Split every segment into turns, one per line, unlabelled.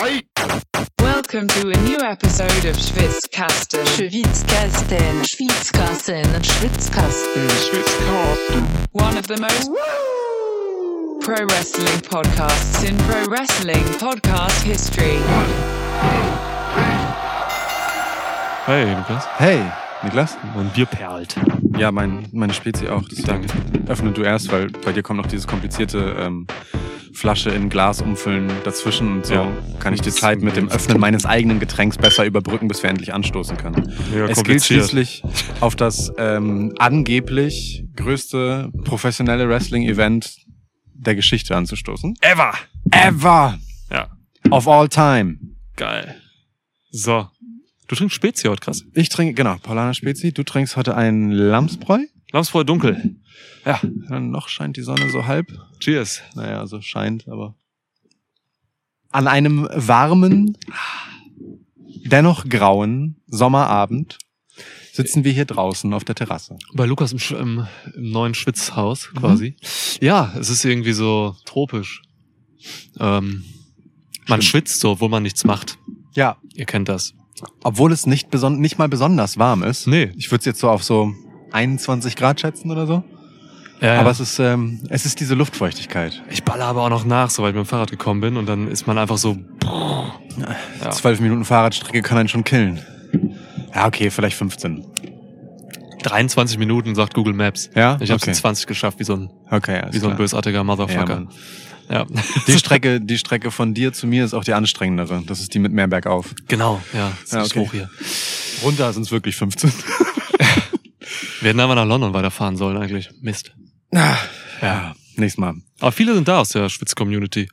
Welcome to a new episode of Schwitzkasten.
Schwitzkasten, Schwitzkasten, Schwitzkasten.
One of the most pro wrestling podcasts in pro wrestling podcast history.
Hey, Lukas.
Hey, Niklas?
Mein Bier perlt.
Ja, mein, meine Spezi auch. Deswegen öffne du erst, weil bei dir kommt noch dieses komplizierte ähm, Flasche in Glas umfüllen dazwischen und so
Ja.
kann ich die Zeit mit dem Öffnen meines eigenen Getränks besser überbrücken, bis wir endlich anstoßen können.
Ja,
es gilt schließlich auf das ähm, angeblich größte professionelle Wrestling-Event der Geschichte anzustoßen.
Ever!
Ever!
Ja,
Of all time.
geil. So. Du trinkst Spezi heute, krass.
Ich trinke, genau, Paulaner Spezi. Du trinkst heute einen Lamsbräu.
Lamsbräu dunkel.
Ja, noch scheint die Sonne so halb.
Cheers.
Naja, so scheint, aber. An einem warmen, dennoch grauen Sommerabend sitzen wir hier draußen auf der Terrasse.
Bei Lukas im, im, im neuen Schwitzhaus quasi. Ja, es ist irgendwie so tropisch. Ähm, man schwitzt so, obwohl man nichts macht.
Ja.
Ihr kennt das.
Obwohl es nicht, beson nicht mal besonders warm ist.
Nee.
Ich würde es jetzt so auf so 21 Grad schätzen oder so.
Ja,
Aber es ist, ähm, es ist diese Luftfeuchtigkeit.
ich baller aber auch noch nach, soweit ich mit dem Fahrrad gekommen bin und dann ist man einfach so. Ja.
Zwölf Minuten Fahrradstrecke kann einen schon killen. Ja, okay, vielleicht 15.
23 Minuten, sagt Google Maps.
Ja?
Ich habe
okay.
in 20 geschafft, wie so ein,
Okay,
wie so ein
klar.
bösartiger
Ja,
Motherfucker. Ja,
Die Strecke, die Strecke von dir zu mir ist auch die anstrengendere. Das ist die mit mehr bergauf.
genau, ja, ist
Ja, okay.
hoch hier.
Runter sind es wirklich 15.
Wir hätten einfach nach London weiterfahren sollen eigentlich. Mist.
Ja, nächstes Mal.
Aber viele sind da aus der Schwitz-Community.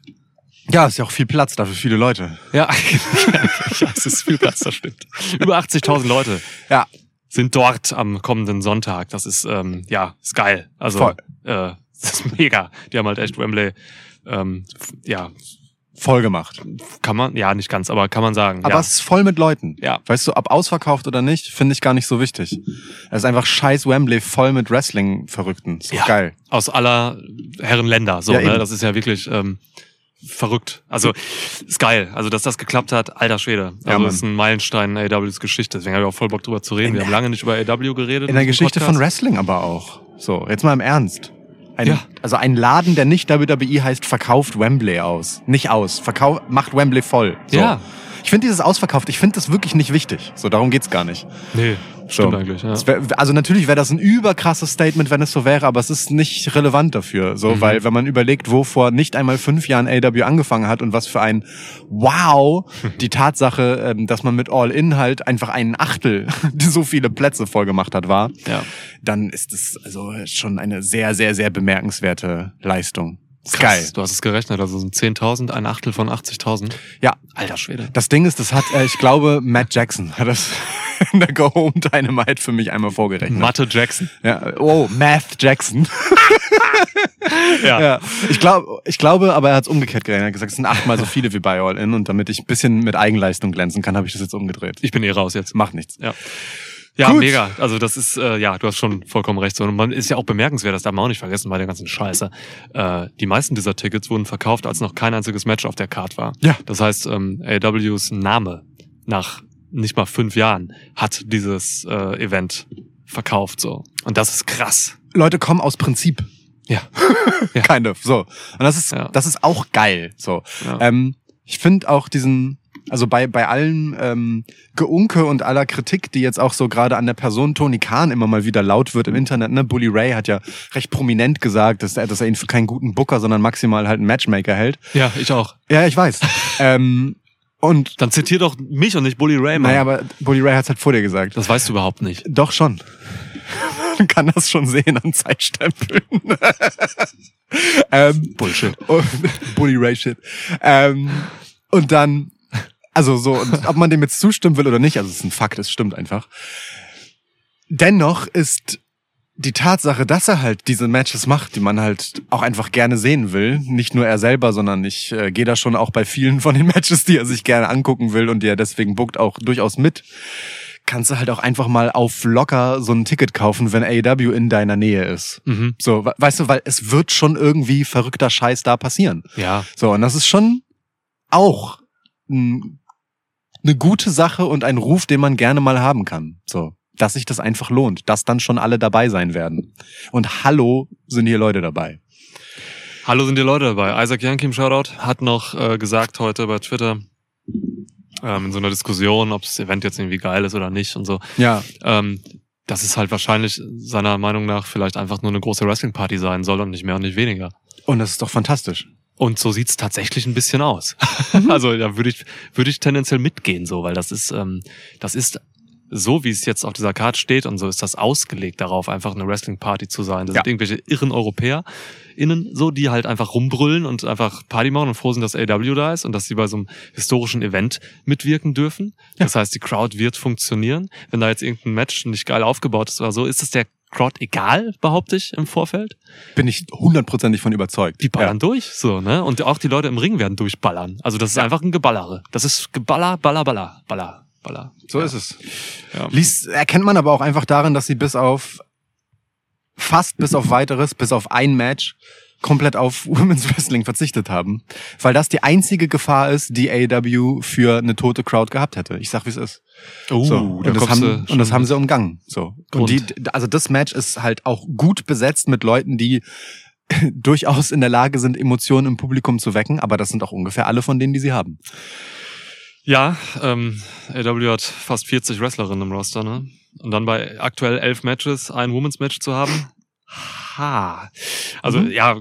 Ja, ist ja auch viel Platz da für viele Leute.
Ja, ja, es ist viel Platz, das stimmt. Über 80.000 Leute
Ja,
sind dort am kommenden Sonntag. Das ist, ähm, ja, ist geil. Also,
Voll.
äh, das ist mega. Die haben halt echt Wembley, ähm, ja,
voll gemacht.
kann man, ja, nicht ganz, aber kann man sagen.
Aber
ja.
es ist voll mit Leuten.
Ja.
Weißt du, ob ausverkauft oder nicht, finde ich gar nicht so wichtig. Es ist einfach scheiß Wembley voll mit Wrestling-Verrückten. Ist
Ja.
geil.
aus aller Herren Länder. So,
Ja,
ne?
eben.
Das ist ja wirklich ähm, verrückt. Also ist geil. Also dass das geklappt hat, alter Schwede.
Ja,
Also
Mann.
das ist ein Meilenstein in AWs Geschichte. Deswegen habe ich auch voll Bock drüber zu reden.
In
Wir haben lange nicht über AW geredet.
In der Geschichte von
Podcast.
Wrestling aber auch. So, jetzt mal im Ernst. Ein,
Ja.
Also ein Laden, der nicht WWE heißt, verkauft Wembley aus. Nicht aus. Verkau macht Wembley voll. So.
Ja.
Ich finde dieses ausverkauft, ich finde das wirklich nicht wichtig. So, darum geht's gar nicht.
Nee, stimmt
So.
eigentlich. Ja.
Wär, also natürlich wäre das ein überkrasses Statement, wenn es so wäre, aber es ist nicht relevant dafür. So,
Mhm.
weil wenn man überlegt, wo vor nicht einmal fünf Jahren AW angefangen hat und was für ein Wow, die Tatsache, ähm, dass man mit All In halt einfach einen Achtel so viele Plätze voll gemacht hat, war,
Ja.
dann ist es also schon eine sehr, sehr, sehr bemerkenswerte Leistung.
Krass,
geil.
Du hast es gerechnet, also sind 10.000, ein Achtel von 80.000.
Ja,
Alter Schwede.
das Ding ist, das hat, äh, ich glaube, Matt Jackson hat das in der Go Home Dynamite für mich einmal vorgerechnet.
Mathe Jackson.
Ja, oh, Math Jackson.
Ja.
Ja, ich glaube, ich glaube, aber er hat es umgekehrt gerechnet. Er hat gesagt, es sind achtmal so viele wie bei All In und damit ich ein bisschen mit Eigenleistung glänzen kann, habe ich das jetzt umgedreht.
Ich bin eh raus jetzt.
Macht nichts.
Ja. Ja,
Gut.
mega. Also das ist, äh, ja, du hast schon vollkommen recht. So, Und man ist ja auch bemerkenswert, das darf man auch nicht vergessen bei der ganzen Scheiße. Äh, die meisten dieser Tickets wurden verkauft, als noch kein einziges Match auf der Card war.
Ja.
Das heißt, ähm, AWs Name nach nicht mal fünf Jahren hat dieses äh, Event verkauft. so Und das ist krass.
Leute kommen aus Prinzip.
Ja. Ja.
Kind of. So. Und das ist,
Ja.
das ist auch geil. So.
Ja.
Ähm, ich finde auch diesen, also bei, bei allen ähm, Geunke und aller Kritik, die jetzt auch so gerade an der Person Tony Khan immer mal wieder laut wird im Internet, ne? Bully Ray hat ja recht prominent gesagt, dass er, dass er ihn für keinen guten Booker, sondern maximal halt einen Matchmaker hält.
ja, ich auch.
Ja, ich weiß. ähm, und
Dann zitier doch mich und nicht Bully Ray, Mann.
naja, aber Bully Ray hat's halt vor dir gesagt.
das weißt du überhaupt nicht.
Doch schon. Man kann das schon sehen an Zeitstempeln. ähm,
Bullshit.
Bully Ray Shit. Ähm, und dann, also so, und ob man dem jetzt zustimmen will oder nicht, also es ist ein Fakt, es stimmt einfach. Dennoch ist die Tatsache, dass er halt diese Matches macht, die man halt auch einfach gerne sehen will, nicht nur er selber, sondern ich äh, gehe da schon auch bei vielen von den Matches, die er sich gerne angucken will und die er deswegen bookt, auch durchaus mit. Kannst du halt auch einfach mal auf locker so ein Ticket kaufen, wenn AEW in deiner Nähe ist.
Mhm.
So, we- weißt du, weil es wird schon irgendwie verrückter Scheiß da passieren.
Ja.
So, und das ist schon auch ein, eine gute Sache und ein Ruf, den man gerne mal haben kann. So, dass sich das einfach lohnt, dass dann schon alle dabei sein werden. Und hallo sind hier Leute dabei.
Hallo sind die Leute dabei. Isaac Yankim, Shoutout, hat noch äh, gesagt heute bei Twitter, ähm, in so einer Diskussion, ob das Event jetzt irgendwie geil ist oder nicht und so,
Ja,
ähm, dass es halt wahrscheinlich seiner Meinung nach vielleicht einfach nur eine große Wrestling-Party sein soll und nicht mehr und nicht weniger.
und das ist doch fantastisch.
Und so sieht's tatsächlich ein bisschen aus. also da würde ich, würde ich tendenziell mitgehen, so, weil das ist, ähm, das ist so, wie es jetzt auf dieser Karte steht und so ist das ausgelegt darauf, einfach eine Wrestling-Party zu sein. Das
Ja.
sind irgendwelche irren Europäer innen, so, die halt einfach rumbrüllen und einfach Party machen und froh sind, dass AW da ist und dass sie bei so einem historischen Event mitwirken dürfen. Das heißt, die Crowd wird funktionieren. Wenn da jetzt irgendein Match nicht geil aufgebaut ist oder so, ist es der Crowd egal, behaupte ich, im Vorfeld.
Bin ich hundertprozentig von überzeugt.
Die ballern durch, so, ne? Und auch die Leute im Ring werden durchballern. Also das ist einfach ein Geballere. Das ist Geballer, Baller, Baller, Baller, Baller.
So
ja.
ist es.
Ja.
Lies, erkennt man aber auch einfach darin, dass sie bis auf fast bis auf weiteres, bis auf ein Match komplett auf Women's Wrestling verzichtet haben, weil das die einzige Gefahr ist, die AEW für eine tote Crowd gehabt hätte. Ich sag, wie es ist.
Oh,
so.
da
und, das
kommst du
haben, und das haben sie umgangen. So.
Grund.
Und die, also das Match ist halt auch gut besetzt mit Leuten, die durchaus in der Lage sind, Emotionen im Publikum zu wecken, aber das sind auch ungefähr alle von denen, die sie haben.
Ja, ähm, AW hat fast 40 Wrestlerinnen im Roster, ne? Und dann bei aktuell elf Matches ein Women's Match zu haben. Ha. Also
Mhm.
ja,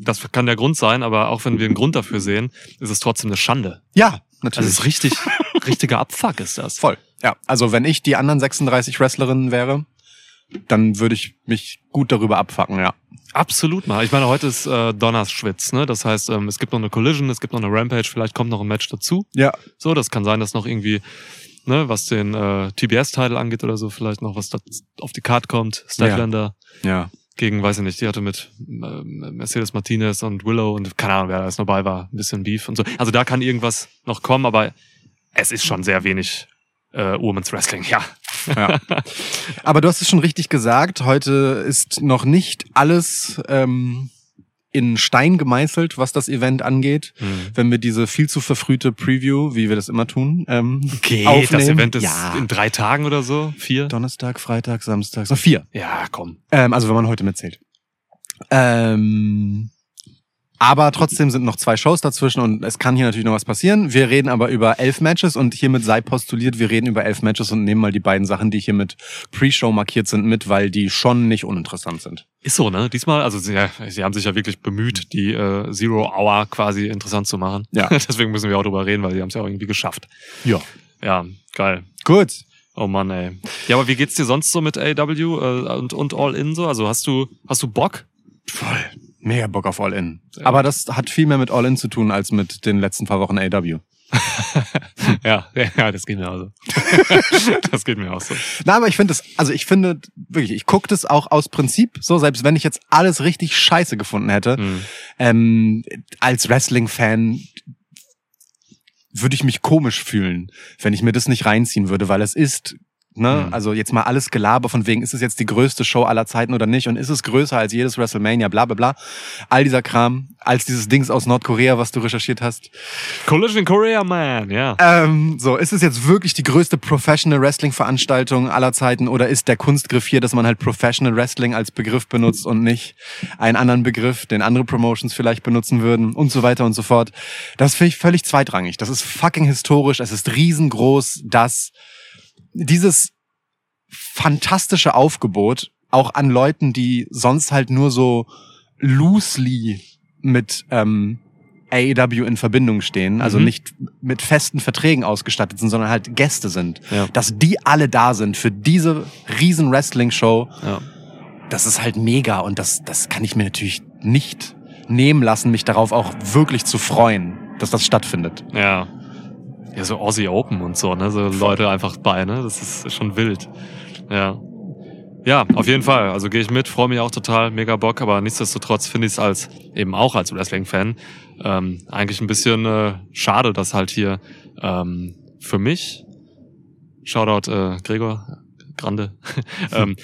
das kann der Grund sein, aber auch wenn wir einen Grund dafür sehen, ist es trotzdem eine Schande.
Ja,
Also
natürlich.
es ist richtig, richtiger Abfuck ist das.
Voll. Ja, also wenn ich die anderen 36 Wrestlerinnen wäre, dann würde ich mich gut darüber abfacken, ja.
Absolut mal. Ich meine, heute ist äh, Donnerschwitz, ne? Das heißt, ähm, es gibt noch eine Collision, es gibt noch eine Rampage, vielleicht kommt noch ein Match dazu.
Ja.
So, das kann sein, dass noch irgendwie, ne, was den äh, TBS-Titel angeht oder so, vielleicht noch was da auf die Card kommt. Statlander
Ja.
Gegen, weiß ich nicht, die hatte mit äh, Mercedes Martinez und Willow und keine Ahnung, wer da jetzt noch bei war, ein bisschen Beef und so. Also da kann irgendwas noch kommen, aber es ist schon sehr wenig äh, Women's Wrestling, ja.
ja. Aber du hast es schon richtig gesagt, heute ist noch nicht alles ähm, in Stein gemeißelt, was das Event angeht.
Hm.
Wenn wir diese viel zu verfrühte Preview, wie wir das immer tun, ähm,
Okay,
aufnehmen.
das Event ist
ja.
in drei Tagen oder so, vier.
Donnerstag, Freitag, Samstag, so vier.
Ja, komm.
Ähm, also wenn man heute mitzählt. Ähm, aber trotzdem sind noch zwei Shows dazwischen und es kann hier natürlich noch was passieren. Wir reden aber über elf Matches und hiermit sei postuliert, wir reden über elf Matches und nehmen mal die beiden Sachen, die hier mit Pre-Show markiert sind, mit, weil die schon nicht uninteressant sind.
Ist so, ne? Diesmal, also sie, sie haben sich ja wirklich bemüht, die äh, Zero Hour quasi interessant zu machen.
Ja.
Deswegen müssen wir auch drüber reden, weil sie haben es ja auch irgendwie geschafft.
Ja.
Ja, geil.
Gut.
Oh Mann, ey. Ja, aber wie geht's dir sonst so mit AW äh, und, und All In so? Also hast du, hast du Bock?
Voll. Mega Bock auf All-In. Aber das hat viel mehr mit All-In zu tun als mit den letzten paar Wochen AW.
Ja, ja, das geht mir auch so. das geht mir auch so.
Na, aber ich finde es, also ich finde wirklich, ich gucke das auch aus Prinzip so, selbst wenn ich jetzt alles richtig scheiße gefunden hätte,
Hm.
ähm, als Wrestling-Fan würde ich mich komisch fühlen, wenn ich mir das nicht reinziehen würde, weil es ist, ne,
Mhm.
also jetzt mal alles Gelaber von wegen, ist es jetzt die größte Show aller Zeiten oder nicht und ist es größer als jedes WrestleMania, bla bla bla. All dieser Kram, als dieses Dings aus Nordkorea, was du recherchiert hast.
Collision Korea, man, ja.
Ähm, so, ist es jetzt wirklich die größte Professional Wrestling Veranstaltung aller Zeiten oder ist der Kunstgriff hier, dass man halt Professional Wrestling als Begriff benutzt und nicht einen anderen Begriff, den andere Promotions vielleicht benutzen würden und so weiter und so fort. Das finde ich völlig zweitrangig. Das ist fucking historisch. Es ist riesengroß, dass dieses fantastische Aufgebot auch an Leuten, die sonst halt nur so loosely mit ähm, AEW in Verbindung stehen, also
Mhm.
nicht mit festen Verträgen ausgestattet sind, sondern halt Gäste sind,
Ja.
dass die alle da sind für diese riesen Wrestling-Show,
ja.
das ist halt mega und das, das kann ich mir natürlich nicht nehmen lassen, mich darauf auch wirklich zu freuen, dass das stattfindet.
Ja. Ja, so Aussie Open und so, ne? So Leute einfach bei, ne? Das ist schon wild. Ja. Ja, auf jeden Fall. Also gehe ich mit, freue mich auch total, mega Bock, aber nichtsdestotrotz finde ich es als, eben auch als Wrestling-Fan, ähm, eigentlich ein bisschen äh, schade, dass halt hier ähm, für mich, Shoutout äh, Gregor, Grande, ähm,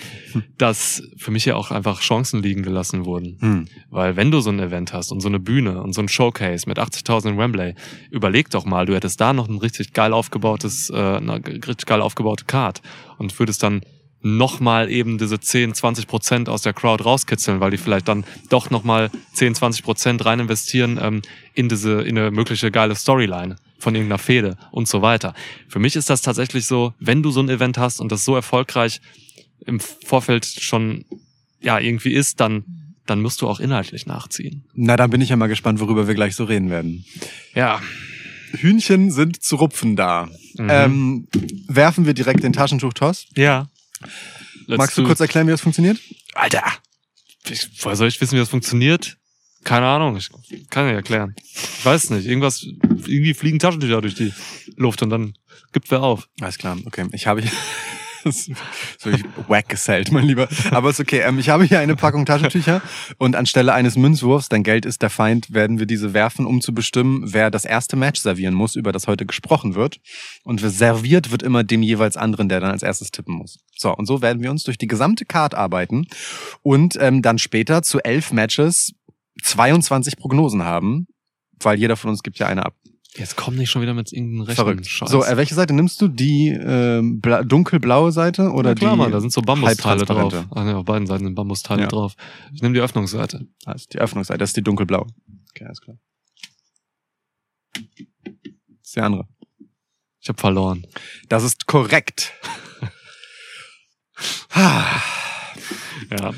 dass für mich ja auch einfach Chancen liegen gelassen wurden.
Hm.
Weil wenn du so ein Event hast und so eine Bühne und so ein Showcase mit 80.000 in Wembley, überleg doch mal, du hättest da noch ein richtig geil aufgebautes, äh, eine richtig geil aufgebaute Card und würdest dann nochmal eben diese 10, 20 Prozent aus der Crowd rauskitzeln, weil die vielleicht dann doch nochmal 10, 20 Prozent rein investieren ähm, in diese, in eine mögliche geile Storyline von irgendeiner Fehde und so weiter. Für mich ist das tatsächlich so, wenn du so ein Event hast und das so erfolgreich im Vorfeld schon ja irgendwie ist, dann dann musst du auch inhaltlich nachziehen.
Na, dann bin ich ja mal gespannt, worüber wir gleich so reden werden.
Ja.
Hühnchen sind zu rupfen da.
Mhm.
Ähm, werfen wir direkt den Taschentuch-Toss.
Ja. Let's
Magst du kurz erklären, wie das funktioniert?
Alter! Ich, woher soll ich wissen, wie das funktioniert? Keine Ahnung, ich kann nicht erklären. Ich weiß nicht. Irgendwas, irgendwie fliegen Taschentücher durch die Luft und dann gibt wer auf.
Alles klar, okay. Ich habe hier. So wie wack gesellt, mein Lieber. Aber ist okay. Ähm, ich habe hier eine Packung Taschentücher und anstelle eines Münzwurfs, dein Geld ist der Feind, werden wir diese werfen, um zu bestimmen, wer das erste Match servieren muss, über das heute gesprochen wird. Und serviert wird immer dem jeweils anderen, der dann als erstes tippen muss. So, und so werden wir uns durch die gesamte Card arbeiten und ähm, dann später zu elf Matches 22 Prognosen haben, weil jeder von uns gibt ja eine ab.
Jetzt komm nicht schon wieder mit irgendeinem rechten
Verrückt.
Scheiß.
So, äh, welche Seite nimmst du? Die bla dunkelblaue Seite oder
Na klar,
die
Mann, da sind so Bambusteile drauf.
halbtransparente?
Ah, ne, auf beiden Seiten sind Bambusteile
Ja.
drauf. Ich nehme die Öffnungsseite.
Das ist die Öffnungsseite, das ist die dunkelblaue. Okay, alles klar. Das ist die andere.
Ich habe verloren.
Das ist korrekt.
Ja.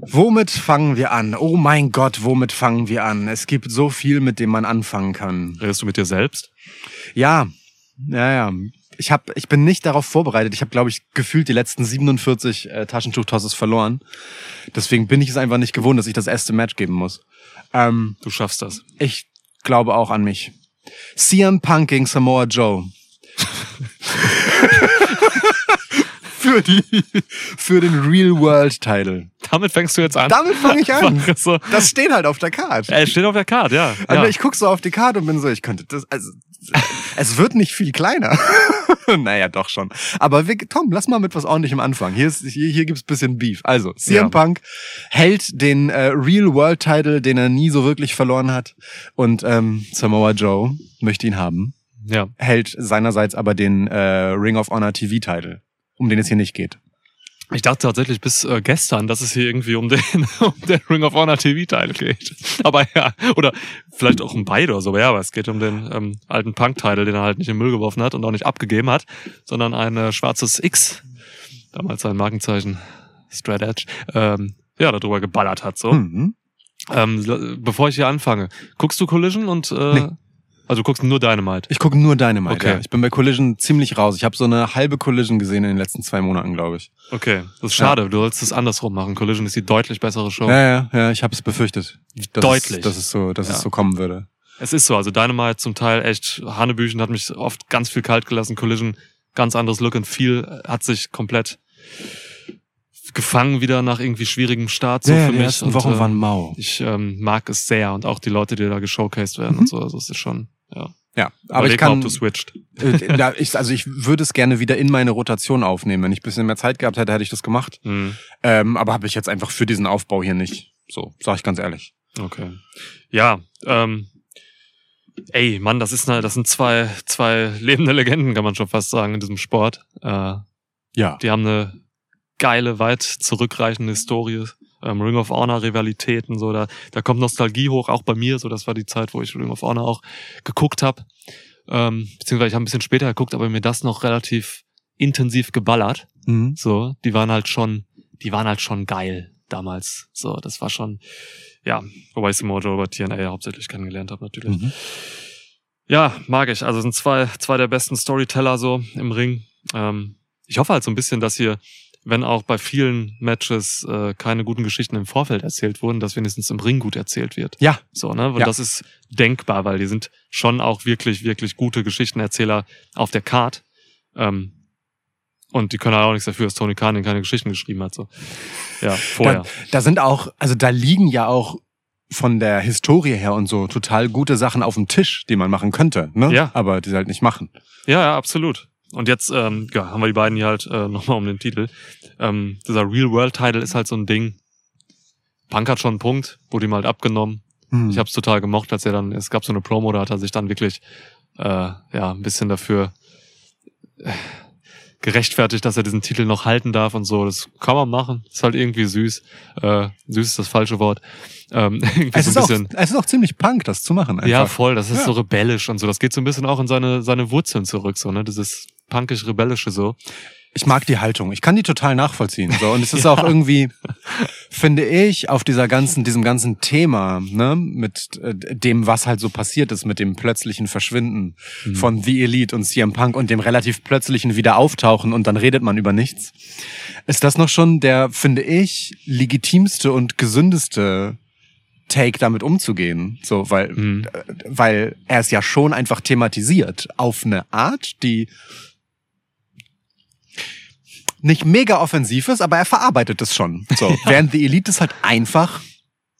Womit fangen wir an? Oh mein Gott, womit fangen wir an? Es gibt so viel, mit dem man anfangen kann.
Redest du mit dir selbst?
Ja, ja, ja. Ich hab, ich bin nicht darauf vorbereitet. Ich habe, glaube ich, gefühlt die letzten 47 äh, Taschentuchtosses verloren. Deswegen bin ich es einfach nicht gewohnt, dass ich das erste Match geben muss. Ähm,
Du schaffst das.
ich glaube auch an mich. CM Punk gegen Samoa Joe. für die, für den Real World Title.
Damit fängst du jetzt an.
Damit fange ich an.
So.
Das steht halt auf der Karte.
Er steht auf der Karte, ja.
Also
ja.
ich guck so auf die Karte und bin so, ich könnte das, also, es wird nicht viel kleiner. naja, doch schon. Aber wir, Tom, lass mal mit was ordentlichem anfangen. Hier, ist, hier, hier gibt's bisschen Beef. Also, CM
Ja.
Punk hält den äh, Real World Title, den er nie so wirklich verloren hat. Und ähm, Samoa Joe möchte ihn haben.
ja.
Hält seinerseits aber den äh, Ring of Honor TV Title, um den es hier nicht geht.
Ich dachte tatsächlich bis äh, gestern, dass es hier irgendwie um den, um den Ring of Honor TV-Teil geht. Aber ja, oder vielleicht auch um beide oder so, aber ja, aber es geht um den ähm, alten Punk-Teil, den er halt nicht in den Müll geworfen hat und auch nicht abgegeben hat, sondern ein äh, schwarzes X, damals sein Markenzeichen, Straight Edge, ähm, ja, darüber geballert hat. So.
Mhm.
Ähm, bevor ich hier anfange, guckst du Collision und äh,
Nee.
Also du guckst nur Dynamite.
Ich gucke nur Dynamite.
Okay.
Ja. Ich bin bei Collision ziemlich raus. Ich habe so eine halbe Collision gesehen in den letzten zwei Monaten, glaube ich.
Okay, das ist schade, du sollst es andersrum machen. Collision ist die deutlich bessere Show.
Ja, ja, ja, ich habe es befürchtet. Dass
Deutlich.
Es, dass es so, dass
Ja.
es so kommen würde.
Es ist so, also Dynamite zum Teil echt Hanebüchen, hat mich oft ganz viel kalt gelassen. Collision, ganz anderes Look and Feel, hat sich komplett gefangen wieder nach irgendwie schwierigem Start so für mich. Und, äh,
mau.
Ich ähm, mag es sehr und auch die Leute, die da geshowcased werden
Mhm.
und so. Also es ist schon, ja.
Ja, aber ich
Überleg mal,
kann,
ob du switcht.
äh, ich, also ich würde es gerne wieder in meine Rotation aufnehmen. Wenn ich ein bisschen mehr Zeit gehabt hätte, hätte ich das gemacht.
Hm,
Ähm, aber habe ich jetzt einfach für diesen Aufbau hier nicht. So, sag ich ganz ehrlich.
okay. Ja, ähm, ey, Mann, das ist eine, das sind zwei, zwei lebende Legenden, kann man schon fast sagen, in diesem Sport. Äh,
Ja.
Die haben eine geile, weit zurückreichende Historie. Ähm, Ring of Honor Rivalitäten, so da, da kommt Nostalgie hoch, auch bei mir. So, das war die Zeit, wo ich Ring of Honor auch geguckt habe. Ähm, beziehungsweise ich habe ein bisschen später geguckt, aber mir das noch relativ intensiv geballert.
Mhm.
So, die waren halt schon, die waren halt schon geil damals. So, das war schon, ja, wobei ich Samoa Joe über TNA hauptsächlich kennengelernt habe natürlich.
Mhm.
Ja, mag ich. Also sind zwei, zwei der besten Storyteller so im Ring. Ähm, ich hoffe halt so ein bisschen, dass hier, wenn auch bei vielen Matches äh, keine guten Geschichten im Vorfeld erzählt wurden, dass wenigstens im Ring gut erzählt wird.
Ja,
So, ne? Weil
Ja.
das ist denkbar, weil die sind schon auch wirklich, wirklich gute Geschichtenerzähler auf der Card. Ähm, und die können halt auch nichts dafür, dass Tony Khan keine Geschichten geschrieben hat. So. Ja, vorher.
Da, da sind auch, also da liegen ja auch von der Historie her und so total gute Sachen auf dem Tisch, die man machen könnte, ne?
Ja.
Aber die sie halt nicht machen.
Ja, ja, absolut. Und jetzt ähm, ja, haben wir die beiden hier halt äh, nochmal um den Titel. Ähm, dieser Real-World-Title ist halt so ein Ding. Punk hat schon einen Punkt, wurde ihm halt abgenommen.
Hm.
Ich habe es total gemocht, als er dann, es gab so eine Promo, da hat er sich dann wirklich äh, ja ein bisschen dafür äh, gerechtfertigt, dass er diesen Titel noch halten darf und so. Das kann man machen. Ist halt irgendwie süß. Äh, süß ist das falsche Wort. Ähm, irgendwie
es,
so
ist
ein
auch,
bisschen.
es ist auch ziemlich punk, das zu machen. Einfach.
Ja, voll. Das ist
Ja.
so rebellisch und so. Das geht so ein bisschen auch in seine, seine Wurzeln zurück, so, ne? Dieses punkisch-rebellische so.
Ich mag die Haltung. Ich kann die total nachvollziehen. So. Und es ist auch irgendwie, finde ich, auf dieser ganzen, diesem ganzen Thema, ne, mit äh, dem, was halt so passiert ist, mit dem plötzlichen Verschwinden
Mhm.
von The Elite und CM Punk und dem relativ plötzlichen Wiederauftauchen und dann redet man über nichts, ist das noch schon der, finde ich, legitimste und gesündeste Take damit umzugehen. So, weil,
Mhm.
äh, weil er es ja schon einfach thematisiert. Auf eine Art, die nicht mega offensiv ist, aber er verarbeitet es schon. So, während The Elite es halt einfach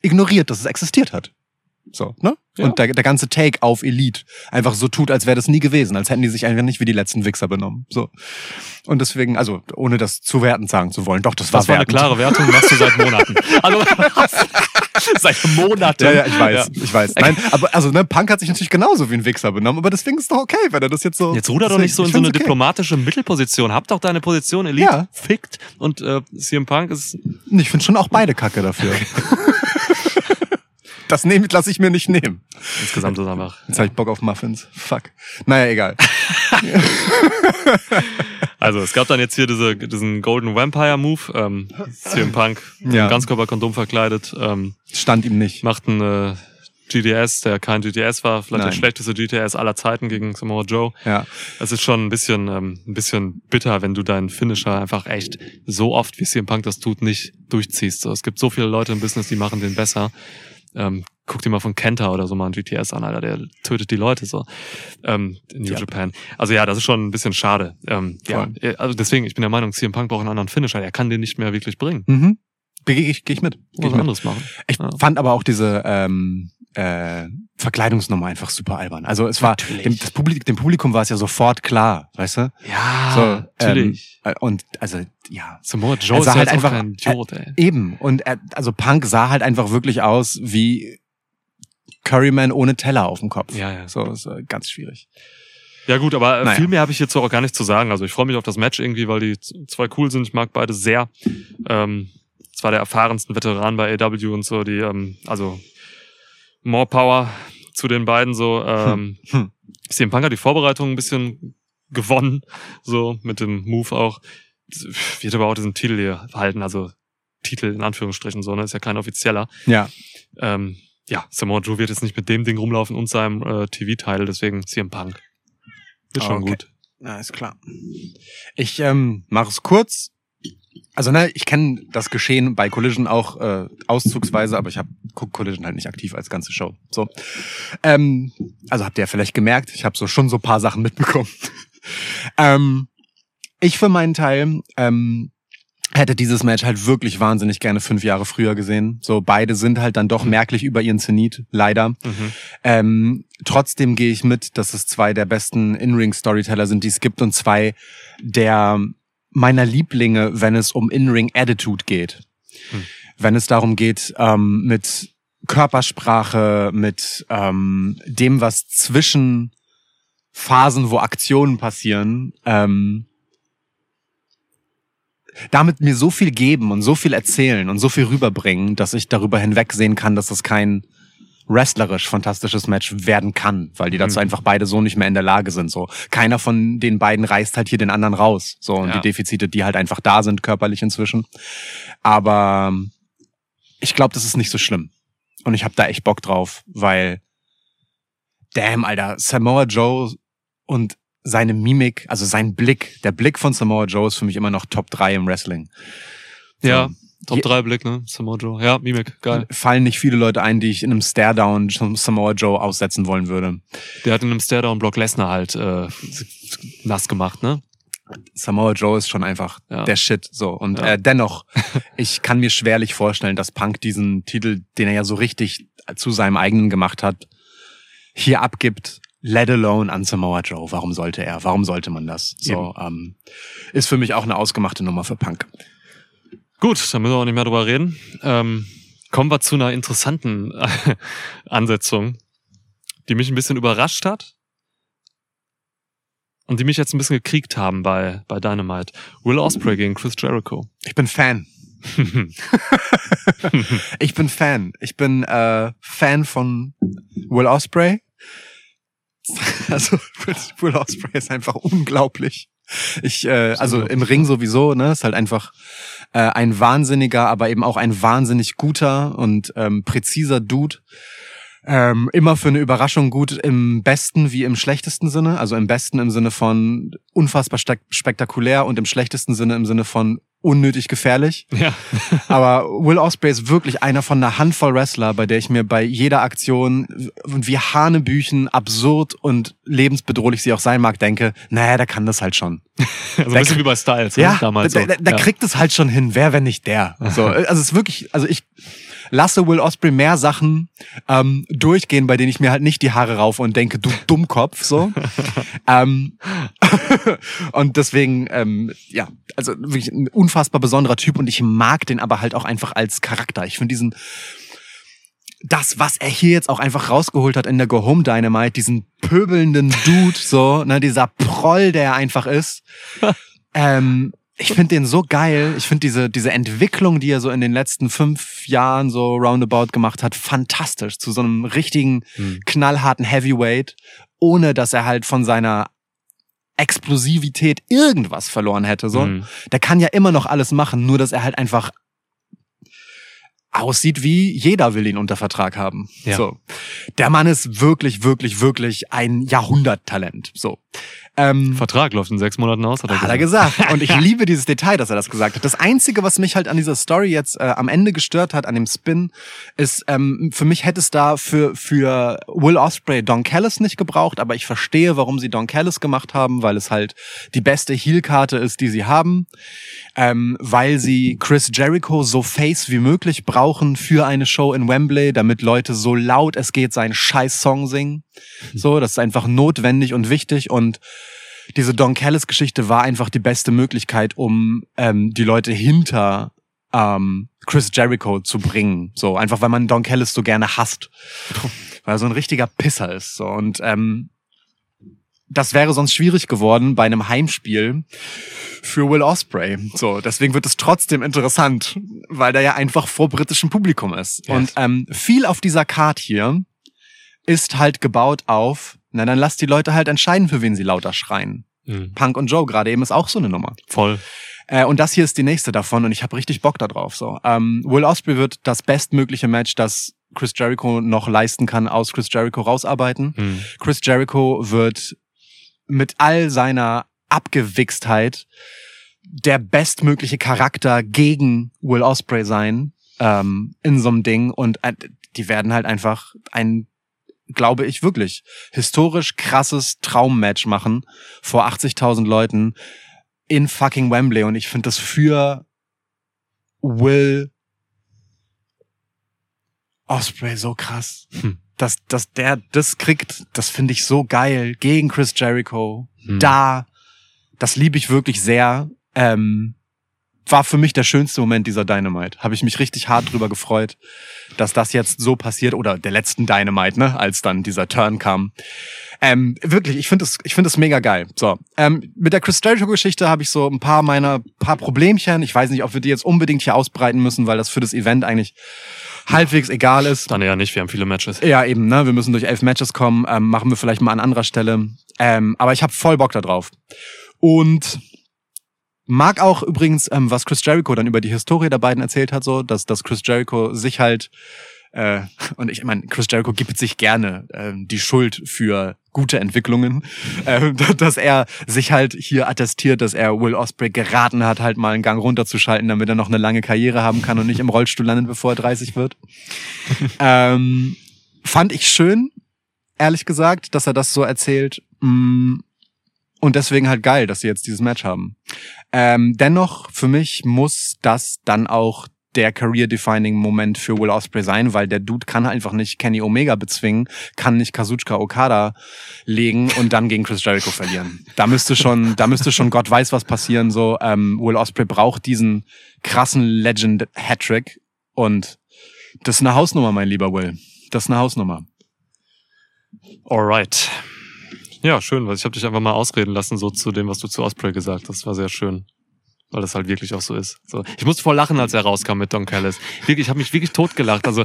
ignoriert, dass es existiert hat. So, ne?
Ja.
Und der, der ganze Take auf Elite einfach so tut, als wäre das nie gewesen, als hätten die sich einfach nicht wie die letzten Wichser benommen. So. Und deswegen, also ohne das zu wertend sagen zu wollen, doch, das war
Das war eine
wertend.
klare Wertung, machst du seit Monaten. Also, seit Monaten.
Ja, ja, ich weiß,
Ja.
ich weiß. Nein, aber also ne, Punk hat sich natürlich genauso wie ein Wichser benommen, aber deswegen ist doch okay, wenn er das jetzt so.
Jetzt ruder doch nicht so in so eine
okay.
diplomatische Mittelposition. Hab doch deine Position, Elite,
Ja.
fickt. Und äh, CM Punk ist
Ich finde schon auch beide Kacke dafür. das nehm, lasse ich mir nicht nehmen.
insgesamt ist einfach.
Jetzt hab ich Bock auf Muffins. Fuck. Naja, egal.
Also es gab dann jetzt hier diese, diesen Golden Vampire Move. Ähm, CM Punk,
Ja.
Ganzkörperkondom verkleidet, ähm,
Stand ihm nicht.
macht einen äh, GTS, der kein GTS war, vielleicht der
Nein.
schlechteste GTS aller Zeiten gegen Samoa Joe.
Ja.
Es ist schon ein bisschen, ähm, ein bisschen bitter, wenn du deinen Finisher einfach echt so oft, wie CM Punk das tut, nicht durchziehst. So, es gibt so viele Leute im Business, die machen den besser. Ähm, guck dir mal von Kenta oder so mal einen GTS an, Alter, der tötet die Leute so ähm, in New
Ja.
Japan. Also ja, das ist schon ein bisschen schade. Ähm, ja, äh, also deswegen, ich bin der Meinung, CM Punk braucht einen anderen Finisher. Er kann den nicht mehr wirklich bringen.
Mhm. Gehe ich, geh ich mit. Geh ich mit.
anderes machen.
Ich
Ja.
fand aber auch diese ähm, äh, Verkleidungsnummer einfach super albern. Also es war dem, das Publikum, dem Publikum war es ja sofort klar, weißt du?
Ja,
So,
natürlich.
Ähm, äh, und also ja,
Samoa Joe
er
ist
sah
ja
halt einfach-
kein Idiot, ey.
eben. Und er, also Punk sah halt einfach wirklich aus wie Curryman ohne Teller auf dem Kopf.
Ja, ja.
So, ist äh, ganz schwierig.
Ja gut, aber äh,
Naja.
viel mehr habe ich jetzt auch gar nicht zu sagen. Also ich freue mich auf das Match irgendwie, weil die zwei cool sind. Ich mag beide sehr. Ähm, zwar der erfahrensten Veteran bei AW und so, die, ähm, also more power zu den beiden so. Ähm,
Hm.
CM Punk hat die Vorbereitung ein bisschen gewonnen, so mit dem Move auch. Wird aber auch diesen Titel hier halten, also Titel in Anführungsstrichen so, ne? Ist ja kein offizieller.
Ja.
Ähm, ja, Samoa Joe wird jetzt nicht mit dem Ding rumlaufen und seinem äh, TV-Title, deswegen CM Punk. Ist schon
Okay.
gut.
Na, ist klar. Ich ähm, mache es kurz. Also ne, ich kenne das Geschehen bei Collision auch äh, auszugsweise, aber ich habe guck Collision halt nicht aktiv als ganze Show. So, ähm, also habt ihr ja vielleicht gemerkt, ich habe so schon so paar Sachen mitbekommen. ähm, ich für meinen Teil ähm, hätte dieses Match halt wirklich wahnsinnig gerne fünf Jahre früher gesehen. So beide sind halt dann doch merklich über ihren Zenit, leider.
Mhm.
Ähm, trotzdem gehe ich mit, dass es zwei der besten In-Ring-Storyteller sind, die es gibt und zwei der meiner Lieblinge, wenn es um In-Ring-Attitude geht.
Hm.
Wenn es darum geht, ähm, mit Körpersprache, mit ähm, dem, was zwischen Phasen, wo Aktionen passieren, ähm, damit mir so viel geben und so viel erzählen und so viel rüberbringen, dass ich darüber hinwegsehen kann, dass das kein wrestlerisch fantastisches Match werden kann, weil die dazu
Mhm.
einfach beide so nicht mehr in der Lage sind. So keiner von den beiden reißt halt hier den anderen raus. So und
Ja.
die Defizite, die halt einfach da sind körperlich inzwischen. Aber ich glaube, das ist nicht so schlimm und ich habe da echt Bock drauf, weil damn, Alter, Samoa Joe und seine Mimik, also sein Blick, der Blick von Samoa Joe ist für mich immer noch Top 3 im Wrestling. So.
Top
Je-
3 Blick, ne? Samoa Joe. Ja, Mimik, geil.
fallen nicht viele Leute ein, die ich in einem Stare-Down Samoa Joe aussetzen wollen würde.
Der hat in einem Stairdown Brock Lesnar halt äh, nass gemacht, ne?
Samoa Joe ist schon einfach
Ja.
der Shit. So und
Ja.
äh, dennoch, ich kann mir schwerlich vorstellen, dass Punk diesen Titel, den er ja so richtig zu seinem eigenen gemacht hat, hier abgibt let alone an Samoa Joe. Warum sollte er? Warum sollte man das? So, ähm, ist für mich auch eine ausgemachte Nummer für Punk.
Gut, dann müssen wir auch nicht mehr drüber reden. Ähm, kommen wir zu einer interessanten Ansetzung, die mich ein bisschen überrascht hat und die mich jetzt ein bisschen gekriegt haben bei, bei Dynamite. Will Ospreay gegen Chris Jericho.
Ich bin Fan. ich bin Fan. Ich bin äh, Fan von Will Osprey. Also Will Osprey ist einfach unglaublich. Ich, äh, also im Ring sowieso, ne, ist halt einfach äh, ein wahnsinniger, aber eben auch ein wahnsinnig guter und ähm, präziser Dude. Ähm, immer für eine Überraschung gut im besten wie im schlechtesten Sinne. Also im besten im Sinne von unfassbar spektakulär und im schlechtesten Sinne im Sinne von unnötig gefährlich.
Ja.
Aber Will Ospreay ist wirklich einer von einer Handvoll Wrestler, bei der ich mir bei jeder Aktion, wie Hanebüchen, absurd und lebensbedrohlich sie auch sein mag, denke, naja, der kann das halt schon.
Also ein bisschen wie bei Styles, ne?
Ja,
damals.
der, der, der
ja.
kriegt es halt schon hin. Wer, wenn nicht der? So, also es ist wirklich, also ich lasse Will Osprey mehr Sachen ähm, durchgehen, bei denen ich mir halt nicht die Haare rauf und denke, du Dummkopf, so. ähm, und deswegen, ähm, ja, also wirklich ein unfassbar besonderer Typ und ich mag den aber halt auch einfach als Charakter. Ich finde diesen das, was er hier jetzt auch einfach rausgeholt hat in der Go Home Dynamite, diesen pöbelnden Dude, so, ne, dieser Proll, der er einfach ist. ähm, ich finde den so geil. Ich finde diese, diese Entwicklung, die er so in den letzten fünf Jahren so roundabout gemacht hat, fantastisch. Zu so einem richtigen,
Hm.
knallharten Heavyweight, ohne dass er halt von seiner Explosivität irgendwas verloren hätte. So.
Mhm.
Der kann ja immer noch alles machen, nur dass er halt einfach aussieht wie jeder will ihn unter Vertrag haben.
Ja.
So. Der Mann ist wirklich, wirklich, wirklich ein Jahrhunderttalent. So. Ähm,
Vertrag läuft in sechs Monaten aus, hat er
hat er
gesagt.
gesagt. Und ich liebe dieses Detail, dass er das gesagt hat. Das Einzige, was mich halt an dieser Story jetzt äh, am Ende gestört hat, an dem Spin, ist, ähm, für mich hätte es da für, für Will Osprey Don Callis nicht gebraucht, aber ich verstehe, warum sie Don Callis gemacht haben, weil es halt die beste Heel-Karte ist, die sie haben. Ähm, weil sie Chris Jericho so face wie möglich brauchen für eine Show in Wembley, damit Leute so laut es geht seinen scheiß Song singen. So, das ist einfach notwendig und wichtig und diese Don Callis Geschichte war einfach die beste Möglichkeit, um ähm, die Leute hinter ähm, Chris Jericho zu bringen. So einfach, weil man Don Callis so gerne hasst, weil er so ein richtiger Pisser ist. So und ähm, das wäre sonst schwierig geworden bei einem Heimspiel für Will Osprey. So, deswegen wird es trotzdem interessant, weil der ja einfach vor britischem Publikum ist.
Yes.
Und ähm, viel auf dieser Card hier ist halt gebaut auf, na dann lass die Leute halt entscheiden, für wen sie lauter schreien.
Mhm.
Punk und Joe gerade eben ist auch so eine Nummer.
Voll.
Äh, und das hier ist die nächste davon und ich habe richtig Bock da drauf. So. Ähm, Will Osprey wird das bestmögliche Match, das Chris Jericho noch leisten kann, aus Chris Jericho rausarbeiten.
Mhm.
Chris Jericho wird mit all seiner Abgewichstheit der bestmögliche Charakter gegen Will Osprey sein ähm, in so einem Ding und äh, die werden halt einfach ein glaube ich wirklich historisch krasses Traummatch machen vor 80.000 Leuten in fucking Wembley und ich finde das für Will Osprey so krass
Hm.
dass, dass der das kriegt, das finde ich so geil gegen Chris Jericho.
Hm.
Da, das liebe ich wirklich sehr. Ähm, war für mich der schönste Moment dieser Dynamite. Habe ich mich richtig hart drüber gefreut, dass das jetzt so passiert oder der letzten Dynamite, ne, als dann dieser Turn kam. Ähm, wirklich, ich finde es, ich finde es mega geil. So, ähm, mit der Chris Jericho-Geschichte habe ich so ein paar meiner paar Problemchen. Ich weiß nicht, ob wir die jetzt unbedingt hier ausbreiten müssen, weil das für das Event eigentlich halbwegs egal ist.
Dann eher nicht, wir haben viele Matches.
Ja, eben, ne? Wir müssen durch elf Matches kommen. Ähm, machen wir vielleicht mal an anderer Stelle. Ähm, aber ich habe voll Bock da drauf. Und mag auch übrigens, ähm, was Chris Jericho dann über die Historie der beiden erzählt hat, so, dass, dass Chris Jericho sich halt, äh, und ich meine, Chris Jericho gibt sich gerne ähm, die Schuld für gute Entwicklungen, äh, dass er sich halt hier attestiert, dass er Will Osprey geraten hat, halt mal einen Gang runterzuschalten, damit er noch eine lange Karriere haben kann und nicht im Rollstuhl landet, bevor er 30 wird. ähm, fand ich schön, ehrlich gesagt, dass er das so erzählt. Mm, Und deswegen halt geil, dass sie jetzt dieses Match haben. Ähm, dennoch, für mich muss das dann auch der career-defining Moment für Will Osprey sein, weil der Dude kann einfach nicht Kenny Omega bezwingen, kann nicht Kazuchika Okada legen und dann gegen Chris Jericho verlieren. Da müsste schon, da müsste schon Gott weiß was passieren. So ähm, Will Osprey braucht diesen krassen Legend Hattrick und das ist eine Hausnummer, mein lieber Will. Das ist eine Hausnummer.
Alright. Ja, schön, weil ich habe dich einfach mal ausreden lassen, so zu dem, was du zu Osprey gesagt hast. Das war sehr schön. Weil das halt wirklich auch so ist. So. Ich musste voll lachen, als er rauskam mit Don Callis. Wirklich, ich habe mich wirklich totgelacht. Also,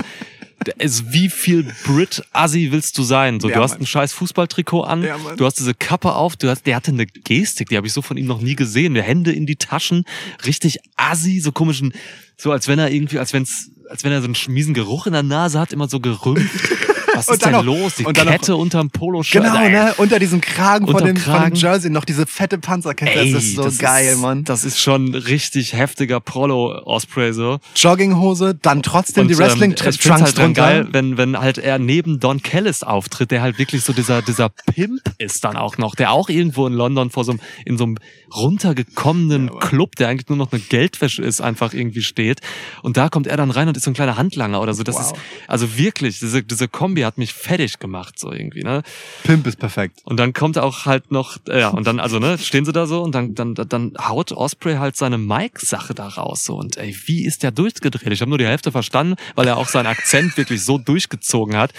es, wie viel Brit-Assi willst du sein? So,
Ja,
du hast
Mann.
ein scheiß Fußballtrikot an,
Ja,
du hast diese Kappe auf, du hast, der hatte eine Gestik, die habe ich so von ihm noch nie gesehen. Die Hände in die Taschen, richtig Assi, so komischen, so als wenn er irgendwie, als wenn's, als wenn er so einen miesen Geruch in der Nase hat, immer so gerümpft. Was
Und
ist denn
noch-
los? Die
und dann noch-
Kette unterm Poloshirt.
Genau,
Ey,
ne? Unter diesem Kragen von dem, von dem. Jersey noch diese fette Panzerkette.
Ey,
das ist so
das
geil,
ist,
Mann.
Das ist schon richtig heftiger Prolo-Osprey so.
Jogginghose, dann trotzdem die
ähm,
Wrestling-Trunks
ich find's halt
drunter.
geil, wenn, wenn halt er neben Don Callis auftritt, der halt wirklich so dieser, dieser Pimp ist dann auch noch, der auch irgendwo in London vor so einem, in so einem runtergekommenen Club, der eigentlich nur noch eine Geldwäsche ist, einfach irgendwie steht. Und da kommt er dann rein und ist so ein kleiner Handlanger oder so. Das
Wow.
ist, also wirklich, diese, diese Kombi hat mich fertig gemacht, so irgendwie, ne?
Pimp ist perfekt.
Und dann kommt auch halt noch, äh, ja, und dann, also, ne, stehen sie da so und dann, dann, dann haut Osprey halt seine Mike-Sache da raus. So. Und ey, wie ist der durchgedreht? Ich habe nur die Hälfte verstanden, weil er auch seinen Akzent wirklich so durchgezogen hat.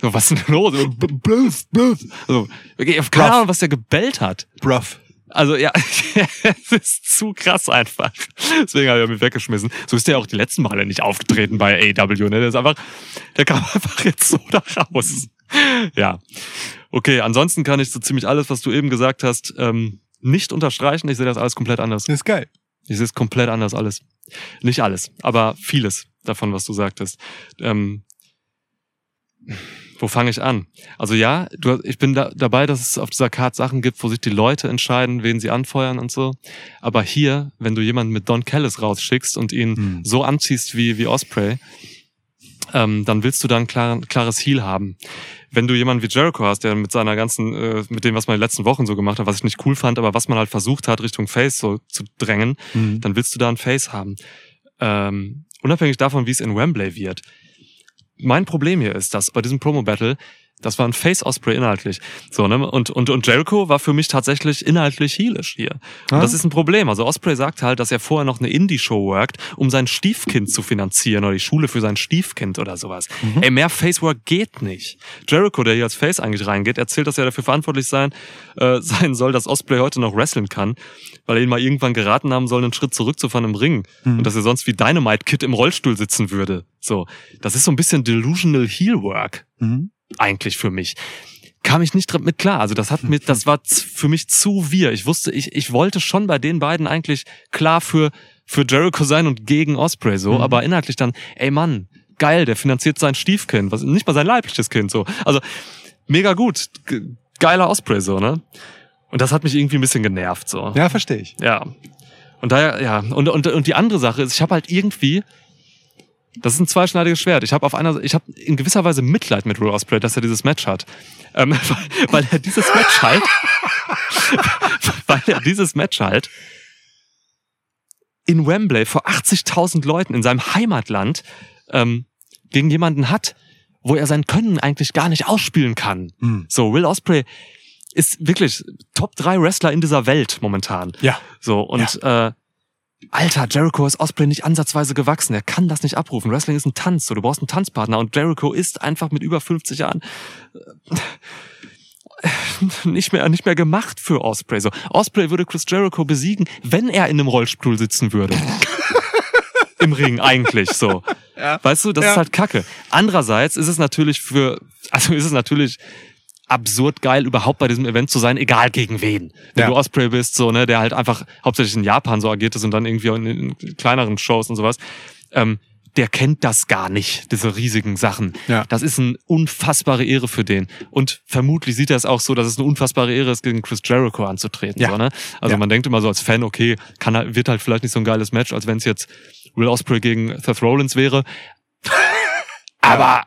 So, was ist denn los? Bluff, bluff. So, okay, keine. Ahnung, was der gebellt hat.
Bruv.
Also ja, es ist zu krass einfach. Deswegen habe ich mich weggeschmissen. So ist der auch die letzten Male nicht aufgetreten bei AW. Ne? Der ist einfach, der kam einfach jetzt so da raus. Ja. Okay, ansonsten kann ich so ziemlich alles, was du eben gesagt hast, ähm, nicht unterstreichen. Ich sehe das alles komplett anders.
Das ist geil.
Ich sehe es komplett anders alles. Nicht alles, aber vieles davon, was du sagtest. Ähm, wo fange ich an? Also ja, du, ich bin da, dabei, dass es auf dieser Card Sachen gibt, wo sich die Leute entscheiden, wen sie anfeuern und so. Aber hier, wenn du jemanden mit Don Callis rausschickst und ihn
Hm.
so anziehst wie, wie Osprey, ähm, dann willst du da ein klar, klares Heal haben. Wenn du jemanden wie Jericho hast, der mit seiner ganzen, äh, mit dem, was man in den letzten Wochen so gemacht hat, was ich nicht cool fand, aber was man halt versucht hat, Richtung Face so zu drängen,
Mhm.
dann willst du da ein Face haben. Ähm, unabhängig davon, wie es in Wembley wird. Mein Problem hier ist, dass bei diesem Promo-Battle, das war ein Face Osprey inhaltlich. So, ne? Und, und, und Jericho war für mich tatsächlich inhaltlich heelish hier. Und
Ah.
das ist ein Problem. Also Osprey sagt halt, dass er vorher noch eine Indie-Show workt, um sein Stiefkind zu finanzieren oder die Schule für sein Stiefkind oder sowas.
Mhm.
Ey, mehr Face-Work geht nicht. Jericho, der hier als Face eigentlich reingeht, erzählt, dass er dafür verantwortlich sein, äh, sein soll, dass Osprey heute noch wrestlen kann, weil er ihn mal irgendwann geraten haben soll, einen Schritt zurückzufahren im Ring.
Mhm.
Und dass er sonst wie Dynamite Kid im Rollstuhl sitzen würde. So. Das ist so ein bisschen delusional Heel Work
Mhm.
eigentlich für mich. Kam ich nicht mit klar. Also das hat mir, das war für mich zu wir. Ich wusste, ich, ich wollte schon bei den beiden eigentlich klar für, für Jericho sein und gegen Osprey so,
Mhm.
aber inhaltlich dann, ey Mann, geil, der finanziert sein Stiefkind, was, nicht mal sein leibliches Kind so. Also, mega gut. Ge- Geiler Osprey so, ne? Und das hat mich irgendwie ein bisschen genervt so.
Ja, verstehe ich.
Ja. Und daher, ja, und, und, und die andere Sache ist, ich habe halt irgendwie, das ist ein zweischneidiges Schwert. Ich habe auf einer, ich habe in gewisser Weise Mitleid mit Will Ospreay, dass er dieses Match hat, ähm, weil, weil er dieses Match halt, weil er dieses Match halt in Wembley vor 80.000 Leuten in seinem Heimatland ähm, gegen jemanden hat, wo er sein Können eigentlich gar nicht ausspielen kann.
Mhm.
So, Will Osprey ist wirklich Top 3 Wrestler in dieser Welt momentan.
Ja.
So, und äh, Alter, Jericho ist Osprey nicht ansatzweise gewachsen. Er kann das nicht abrufen. Wrestling ist ein Tanz. So, du brauchst einen Tanzpartner. Und Jericho ist einfach mit über 50 Jahren äh, nicht mehr, nicht mehr gemacht für Osprey. So, Osprey würde Chris Jericho besiegen, wenn er in einem Rollstuhl sitzen würde. Im Ring eigentlich so.
Ja.
Weißt du, das
Ja.
ist halt Kacke. Andererseits ist es natürlich für, also ist es natürlich absurd geil, überhaupt bei diesem Event zu sein, egal gegen wen. Wenn
Ja.
du Osprey bist, so, ne, der halt einfach hauptsächlich in Japan so agiert ist und dann irgendwie in, in kleineren Shows und sowas, ähm, der kennt das gar nicht, diese riesigen Sachen.
Ja.
Das ist eine unfassbare Ehre für den. Und vermutlich sieht er es auch so, dass es eine unfassbare Ehre ist, gegen Chris Jericho anzutreten.
Ja.
So, ne? Also
Ja.
man denkt immer so als Fan, okay, kann, wird halt vielleicht nicht so ein geiles Match, als wenn es jetzt Will Osprey gegen Seth Rollins wäre. Aber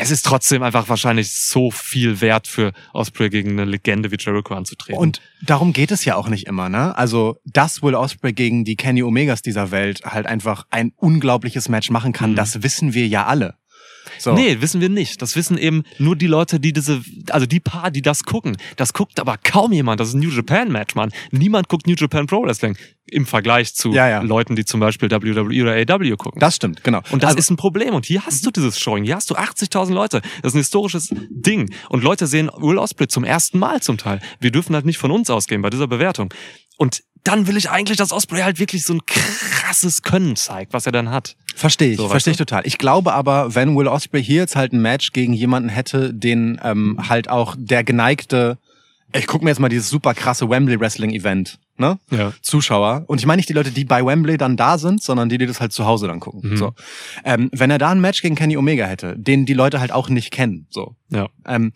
es ist trotzdem einfach wahrscheinlich so viel wert für Osprey gegen eine Legende wie Jericho anzutreten.
Und darum geht es ja auch nicht immer, ne? Also, dass Will Osprey gegen die Kenny Omegas dieser Welt halt einfach ein unglaubliches Match machen kann,
Mhm.
das wissen wir ja alle. So.
Nee, wissen wir nicht. Das wissen eben nur die Leute, die diese, also die paar, die das gucken. Das guckt aber kaum jemand. Das ist ein New Japan Match, Mann. Niemand guckt New Japan Pro Wrestling im Vergleich zu
Ja, ja.
Leuten, die zum Beispiel WWE oder AW gucken.
Das stimmt, genau.
Und das
Also-
ist ein Problem. Und hier hast du dieses Showing. Hier hast du 80.000 Leute. Das ist ein historisches Ding. Und Leute sehen Will Ospreay zum ersten Mal zum Teil. Wir dürfen halt nicht von uns ausgehen bei dieser Bewertung. Und dann will ich eigentlich, dass Osprey halt wirklich so ein krasses Können zeigt, was er dann hat.
Verstehe ich,
So,
verstehe ich
du?
total. Ich glaube aber, wenn Will Osprey hier jetzt halt ein Match gegen jemanden hätte, den ähm, halt auch der geneigte, ich guck mir jetzt mal dieses super krasse Wembley Wrestling Event, ne?
Ja.
Zuschauer. Und ich meine nicht die Leute, die bei Wembley dann da sind, sondern die, die das halt zu Hause dann gucken.
Mhm.
So. Ähm, wenn er da ein Match gegen Kenny Omega hätte, den die Leute halt auch nicht kennen, so,
Ja.
ähm,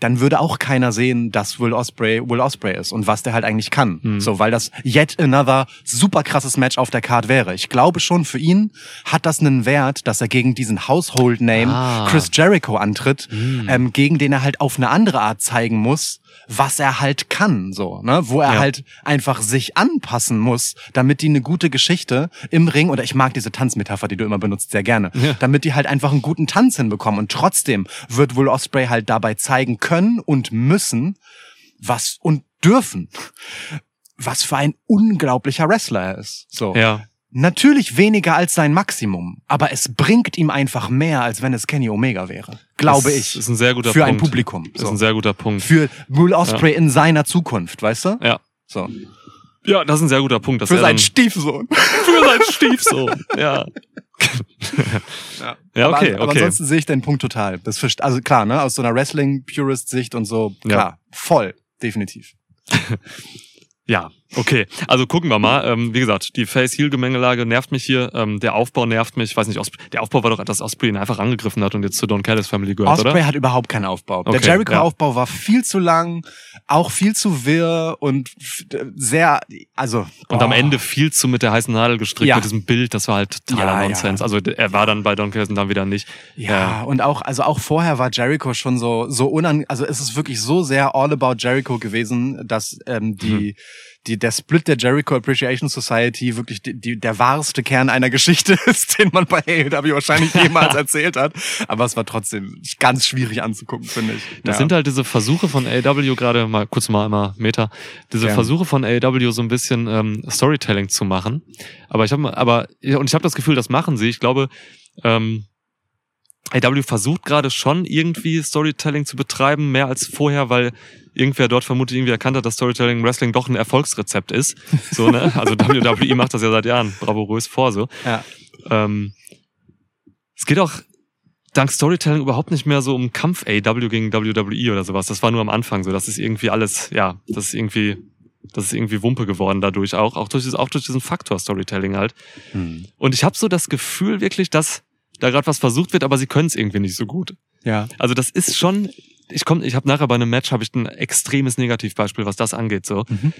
dann würde auch keiner sehen, dass Will Osprey Will Osprey ist und was der halt eigentlich kann.
Mhm.
So, weil das yet another super krasses Match auf der Card wäre. Ich glaube schon, für ihn hat das einen Wert, dass er gegen diesen Household Name
Ah.
Chris Jericho antritt,
Mhm.
ähm, gegen den er halt auf eine andere Art zeigen muss, was er halt kann, so, ne, wo er
Ja.
halt einfach sich anpassen muss, damit die eine gute Geschichte im Ring, oder ich mag diese Tanzmetapher, die du immer benutzt, sehr gerne,
Ja.
damit die halt einfach einen guten Tanz hinbekommen. Und trotzdem wird Will Osprey halt dabei zeigen können und müssen, was und dürfen, was für ein unglaublicher Wrestler er ist. So.
Ja.
Natürlich weniger als sein Maximum, aber es bringt ihm einfach mehr, als wenn es Kenny Omega wäre. Glaube
Das
ich.
Ist ein sehr guter
für
Punkt.
ein Publikum.
Ist
So.
ein sehr guter Punkt.
Für Will Osprey in seiner Zukunft, weißt du?
Ja.
So.
Ja, das ist ein sehr guter Punkt. Dass
Für seinen Stiefsohn.
für seinen Stiefsohn. Ja.
Ja,
Ja, okay,
aber, aber
okay.
ansonsten sehe ich den Punkt total. Das verst- also klar, ne, aus so einer Wrestling-Purist-Sicht und so, klar, voll, definitiv.
Ja, okay. Also gucken wir mal. Ähm, wie gesagt, die Face-Heel-Gemengelage nervt mich hier. Ähm, der Aufbau nervt mich. Ich weiß nicht, Osprey, der Aufbau war doch, dass Osprey ihn einfach angegriffen hat und jetzt zur Don Callis Family gehört,
Osprey
oder?
hat überhaupt keinen Aufbau.
Okay,
Der Jericho-Aufbau war viel zu lang, auch viel zu wirr und sehr, also.
Und am
oh.
Ende viel zu mit der heißen Nadel gestrickt
Ja.
mit diesem Bild. Das war halt totaler
Ja, ja.
Nonsens. Also er war dann bei Don Callis und dann wieder nicht.
Ja, und auch, also auch vorher war Jericho schon so, so unan, also es ist wirklich so sehr all about Jericho gewesen, dass ähm, die, die, der Split der Jericho Appreciation Society wirklich die, die, der wahrste Kern einer Geschichte ist, den man bei AEW wahrscheinlich jemals erzählt hat. Aber es war trotzdem ganz schwierig anzugucken, finde ich.
Das
ja.
sind halt diese Versuche von AEW, gerade mal kurz mal einmal Meta, diese
Gerne.
Versuche von AEW so ein bisschen ähm, Storytelling zu machen. Aber ich habe aber ja, und ich habe das Gefühl, das machen sie. Ich glaube, ähm, AEW versucht gerade schon irgendwie Storytelling zu betreiben, mehr als vorher, weil irgendwer dort vermutlich irgendwie erkannt hat, dass Storytelling Wrestling doch ein Erfolgsrezept ist. So, ne? Also WWE macht das ja seit Jahren bravourös vor so.
Ja.
Ähm, es geht auch dank Storytelling überhaupt nicht mehr so um Kampf AW gegen WWE oder sowas. Das war nur am Anfang so. Das ist irgendwie alles, ja, das ist irgendwie, das ist irgendwie Wumpe geworden dadurch auch, auch durch, auch durch diesen Faktor Storytelling halt.
Hm.
Und ich habe so das Gefühl wirklich, dass da gerade was versucht wird, aber sie können es irgendwie nicht so gut.
Ja.
Also das ist schon, ich komm, ich habe nachher bei einem Match habe ich ein extremes Negativbeispiel, was das angeht so.
Mhm.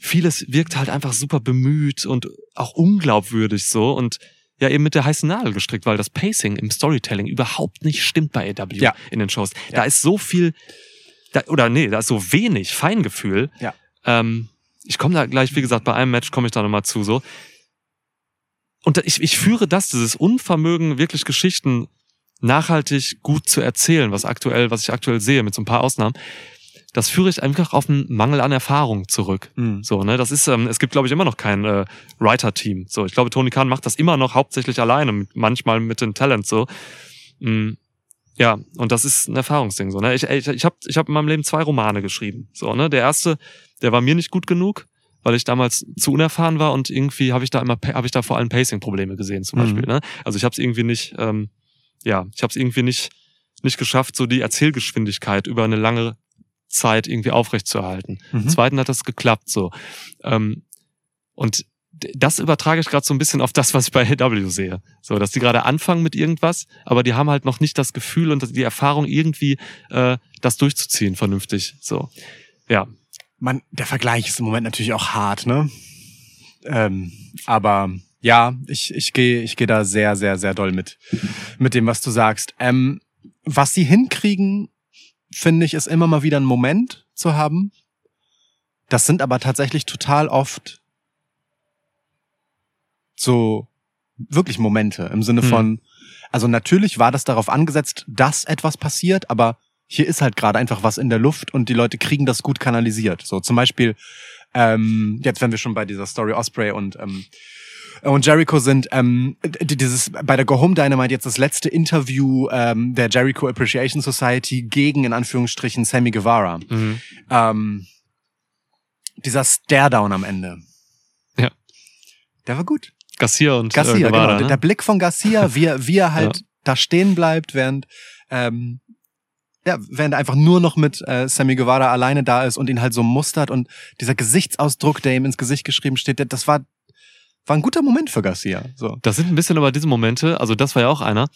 Vieles wirkt halt einfach super bemüht und auch unglaubwürdig so und ja eben mit der heißen Nadel gestrickt, weil das Pacing im Storytelling überhaupt nicht stimmt bei AW
Ja.
in den Shows.
Ja.
Da ist so viel, da, oder nee, da ist so wenig Feingefühl.
Ja.
Ähm, ich komme da gleich, wie gesagt, bei einem Match komme ich da nochmal zu so. Und ich, ich führe das, dieses Unvermögen, wirklich Geschichten nachhaltig gut zu erzählen, was aktuell, was ich aktuell sehe, mit so ein paar Ausnahmen, das führe ich einfach auf einen Mangel an Erfahrung zurück.
Hm.
So, ne, das ist, ähm, es gibt, glaube ich, immer noch kein äh, Writer-Team. So, ich glaube, Tony Khan macht das immer noch hauptsächlich alleine, mit, manchmal mit den Talents so. Mm, ja, und das ist ein Erfahrungsding. So, ne? Ich, ich, ich habe ich hab in meinem Leben zwei Romane geschrieben. So, ne? Der erste, der war mir nicht gut genug, weil ich damals zu unerfahren war und irgendwie habe ich da immer habe ich da vor allem Pacing-Probleme gesehen, zum
Mhm.
Beispiel. Ne? Also ich habe es irgendwie nicht, ähm, ja, ich habe es irgendwie nicht nicht geschafft, so die Erzählgeschwindigkeit über eine lange Zeit irgendwie aufrechtzuerhalten.
Mhm.
Im zweiten hat das geklappt so. Ähm, und das übertrage ich gerade so ein bisschen auf das, was ich bei AW sehe. So, dass die gerade anfangen mit irgendwas, aber die haben halt noch nicht das Gefühl und die Erfahrung, irgendwie äh, das durchzuziehen, vernünftig. So. Ja.
Man, der Vergleich ist im Moment natürlich auch hart, ne? Ähm, aber Ja, ich, ich gehe ich geh da sehr, sehr, sehr doll mit, mit dem, was du sagst. Ähm, was sie hinkriegen, finde ich, ist immer mal wieder ein Moment zu haben. Das sind aber tatsächlich total oft so wirklich Momente im Sinne
Hm.
von, also natürlich war das darauf angesetzt, dass etwas passiert, aber hier ist halt gerade einfach was in der Luft und die Leute kriegen das gut kanalisiert. So zum Beispiel, ähm, jetzt wenn wir schon bei dieser Story Osprey und ähm, und Jericho sind ähm, dieses bei der Go Home Dynamite jetzt das letzte Interview ähm, der Jericho Appreciation Society gegen in Anführungsstrichen Sammy Guevara.
Mhm.
Ähm, dieser Stare-Down am Ende.
Ja.
Der war gut.
Garcia und
Garcia,
äh, Guevara,
genau. Der-
ne?
Der Blick von Garcia, wie er, wie er halt
Ja.
da stehen bleibt, während ähm, ja, während er einfach nur noch mit äh, Sammy Guevara alleine da ist und ihn halt so mustert und dieser Gesichtsausdruck, der ihm ins Gesicht geschrieben steht, der, das war war ein guter Moment für Garcia. So.
Das sind ein bisschen aber diese Momente, also das war ja auch einer,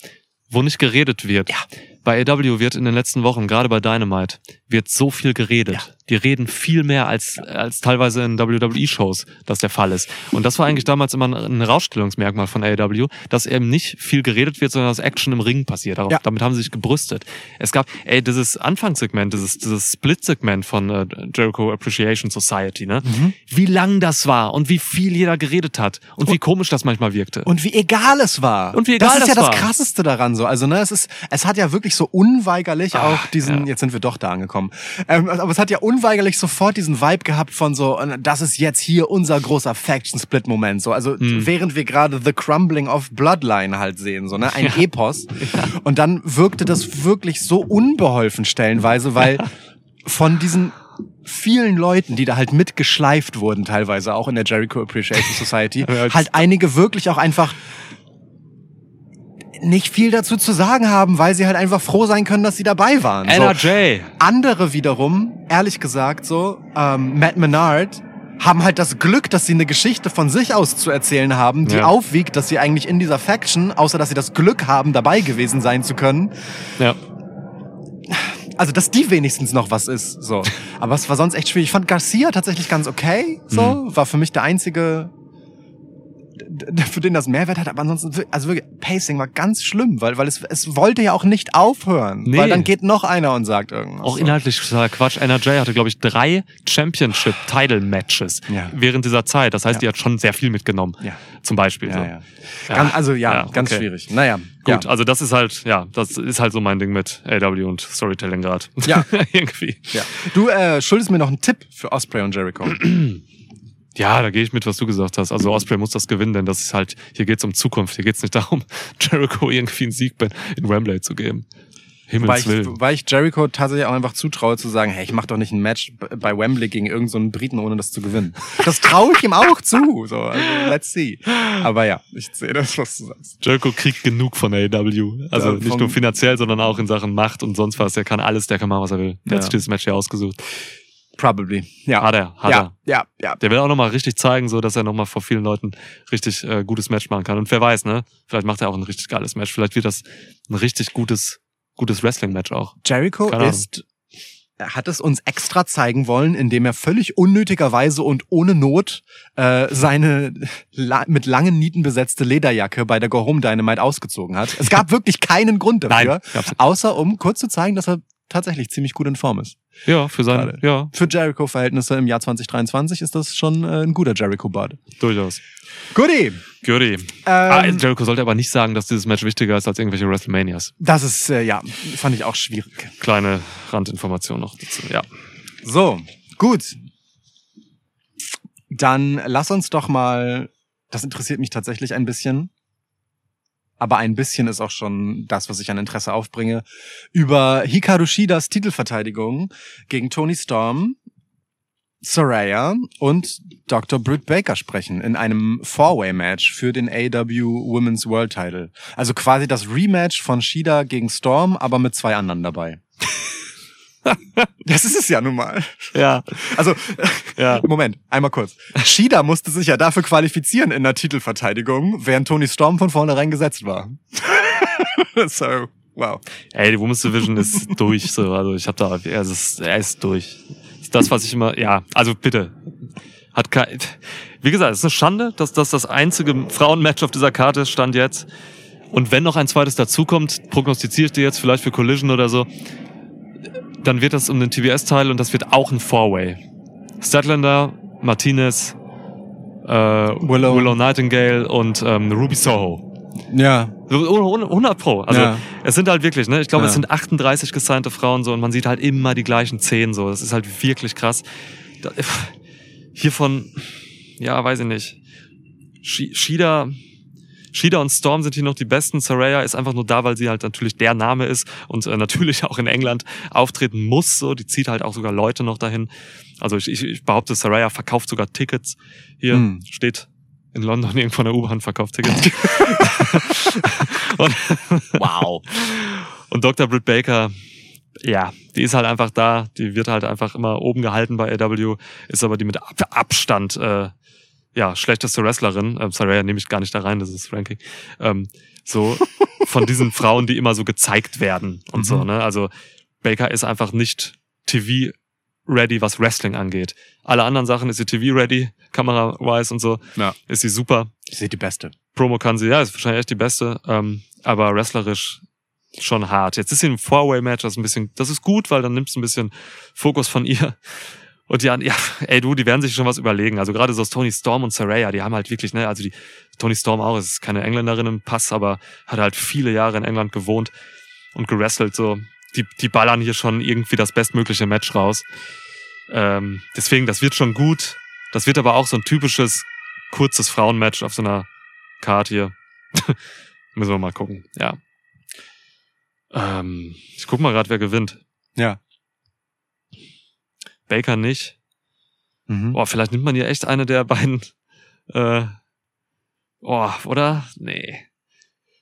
wo nicht geredet wird.
Ja.
Bei AW wird in den letzten Wochen, gerade bei Dynamite, wird so viel geredet.
Ja.
Die reden viel mehr als, als teilweise in WWE-Shows das der Fall ist. Und das war eigentlich damals immer ein- Herausstellungsmerkmal von AW, dass eben nicht viel geredet wird, sondern dass Action im Ring passiert. Darauf,
Ja.
Damit haben sie sich gebrüstet. Es gab, ey, dieses Anfangssegment, dieses, dieses Split-Segment von äh, Jericho Appreciation Society, ne?
Mhm.
Wie lang das war und wie viel jeder geredet hat und wie komisch das manchmal wirkte.
Und wie egal es war.
Und wie egal
das ist
das
ja das
war.
krasseste daran so. Also, ne, es ist, es hat ja wirklich so unweigerlich
Ah,
auch diesen,
ja.
jetzt sind wir doch da angekommen. Ähm, aber es hat ja unweigerlich sofort diesen Vibe gehabt von so, äh, das ist jetzt hier unser großer Faction-Split-Moment. So, also
Hm.
während wir gerade The Crumbling of Bloodline halt sehen, so, ne, ein Epos. Und dann wirkte das wirklich so unbeholfen stellenweise, weil von diesen vielen Leuten, die da halt mitgeschleift wurden, teilweise auch in der Jericho Appreciation Society,
Ja,
halt einige wirklich auch einfach nicht viel dazu zu sagen haben, weil sie halt einfach froh sein können, dass sie dabei waren. So.
NRJ.
Andere wiederum, ehrlich gesagt, so, ähm, Matt Menard, haben halt das Glück, dass sie eine Geschichte von sich aus zu erzählen haben, die
Ja.
aufwiegt, dass sie eigentlich in dieser Faction, außer dass sie das Glück haben, dabei gewesen sein zu können,
Ja.
also dass die wenigstens noch was ist. So. Aber es war sonst echt schwierig. Ich fand Garcia tatsächlich ganz okay. So, war für mich der einzige, für den das Mehrwert hat. Aber ansonsten, also wirklich, Pacing war ganz schlimm, weil, weil es, es wollte ja auch nicht aufhören.
Nee.
Weil dann geht noch einer und sagt irgendwas.
Auch
so.
inhaltlich total Quatsch. NRJ hatte, glaube ich, drei Championship-Title-Matches
Ja.
während dieser Zeit. Das heißt,
Ja.
die hat schon sehr viel mitgenommen.
Ja.
Zum Beispiel. so.
Ja, ja. Ganz, also ja, ganz
okay.
schwierig. Naja,
Gut, also das ist halt, ja, das ist halt so mein Ding mit AW und Storytelling gerade.
Ja.
Irgendwie.
ja. Du äh, schuldest mir noch einen Tipp für Osprey und Jericho.
Ja, da gehe ich mit, was du gesagt hast. Also Osprey muss das gewinnen, denn das ist halt, hier geht's um Zukunft. Hier geht's nicht darum, Jericho irgendwie einen Sieg bei- in Wembley zu geben.
Weil
Himmels
ich, weil ich Jericho tatsächlich auch einfach zutraue zu sagen, hey, ich mach doch nicht ein Match bei Wembley gegen irgendeinen so einen Briten, ohne das zu gewinnen. Das traue ich ihm auch zu. So, also, let's see. Aber ja, ich sehe das, was du sagst.
Jericho kriegt genug von AEW. Also
Ja,
nicht nur finanziell, sondern auch in Sachen Macht und sonst was. Der kann alles, der kann machen, was er will. Der
Ja.
hat sich dieses Match hier ausgesucht.
Probably. Ja.
Hat er, hat
ja,
er.
ja, ja.
Der will auch nochmal richtig zeigen, so dass er nochmal vor vielen Leuten richtig äh, gutes Match machen kann. Und wer weiß, ne? Vielleicht macht er auch ein richtig geiles Match. Vielleicht wird das ein richtig gutes, gutes Wrestling-Match auch.
Jericho ist, er hat es uns extra zeigen wollen, indem er völlig unnötigerweise und ohne Not äh, seine la mit langen Nieten besetzte Lederjacke bei der Go Home Dynamite ausgezogen hat. Es gab wirklich keinen Grund dafür,
Nein,
außer um kurz zu zeigen, dass er tatsächlich ziemlich gut in Form ist.
Ja, für seine,
Gerade.
ja,
Für Jericho-Verhältnisse im Jahr 2023 ist das schon äh, ein guter Jericho-Bud.
durchaus.
Goodie!
Goodie. ah,
Ähm,
Jericho sollte aber nicht sagen, dass dieses Match wichtiger ist als irgendwelche WrestleManias.
das ist, äh, ja, fand ich auch schwierig.
Kleine Randinformation noch dazu. Ja.
So, gut. Dann lass uns doch mal, das interessiert mich tatsächlich ein bisschen, aber ein bisschen ist auch schon das, was ich an Interesse aufbringe, über Hikaru Shidas Titelverteidigung gegen Tony Storm, Soraya und Dr. Britt Baker sprechen in einem Four-Way-Match für den AW Women's World Title. Also quasi das Rematch von Shida gegen Storm, aber mit zwei anderen dabei. Das ist es ja nun mal.
Ja.
Also,
Ja.
Moment, einmal kurz. Shida musste sich ja dafür qualifizieren in der Titelverteidigung, während Tony Storm von vornherein gesetzt war. so, wow.
Ey, die Women's Division ist durch. So. Also ich habe da, er ist, er ist durch. Das ist das, was ich immer, ja, also bitte. Hat kein, wie gesagt, es ist eine Schande, dass das das einzige Frauenmatch auf dieser Karte ist, stand jetzt. Und wenn noch ein zweites dazukommt, prognostiziere ich dir jetzt vielleicht für Collision oder so, dann wird das um den TBS-Teil und das wird auch ein Four-Way. Statlander, Martinez, äh,
Willow.
Willow Nightingale und ähm, Ruby Soho.
Ja.
So 100 Pro. Also
Ja.
es sind halt wirklich, ne? Ich glaube,
Ja.
es sind 38 gesignte Frauen so und man sieht halt immer die gleichen 10 so. Das ist halt wirklich krass. Hiervon, ja, weiß ich nicht. Shi- Shida, Shida und Storm sind hier noch die besten. Saraya ist einfach nur da, weil sie halt natürlich der Name ist und äh, natürlich auch in England auftreten muss. So, die zieht halt auch sogar Leute noch dahin. Also ich, ich, ich behaupte, Saraya verkauft sogar Tickets. Hier
Hm.
steht in London irgendwo in der U-Bahn verkauft Tickets. und,
Wow.
und Dr. Britt Baker, ja, die ist halt einfach da. Die wird halt einfach immer oben gehalten bei AW, ist aber die mit Ab Abstand äh, ja schlechteste Wrestlerin. Ähm, Saraya nehme ich gar nicht da rein, das ist Ranking. Ähm, so von diesen Frauen, die immer so gezeigt werden und so.
Mhm.
Ne? Also Baker ist einfach nicht TV ready, was Wrestling angeht. Alle anderen Sachen ist sie TV ready, Kamera-wise und so.
Ja.
Ist sie super.
Ich sehe die Beste.
Promo kann sie, ja, ist wahrscheinlich echt die beste, ähm, aber wrestlerisch schon hart. Jetzt ist sie ein Four-Way-Match, das ist ein bisschen, das ist gut, weil dann nimmst du ein bisschen Fokus von ihr. Und die, ja, ey du, die werden sich schon was überlegen. Also gerade so Tony Storm und Saraya, die haben halt wirklich, ne, also die Tony Storm auch, ist keine Engländerin im Pass, aber hat halt viele Jahre in England gewohnt und gewrestelt so. Die, die ballern hier schon irgendwie das bestmögliche Match raus. Ähm, deswegen, das wird schon gut. Das wird aber auch so ein typisches kurzes Frauenmatch auf so einer Card hier. Müssen wir mal gucken, ja. Ähm, ich guck mal gerade, wer gewinnt.
Ja.
Baker nicht.
Mhm.
Boah, vielleicht nimmt man hier echt eine der beiden. Äh, oh, oder? Nee.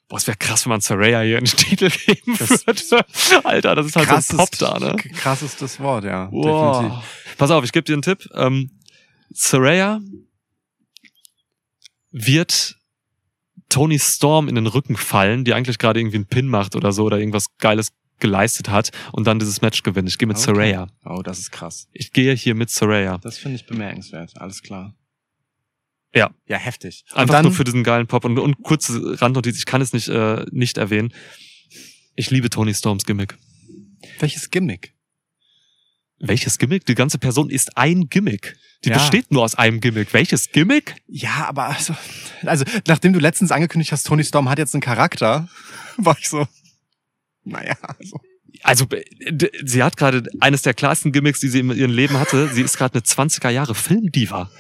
Boah, es wäre krass, wenn man Saraya hier einen Titel geben
Das-
würde. Alter, das ist halt so ein Pop da, ne?
Krassestes Wort, ja. Definitiv.
Wow. Pass auf, ich gebe dir einen Tipp. Ähm, Saraya wird Tony Storm in den Rücken fallen, die eigentlich gerade irgendwie einen Pin macht oder so oder irgendwas Geiles geleistet hat und dann dieses Match gewinnt. Ich gehe mit
Okay.
Saraya.
Oh, das ist krass.
Ich gehe hier mit Saraya.
Das finde ich bemerkenswert. Alles klar.
Ja.
Ja, heftig. Und
Einfach nur für diesen geilen Pop. Und, und kurze Randnotiz, ich kann es nicht, äh, nicht erwähnen. Ich liebe Tony Storms Gimmick.
welches Gimmick?
Welches Gimmick? Die ganze Person ist ein Gimmick. Die
Ja.
besteht nur aus einem Gimmick. Welches Gimmick?
Ja, aber also, also, nachdem du letztens angekündigt hast, Tony Storm hat jetzt einen Charakter, war ich so, naja, also.
Also, äh, sie hat gerade eines der klarsten Gimmicks, die sie in ihrem Leben hatte. Sie ist gerade eine 20er Jahre Filmdiva.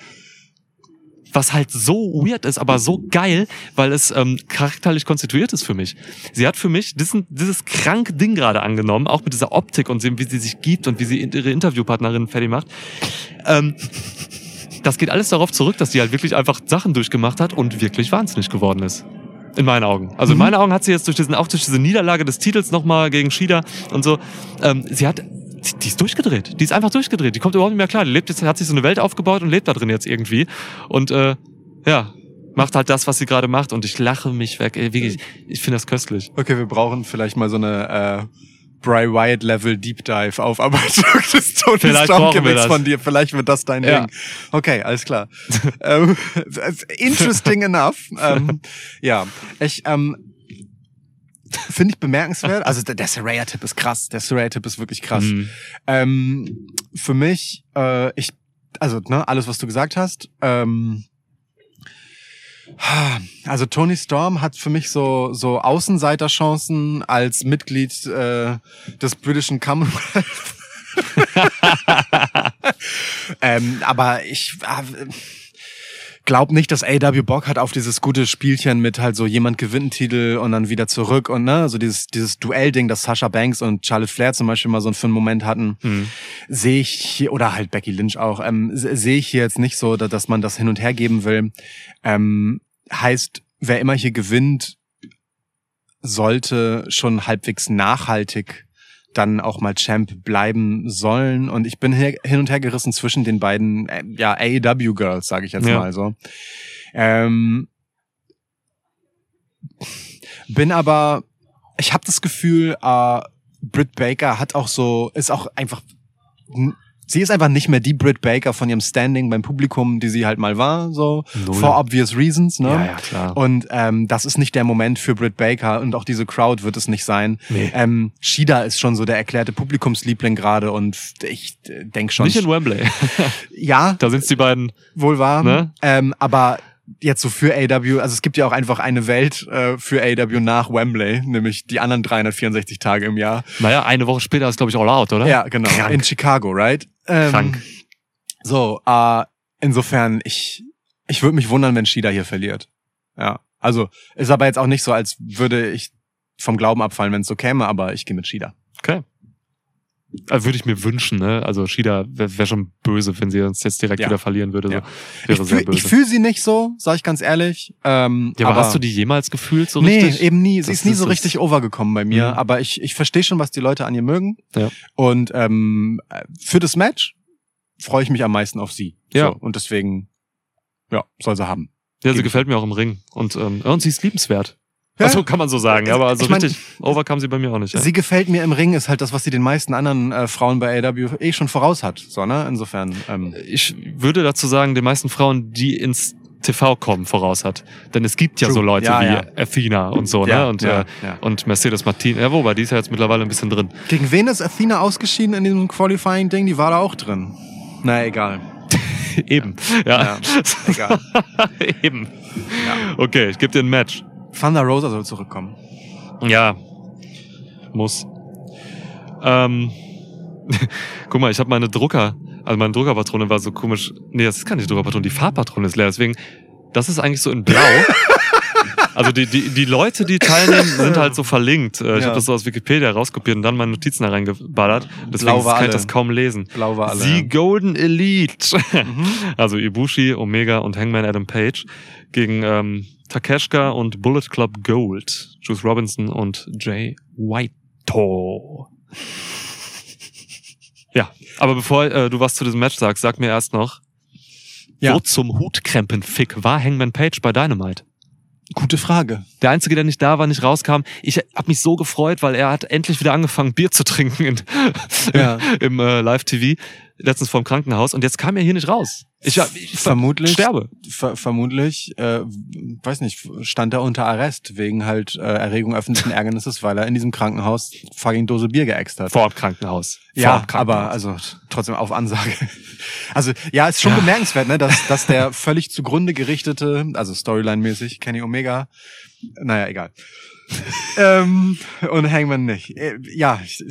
Was halt so weird ist, aber so geil, weil es ähm, charakterlich konstituiert ist für mich. Sie hat für mich diesen, dieses kranke Ding gerade angenommen, auch mit dieser Optik und dem, wie sie sich gibt und wie sie ihre Interviewpartnerin fertig macht. Ähm, das geht alles darauf zurück, dass sie halt wirklich einfach Sachen durchgemacht hat und wirklich wahnsinnig geworden ist. In meinen Augen. Also in
Mhm.
meinen Augen hat sie jetzt durch diesen, auch durch diese Niederlage des Titels nochmal gegen Shida und so, ähm, sie hat, die, die ist durchgedreht. Die ist einfach durchgedreht. Die kommt überhaupt nicht mehr klar. Die lebt jetzt, hat sich so eine Welt aufgebaut und lebt da drin jetzt irgendwie. Und äh, ja, macht halt das, was sie gerade macht. Und ich lache mich weg. Ey, wirklich, ich finde das köstlich.
Okay, wir brauchen vielleicht mal so eine, äh, Bry Wyatt Level Deep Dive Aufarbeitung des Tony
Vielleicht
Storm Gimmicks von dir. Vielleicht wird das dein
Ja.
Ding. Okay, alles klar. ähm, interesting enough. Ähm, ja, ich, ähm, finde ich bemerkenswert. Also der, der Saraya-Tipp ist krass. Der Saraya-Tipp ist wirklich krass.
Mhm.
Ähm, für mich, äh, ich, also ne, alles, was du gesagt hast. Ähm, also Tony Storm hat für mich so so Außenseiterchancen als Mitglied äh, des britischen Commonwealth. ähm, aber ich äh, glaub nicht, dass AW Bock hat auf dieses gute Spielchen mit halt so jemand gewinnt einen Titel und dann wieder zurück und ne, so dieses dieses Duellding, das Sasha Banks und Charlotte Flair zum Beispiel mal so für einen Moment hatten
Mhm.
sehe ich hier, oder halt Becky Lynch auch, ähm, se- sehe ich hier jetzt nicht so, da- dass man das hin und her geben will. Ähm, heißt, wer immer hier gewinnt, sollte schon halbwegs nachhaltig dann auch mal Champ bleiben sollen. Und ich bin hier hin und her gerissen zwischen den beiden äh, ja, AEW-Girls, sage ich jetzt
Ja.
mal so. Ähm, bin aber, ich habe das Gefühl, äh, Britt Baker hat auch so, ist auch einfach sie ist einfach nicht mehr die Britt Baker von ihrem Standing beim Publikum, die sie halt mal war, so
Null.
for obvious reasons, ne?
Ja, ja, klar.
Und ähm, das ist nicht der Moment für Britt Baker und auch diese Crowd wird es nicht sein.
Nee.
Ähm, Shida ist schon so der erklärte Publikumsliebling gerade und ich äh, denk schon,
Nicht in Wembley.
ja,
da sind die beiden.
wohl wahr.
Ne?
Ähm, aber jetzt so für AW, also es gibt ja auch einfach eine Welt äh, für AW nach Wembley, nämlich die anderen 364 Tage im Jahr.
Naja, eine Woche später ist, glaube ich, All Out, oder?
Ja, genau.
Krank.
In Chicago, right? Ähm,
Krank.
So, äh, insofern, ich, ich würde mich wundern, wenn Shida hier verliert. Ja. Also, ist aber jetzt auch nicht so, als würde ich vom Glauben abfallen, wenn es so käme, aber ich gehe mit Shida.
Okay. Also würde ich mir wünschen, ne? Also Shida wäre wär schon böse, wenn sie uns jetzt direkt
Ja.
wieder verlieren würde. So.
Ja.
Wäre
Ich
sehr
fühl- ich fühle sie nicht so, sag ich ganz ehrlich. Ähm,
ja, aber, hast du die jemals gefühlt so
nee,
richtig?
eben nie. Sie
Das
ist nie so richtig overgekommen bei mir,
Mhm.
aber ich, ich verstehe schon, was die Leute an ihr mögen.
Ja.
Und ähm, für das Match freue ich mich am meisten auf sie.
Ja.
So, und deswegen, ja, soll sie haben.
Ja, sie
Eben.
gefällt mir auch im Ring. Und, ähm, und sie ist liebenswert.
Ja.
Also kann man so sagen, aber also
Ich mein-
richtig over kam sie bei mir auch nicht. Ja.
Sie gefällt mir im Ring, ist halt das, was sie den meisten anderen äh, Frauen bei AW eh schon voraus hat. So, ne? Insofern, ähm,
Ich würde dazu sagen, den meisten Frauen, die ins TV kommen, voraus hat. Denn es gibt ja
True.
so Leute
Ja,
wie
ja.
Athena und so,
Ja,
ne? Und, äh,
ja.
und Mercedes Martin. Ja, wobei, die ist ja jetzt mittlerweile ein bisschen drin.
gegen wen ist Athena ausgeschieden in diesem Qualifying-Ding? Die war da auch drin. Na, egal.
Eben. Ja.
Egal.
Eben. Okay, ich gebe dir ein Match.
Thunder Rosa soll zurückkommen.
Ja. Muss. Ähm. Guck mal, ich habe meine Drucker, also meine Druckerpatrone war so komisch. Nee, das ist keine Druckerpatrone, die Farbpatrone ist leer. Deswegen, das ist eigentlich so in Blau. Also die, die, die Leute, die teilnehmen, sind halt so verlinkt. Äh, Ich
Ja.
habe das so aus Wikipedia rauskopiert und dann meine Notizen da reingeballert. Deswegen
Blau war
kann ich
alle.
das kaum lesen.
Blau war alle.
The. Golden Elite.
Mhm.
Also Ibushi, Omega und Hangman Adam Page gegen ähm, Takeshka und Bullet Club Gold. Juice Robinson und Jay Whiteo. Ja, aber bevor äh, du was zu diesem Match sagst, sag mir erst noch,
Ja.
wo zum Hutkrempenfick war Hangman Page bei Dynamite?
Gute Frage.
Der Einzige, der nicht da war, nicht rauskam. Ich habe mich so gefreut, weil er hat endlich wieder angefangen, Bier zu trinken in,
Ja.
im äh, Live-TV, letztens vorm Krankenhaus. Und jetzt kam er hier nicht raus. Ich, ich
Vermutlich.
sterbe.
Ver vermutlich, äh, weiß nicht, stand er unter Arrest wegen halt äh, Erregung öffentlichen Ärgernisses, weil er in diesem Krankenhaus fucking Dose Bier geäxt hat.
Vor dem Krankenhaus. Vor
Ja,
Krankenhaus.
aber also trotzdem auf Ansage. Also ja, ist schon
Ja.
bemerkenswert, ne, dass, dass der völlig zugrunde gerichtete, also Storyline-mäßig, Kenny Omega, naja, egal. Ähm, und Hangman nicht. Äh, Ja, ich,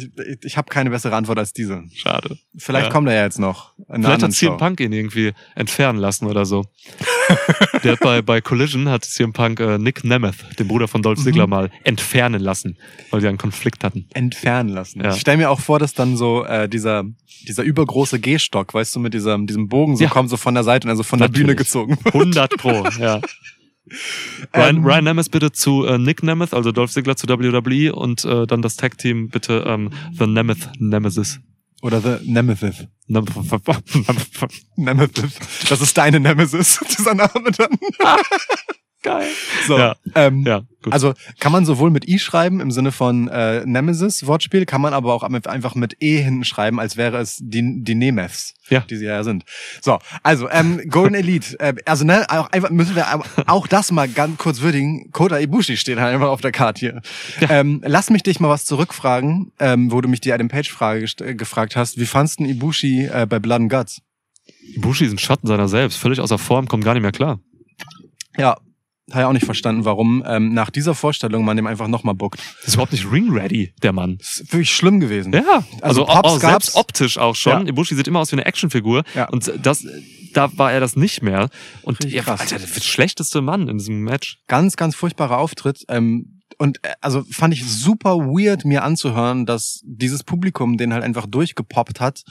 ich habe keine bessere Antwort als diese.
Schade.
Vielleicht
Ja.
kommt er ja jetzt noch.
Vielleicht hat CM. Punk ihn irgendwie entfernen lassen oder so. Der hat bei, bei Collision hat CM Punk äh, Nick Nemeth, den Bruder von Dolph Ziggler,
Mhm.
mal entfernen lassen, weil die einen Konflikt hatten.
entfernen lassen.
Ja.
Ich stelle mir auch vor, dass dann so äh, dieser dieser übergroße Gehstock, weißt du, mit diesem diesem Bogen so
Ja.
kommt so von der Seite und also von der
Natürlich.
Bühne gezogen.
100 pro, ja. Ryan,
Ähm,
Ryan Nemeth bitte zu äh, Nick Nemeth, also Dolph Ziggler zu WWE und äh, dann das Tag-Team bitte ähm, The Nemeth Nemesis.
Oder The Nemesis. Nemesis. Das ist deine Nemesis, dieser Name dann.
Geil.
So.
Ja.
Ähm,
Ja, gut.
Also kann man sowohl mit I schreiben im Sinne von äh, Nemesis Wortspiel, kann man aber auch einfach mit E hinten schreiben, als wäre es die, die Nemeths,
Ja.
die sie ja sind. So, also ähm, Golden Elite, äh, also ne, auch einfach müssen wir auch das mal ganz kurz würdigen. Kota Ibushi steht halt einfach auf der Karte hier. Ähm, lass mich dich mal was zurückfragen, ähm, wo du mich die Adam Page Frage gest- äh, gefragt hast. Wie fandst du Ibushi äh, bei Blood and Guts?
Bushi ist ein Schatten seiner selbst, völlig außer Form, kommt gar nicht mehr klar.
Ja, habe ich auch nicht verstanden, warum ähm, nach dieser Vorstellung man dem einfach nochmal buckt.
Das ist überhaupt nicht ring-ready, der Mann.
Das ist wirklich schlimm gewesen.
Ja,
Also
also,
Pops
auch, selbst optisch auch schon.
Ja.
Ibushi sieht immer aus wie eine Actionfigur.
Ja.
Und das, da war er das nicht mehr. Und er war. Alter, der schlechteste Mann in diesem Match.
ganz, ganz furchtbarer Auftritt. Ähm, und äh, also fand ich super weird, mir anzuhören, dass dieses Publikum den halt einfach durchgepoppt hat,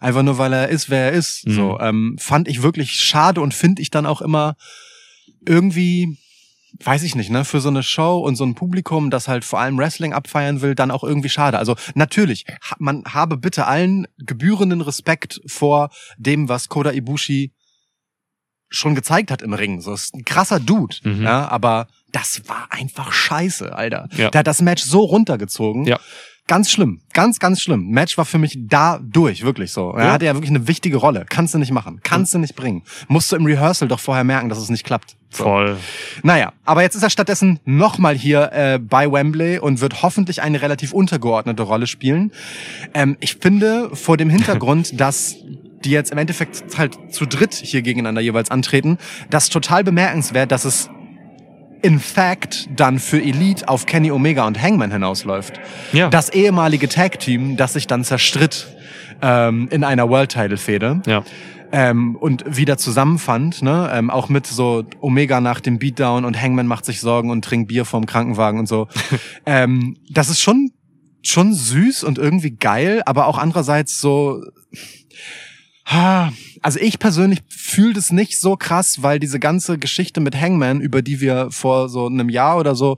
einfach nur weil er ist, wer er ist.
Mhm.
So ähm, fand ich wirklich schade und finde ich dann auch immer irgendwie, weiß ich nicht, ne, für so eine Show und so ein Publikum, das halt vor allem Wrestling abfeiern will, dann auch irgendwie schade. Also natürlich, man habe bitte allen gebührenden Respekt vor dem, was Koda Ibushi schon gezeigt hat im Ring. So ist ein krasser Dude,
Mhm.
ja, aber das war einfach scheiße, Alter.
Ja.
Der hat das Match so runtergezogen.
Ja.
Ganz schlimm, ganz, ganz schlimm. Match war für mich da durch, wirklich so. Er
Ja.
hatte ja wirklich eine wichtige Rolle. Kannst du nicht machen, kannst du nicht bringen. Musst du im Rehearsal doch vorher merken, dass es nicht klappt. So.
Voll.
Naja, aber jetzt ist er stattdessen nochmal hier äh, bei Wembley und wird hoffentlich eine relativ untergeordnete Rolle spielen. Ähm, ich finde vor dem Hintergrund, dass die jetzt im Endeffekt halt zu dritt hier gegeneinander jeweils antreten, das total bemerkenswert, dass es in fact dann für Elite auf Kenny Omega und Hangman hinausläuft.
Ja.
Das ehemalige Tag-Team, das sich dann zerstritt ähm, in einer World-Title-Fehde
Ja.
ähm, und wieder zusammenfand, ne? ähm, auch mit so Omega nach dem Beatdown und Hangman macht sich Sorgen und trinkt Bier vorm Krankenwagen und so. ähm, das ist schon schon süß und irgendwie geil, aber auch andererseits so Also ich persönlich fühle das nicht so krass, weil diese ganze Geschichte mit Hangman, über die wir vor so einem Jahr oder so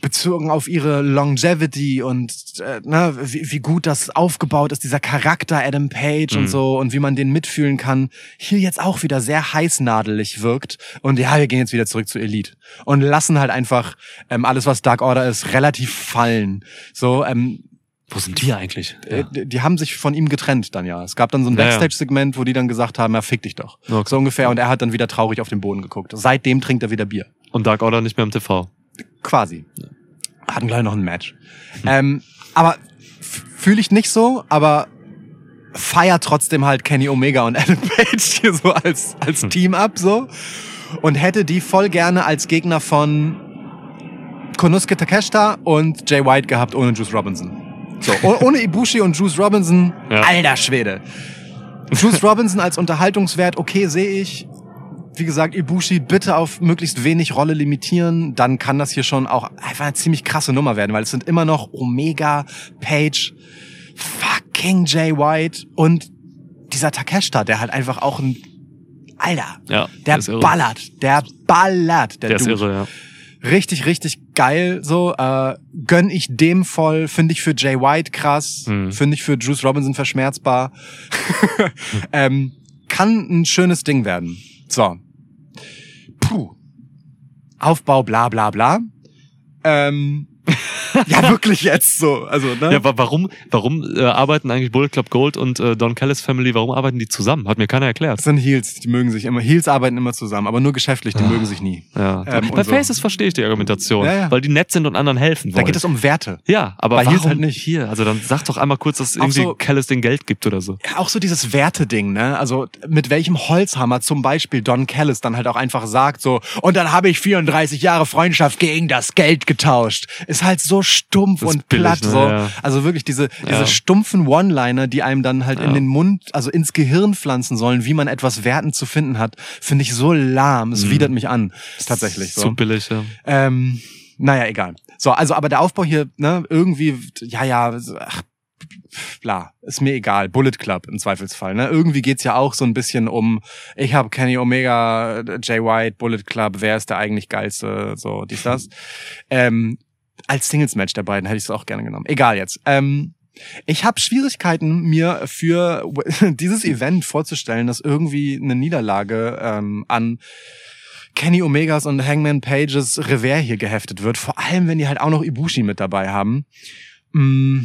bezogen auf ihre Longevity und äh, ne, wie, wie gut das aufgebaut ist, dieser Charakter Adam Page
Mhm.
und so und wie man den mitfühlen kann, hier jetzt auch wieder sehr heißnadelig wirkt. Und ja, wir gehen jetzt wieder zurück zu Elite und lassen halt einfach ähm, alles, was Dark Order ist, relativ fallen. So, ähm,
Wo sind die eigentlich?
äh, die die haben sich von ihm getrennt dann ja. Es gab dann so ein
Ja, ja.
Backstage-Segment, wo die dann gesagt haben, ja, fick dich doch.
Okay.
So ungefähr. Und er hat dann wieder traurig auf den Boden geguckt. Seitdem trinkt er wieder Bier.
Und Dark Order nicht mehr im TV.
Quasi. Hatten gleich noch ein Match. Ähm, aber fühle ich nicht so, aber feier trotzdem halt Kenny Omega und Adam Page hier so als, als Team ab, so. Und hätte die voll gerne als Gegner von Konosuke Takeshita und Jay White gehabt ohne Juice Robinson. So, oh- ohne Ibushi und Juice Robinson,
Ja.
alter Schwede. Juice Robinson als Unterhaltungswert, okay, sehe ich. Wie gesagt, Ibushi bitte auf möglichst wenig Rolle limitieren, dann kann das hier schon auch einfach eine ziemlich krasse Nummer werden, weil es sind immer noch Omega, Page, fucking Jay White und dieser Takeshita, der halt einfach auch ein Alter,
Ja,
der
irre.
ballert, der ballert, der,
Der ist irre, ja.
Richtig, richtig geil. So äh, gönn ich dem voll. Finde ich für Jay White krass.
Mhm.
Finde ich für Juice Robinson verschmerzbar. ähm, kann ein schönes Ding werden. So. Puh. Aufbau, bla bla bla. Ähm, ja, wirklich jetzt so. Also, ne?
Ja, wa- warum, warum äh, arbeiten eigentlich Bullet Club Gold und äh, Don Callis Family, warum arbeiten die zusammen? Hat mir keiner erklärt.
das sind Heels, die mögen sich immer. Heels arbeiten immer zusammen, aber nur geschäftlich, die mögen sich nie.
Ja.
Ähm,
Bei
und so.
Faces verstehe ich die Argumentation,
Ja, ja.
weil die nett sind und anderen helfen
Da
wollen.
geht es um Werte.
ja, aber
Bei
warum
Heels halt nicht.
hier? Also dann sag doch einmal kurz, dass
Auch
irgendwie
so-
Callis den Geld gibt oder so.
Auch so dieses Werteding, ne? Also mit welchem Holzhammer zum Beispiel Don Callis dann halt auch einfach sagt so, und dann habe ich 34 Jahre Freundschaft gegen das Geld getauscht. Ist halt so stumpf und
billig,
platt
ne?
so.
Ja.
Also wirklich diese, diese
Ja.
stumpfen One-Liner, die einem dann halt in
Ja.
den Mund, also ins Gehirn pflanzen sollen, wie man etwas wertend zu finden hat, finde ich so lahm. Es widert mich an. Tatsächlich so.
Zu billig, ja.
Ähm, naja, egal. So, also aber der Aufbau hier, ne, irgendwie, ja, ja, ach, bla, ist mir egal. Bullet Club im Zweifelsfall. Ne? Irgendwie geht's ja auch so ein bisschen um, ich habe Kenny Omega, Jay White, Bullet Club, wer ist der eigentlich geilste, so dies, das. Ähm, als Singles-Match der beiden hätte ich es auch gerne genommen. Egal jetzt. Ähm, ich habe Schwierigkeiten, mir für dieses Event vorzustellen, dass irgendwie eine Niederlage ähm, an Kenny Omegas und Hangman Pages Revers hier geheftet wird. Vor allem, wenn die halt auch noch Ibushi mit dabei haben. Mm.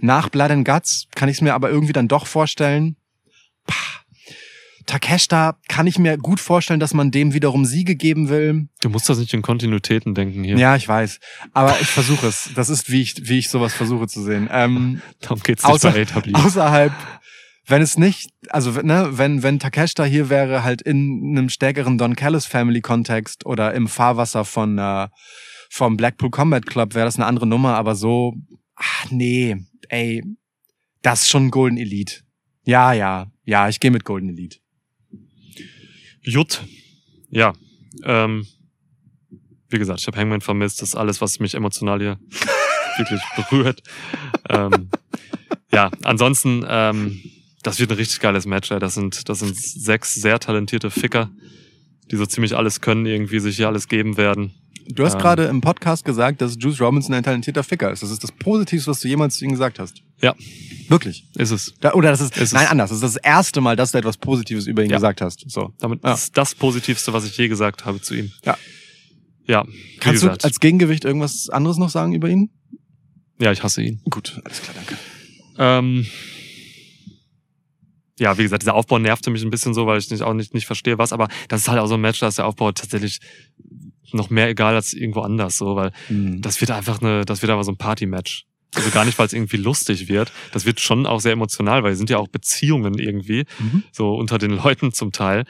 Nach Blood and Guts kann ich es mir aber irgendwie dann doch vorstellen. Takeshita kann ich mir gut vorstellen, dass man dem wiederum Siege geben will.
Du musst das nicht in Kontinuitäten denken hier.
Ja, ich weiß. Aber ich versuche es. Das ist, wie ich, wie ich sowas versuche zu sehen. Ähm,
Darum geht's nicht
außer,
bei AW.
außerhalb, wenn es nicht, also ne, wenn wenn Takeshita hier wäre, halt in einem stärkeren Don Callis Family Kontext oder im Fahrwasser von äh, vom Blackpool Combat Club wäre das eine andere Nummer, aber so, ach nee, ey, das ist schon Golden Elite. Ja, ja, ja, ich gehe mit Golden Elite.
Jut. Ja. Ähm, wie gesagt, ich habe Hangman vermisst. Das ist alles, was mich emotional hier wirklich berührt. Ähm, ja, ansonsten, ähm, das wird ein richtig geiles Match. Ey. Das sind, das sind sechs sehr talentierte Ficker, die so ziemlich alles können, irgendwie sich hier alles geben werden.
Du hast
Ähm.
gerade im Podcast gesagt, dass Juice Robinson ein talentierter Ficker ist. Das ist das Positivste, was du jemals zu ihm gesagt hast.
Ja,
Wirklich.
ist es.
Da, oder das ist,
Es ist-
nein, anders. Das ist das erste Mal, dass du etwas Positives über ihn
Ja.
gesagt hast. So.
Damit
Ja.
ist das Positivste, was ich je gesagt habe zu ihm.
Ja.
Ja,
Kannst
gesagt.
du als Gegengewicht irgendwas anderes noch sagen über ihn?
Ja, ich hasse ihn.
Gut, alles klar, danke.
Ähm, ja, wie gesagt, dieser Aufbau nervte mich ein bisschen so, weil ich nicht, auch nicht, nicht verstehe, was, aber das ist halt auch so ein Match, da ist der Aufbau tatsächlich noch mehr egal als irgendwo anders, so, weil
Hm.
das wird einfach eine, das wird aber so ein Party-Match. Also gar nicht, weil es irgendwie lustig wird. Das wird schon auch sehr emotional, weil es sind ja auch Beziehungen irgendwie,
Mhm.
so unter den Leuten zum Teil.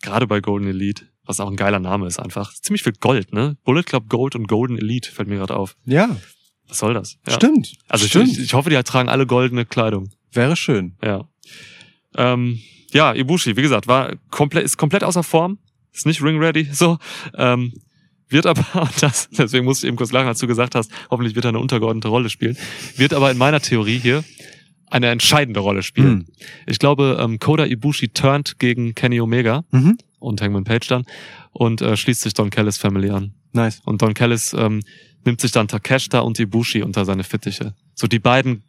Gerade bei Golden Elite, was auch ein geiler Name ist einfach. Ziemlich viel Gold, ne? Bullet Club Gold und Golden Elite fällt mir gerade auf.
Ja,
Was soll das? Ja.
stimmt.
Also ich,
stimmt.
ich, ich hoffe, die tragen alle goldene Kleidung.
Wäre schön.
Ja. Ähm, ja, Ibushi, wie gesagt, war komplett, ist komplett außer Form. Ist nicht ring ready, so. Ähm, wird aber, das, deswegen musste ich eben kurz lachen, als du gesagt hast, hoffentlich wird er eine untergeordnete Rolle spielen. Wird aber in meiner Theorie hier eine entscheidende Rolle spielen.
Hm.
Ich glaube, ähm, Koda Ibushi turnt gegen Kenny Omega
Mhm.
und Hangman Page dann und äh, schließt sich Don Callis Family an.
Nice.
Und Don Callis ähm, nimmt sich dann Takeshita und Ibushi unter seine Fittiche. So die beiden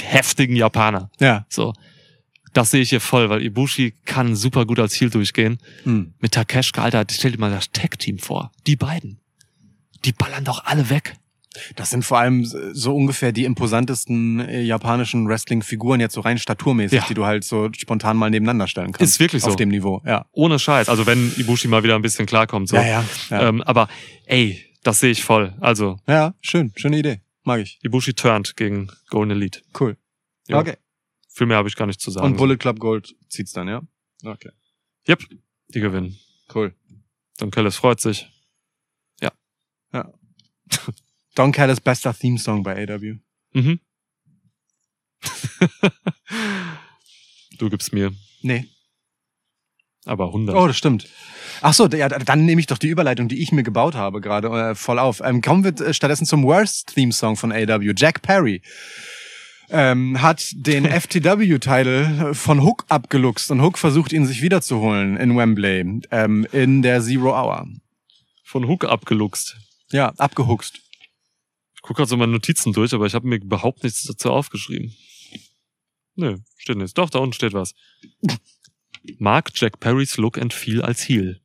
heftigen Japaner.
Ja.
So. Das sehe ich hier voll, weil Ibushi kann super gut als Heel durchgehen.
Hm.
Mit Takeshita, Alter, stell dir mal das Tag-Team vor. Die beiden. Die ballern doch alle weg.
Das sind vor allem so ungefähr die imposantesten äh, japanischen Wrestling-Figuren jetzt so rein staturmäßig,
Ja.
die du halt so spontan mal nebeneinander stellen kannst.
Ist wirklich so.
Auf dem Niveau, ja.
Ohne Scheiß. Also wenn Ibushi mal wieder ein bisschen klarkommt. So.
Ja, ja. Ja,
Ähm, aber ey, das sehe ich voll. Also
ja schön. Schöne Idee. Mag ich.
Ibushi turnt gegen Golden Elite.
Cool.
Ja.
Okay.
Viel mehr habe ich gar nicht zu sagen.
Und Bullet Club Gold zieht's dann, ja? Okay.
Yep, die gewinnen.
Cool.
Don Callis freut sich.
Don Callis bester Theme-Song bei AW.
Mhm. du gibst mir
Nee.
aber 100.
Oh, das stimmt. Ach so, ja, dann nehme ich doch die Überleitung, die ich mir gebaut habe, gerade äh, voll auf. Ähm, kommen wir äh, stattdessen zum Worst Theme Song von AW. Jack Perry ähm, hat den FTW-Title von Hook abgeluchst und Hook versucht ihn sich wiederzuholen in Wembley ähm, in der Zero Hour.
Von Hook abgeluchst.
Ja, abgehuckst.
Ich gucke gerade so meine Notizen durch, aber ich habe mir überhaupt nichts dazu aufgeschrieben. Nö, steht nichts. Doch, da unten steht was. Mag Jack Perrys Look and Feel als Heel.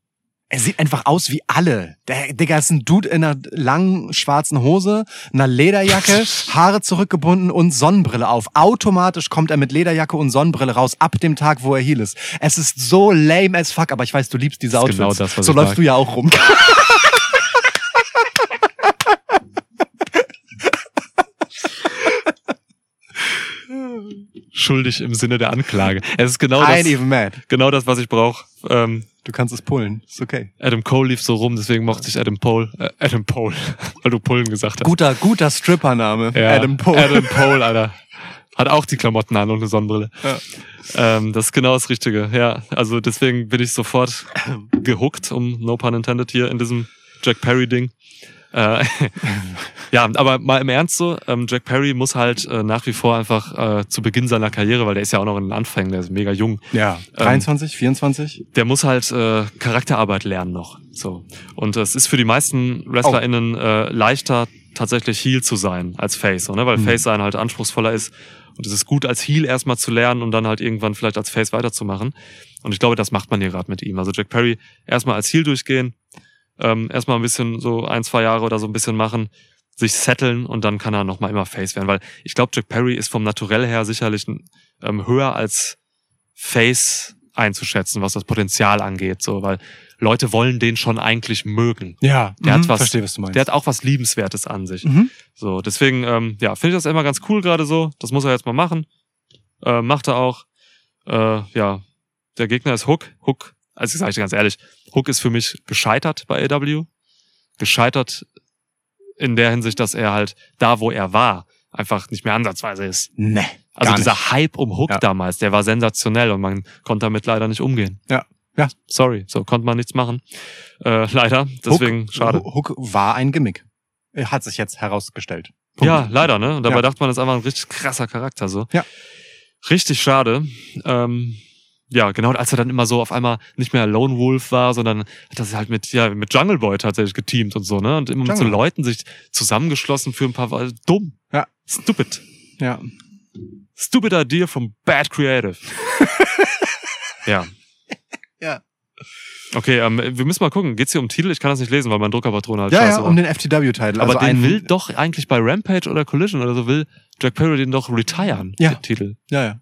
Er sieht einfach aus wie alle. Der Digga ist ein Dude in einer langen schwarzen Hose, einer Lederjacke, Haare zurückgebunden und Sonnenbrille auf. Automatisch kommt er mit Lederjacke und Sonnenbrille raus ab dem Tag, wo er Heel ist. Es ist so lame as fuck, aber ich weiß, du liebst diese Outfits.
genau das, was
so läufst
mag.
du ja auch rum.
Schuldig im Sinne der Anklage. Es ist genau das, genau das, was ich brauche. Ähm,
Du kannst es pullen. Ist okay.
Adam Cole lief so rum, deswegen mochte ich Adam Pole. Äh, Adam Pole, weil du Pullen gesagt hast.
Guter, guter Strippername.
Ja,
Adam Cole.
Adam Pole, Alter. Hat auch die Klamotten an und eine Sonnenbrille.
Ja.
Ähm, das ist genau das Richtige. Ja, also deswegen bin ich sofort gehuckt, um no pun intended hier in diesem Jack Perry Ding. Äh, ja, aber mal im Ernst so, ähm, Jack Perry muss halt äh, nach wie vor einfach äh, zu Beginn seiner Karriere, weil der ist ja auch noch in den Anfängen, der ist mega jung,
Ja. 23, 24?
der muss halt äh, Charakterarbeit lernen noch. So. Und es ist für die meisten WrestlerInnen äh, leichter, tatsächlich Heel zu sein als Face, so, ne? weil
Mhm.
Face sein halt anspruchsvoller ist. Und es ist gut, als Heel erstmal zu lernen und dann halt irgendwann vielleicht als Face weiterzumachen. Und ich glaube, das macht man hier gerade mit ihm. Also Jack Perry erstmal als Heel durchgehen, ähm, erstmal ein bisschen so ein, zwei Jahre oder so ein bisschen machen, sich setteln und dann kann er nochmal immer Face werden. Weil ich glaube, Jack Perry ist vom Naturell her sicherlich ähm, höher als Face einzuschätzen, was das Potenzial angeht. So, weil Leute wollen den schon eigentlich mögen.
Ja.
Der hat
mhm,
was-
Verstehe, was du meinst.
Der hat auch was Liebenswertes an sich.
mhm.
So, deswegen, ähm, ja, finde ich das immer ganz cool gerade so. Das muss er jetzt mal machen. Äh, macht er auch. Äh, ja, der Gegner ist Hook. Hook, also sage ich dir ganz ehrlich, Hook ist für mich gescheitert bei AW. Gescheitert in der Hinsicht, dass er halt da, wo er war, einfach nicht mehr ansatzweise ist.
Nee.
Also dieser
nicht.
Hype um Hook
Ja.
damals, der war sensationell und man konnte damit leider nicht umgehen.
Ja. Ja.
Sorry, so konnte man nichts machen. Äh, leider, deswegen
Hook,
schade.
Hook war ein Gimmick. Er Hat sich jetzt herausgestellt. Punkt.
Ja, leider, ne? Und dabei
Ja.
dachte man, das ist einfach ein richtig krasser Charakter, so.
Ja.
Richtig schade. Ähm, ja, genau, als er dann immer so auf einmal nicht mehr Lone Wolf war, sondern hat das halt mit, ja, mit Jungle Boy tatsächlich geteamt und so, ne? Und immer mit so
Jungle.
Leuten sich zusammengeschlossen für ein paar, Wa- dumm.
Ja.
Stupid.
Ja.
Stupid idea from bad creative. ja.
Ja.
Okay, ähm, wir müssen mal gucken. Geht's hier um Titel? Ich kann das nicht lesen, weil mein Druckerpatrone halt
Ja,
scheiße
ja,
war.
um den FTW-Titel.
Aber
also
den will doch eigentlich bei Rampage oder Collision oder so will Jack Perry den doch retiren,
Ja.
den Titel.
Ja, ja.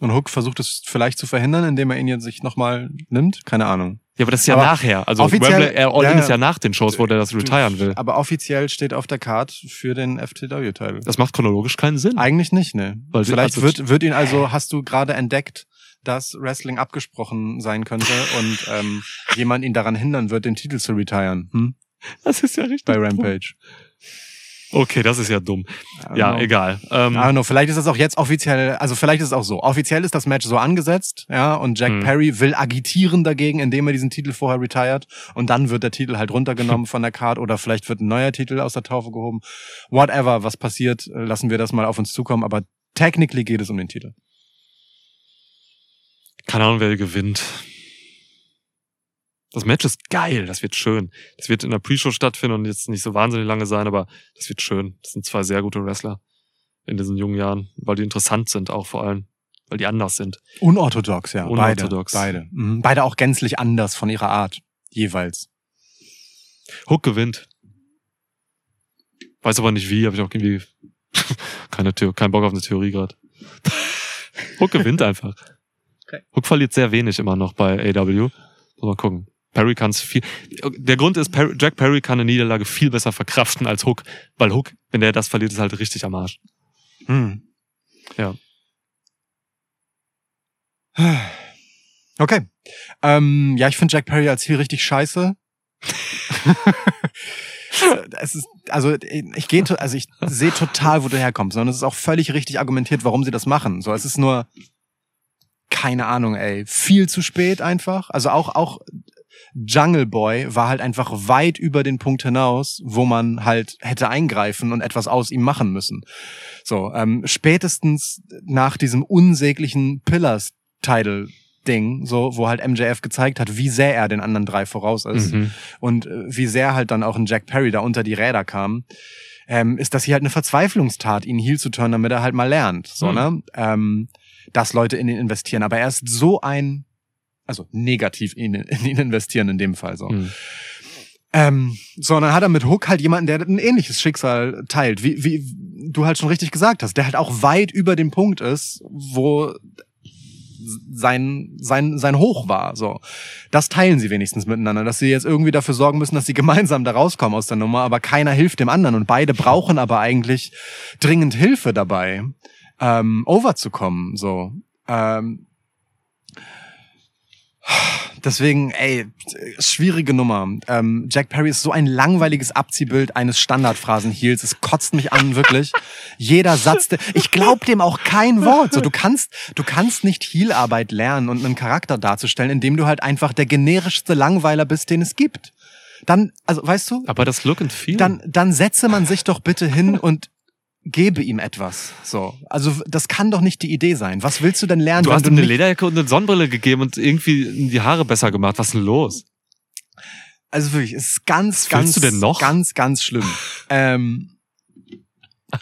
Und Hook versucht es vielleicht zu verhindern, indem er ihn jetzt sich nochmal nimmt. Keine Ahnung.
Ja, aber das ist ja
Aber
nachher. Also
offiziell-
Wembley All
ja,
In ist ja nach den Shows, wo der das retiren will.
Aber offiziell steht auf der Card für den FTW-Titel.
Das macht chronologisch keinen Sinn.
Eigentlich nicht, ne?
Weil
Vielleicht
also-
wird, wird ihn also, hast du gerade entdeckt, dass Wrestling abgesprochen sein könnte und ähm, jemand ihn daran hindern wird, den Titel zu retiren. Hm?
Das ist ja richtig.
Bei. Rampage.
Okay, das ist ja dumm. Ja,
know.
egal. Ähm,
I don't know, vielleicht ist das auch jetzt offiziell, also vielleicht ist es auch so. Offiziell ist das Match so angesetzt, ja, und Jack
Mhm.
Perry will agitieren dagegen, indem er diesen Titel vorher retired und dann wird der Titel halt runtergenommen von der Card oder vielleicht wird ein neuer Titel aus der Taufe gehoben. Whatever, was passiert, lassen wir das mal auf uns zukommen, aber technically geht es um den Titel.
keine Ahnung, wer gewinnt. Das Match ist geil, das wird schön. Das wird in der Pre-Show stattfinden und jetzt nicht so wahnsinnig lange sein, aber das wird schön. Das sind zwei sehr gute Wrestler in diesen jungen Jahren, weil die interessant sind auch vor allem, weil die anders sind.
Unorthodox, ja.
Unorthodox.
Beide. Beide. Mhm. Beide auch gänzlich anders von ihrer Art. Jeweils.
Hook gewinnt. Weiß aber nicht wie, habe ich auch irgendwie keine Theo keinen Bock auf eine Theorie gerade. Hook gewinnt einfach.
Okay.
Hook verliert sehr wenig immer noch bei AW. Mal gucken. Perry kann es viel. Der Grund ist, Perry, Jack Perry kann eine Niederlage viel besser verkraften als Hook, weil Hook, wenn der das verliert, ist halt richtig am Arsch.
Hm.
Ja.
Okay. Ähm, ja, ich finde Jack Perry als Heel richtig scheiße. es ist, also ich gehe, also ich sehe total, wo du herkommst, und es ist auch völlig richtig argumentiert, warum sie das machen. So, es ist nur keine Ahnung, ey, viel zu spät einfach. Also auch auch Jungle Boy war halt einfach weit über den Punkt hinaus, wo man halt hätte eingreifen und etwas aus ihm machen müssen. So, ähm, spätestens nach diesem unsäglichen Pillars Title Ding, so, wo halt MJF gezeigt hat, wie sehr er den anderen drei voraus ist
Mhm.
und äh, wie sehr halt dann auch ein Jack Perry da unter die Räder kam, ähm, ist das hier halt eine Verzweiflungstat, ihn Heel zu turnen, damit er halt mal lernt, so,
Mhm.
ne? Ähm, dass Leute in ihn investieren. Aber er ist so ein, also negativ in, in ihn investieren in dem Fall, so.
Mhm.
Ähm, so, und dann hat er mit Hook halt jemanden, der ein ähnliches Schicksal teilt, wie, wie du halt schon richtig gesagt hast, der halt auch weit über dem Punkt ist, wo sein, sein, sein Hoch war, so. Das teilen sie wenigstens miteinander, dass sie jetzt irgendwie dafür sorgen müssen, dass sie gemeinsam da rauskommen aus der Nummer, aber keiner hilft dem anderen und beide brauchen aber eigentlich dringend Hilfe dabei, ähm, overzukommen, so. Ähm, Deswegen, ey, schwierige Nummer. Ähm, Jack Perry ist so ein langweiliges Abziehbild eines Standardphrasen-Heels. Es kotzt mich an, wirklich. Jeder Satz, der, ich glaub dem auch kein Wort. So, du kannst, du kannst nicht Heel-Arbeit lernen und einen Charakter darzustellen, indem du halt einfach der generischste Langweiler bist, den es gibt. Dann, also, weißt du,
Aber das Look and Feel.
dann, dann setze man sich doch bitte hin und gebe ihm etwas. So. Also, das kann doch nicht die Idee sein. Was willst du denn lernen,
du hast ihm eine Lederjacke und eine Sonnenbrille gegeben und irgendwie die Haare besser gemacht. Was ist denn los?
Also wirklich, es ist ganz,
Was
ganz,
willst du denn noch?
ganz, ganz schlimm. ähm,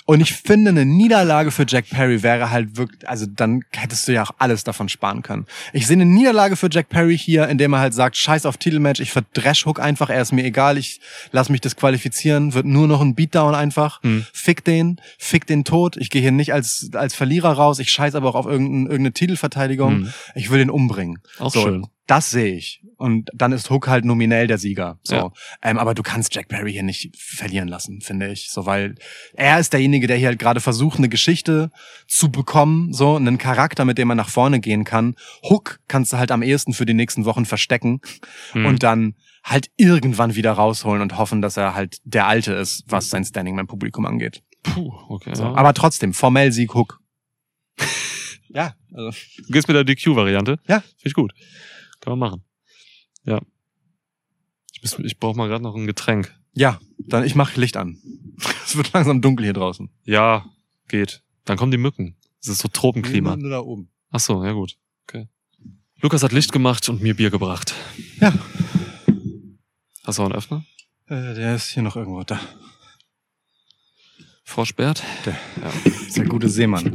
und ich finde, eine Niederlage für Jack Perry wäre halt wirklich, also dann hättest du ja auch alles davon sparen können. Ich sehe eine Niederlage für Jack Perry hier, indem er halt sagt, scheiß auf Titelmatch, ich verdresch Hook einfach, er ist mir egal, ich lass mich disqualifizieren, wird nur noch ein Beatdown einfach.
Hm.
Fick den, fick den tot. Ich gehe hier nicht als, als Verlierer raus, ich scheiß aber auch auf irgendein, irgendeine Titelverteidigung.
Hm.
Ich will den umbringen.
Auch
so,
schön.
Das sehe ich. Und dann ist Hook halt nominell der Sieger. So.
Ja.
Ähm, aber du kannst Jack Perry hier nicht verlieren lassen, finde ich. So, weil er ist derjenige, der hier halt gerade versucht, eine Geschichte zu bekommen, so einen Charakter, mit dem man nach vorne gehen kann. Hook kannst du halt am ehesten für die nächsten Wochen verstecken
Hm.
und dann halt irgendwann wieder rausholen und hoffen, dass er halt der Alte ist, was sein Standing beim Publikum angeht.
Puh, okay.
So.
ja.
Aber trotzdem, formell Sieg Hook. ja, also.
Du gehst mit der DQ-Variante?
Ja.
Finde ich gut. Kann man machen. Ja. Ich, muss- ich brauche mal gerade noch ein Getränk.
Ja, dann ich mach Licht an. Es wird langsam dunkel hier draußen.
Ja, geht. Dann kommen die Mücken. Es ist so Tropenklima.
Nur da oben.
Ach so, ja gut. Okay. Lukas hat Licht gemacht und mir Bier gebracht.
Ja.
Hast du auch einen Öffner?
Äh, der ist hier noch irgendwo da.
Sperrt?
Der, ja, ist der gute Seemann.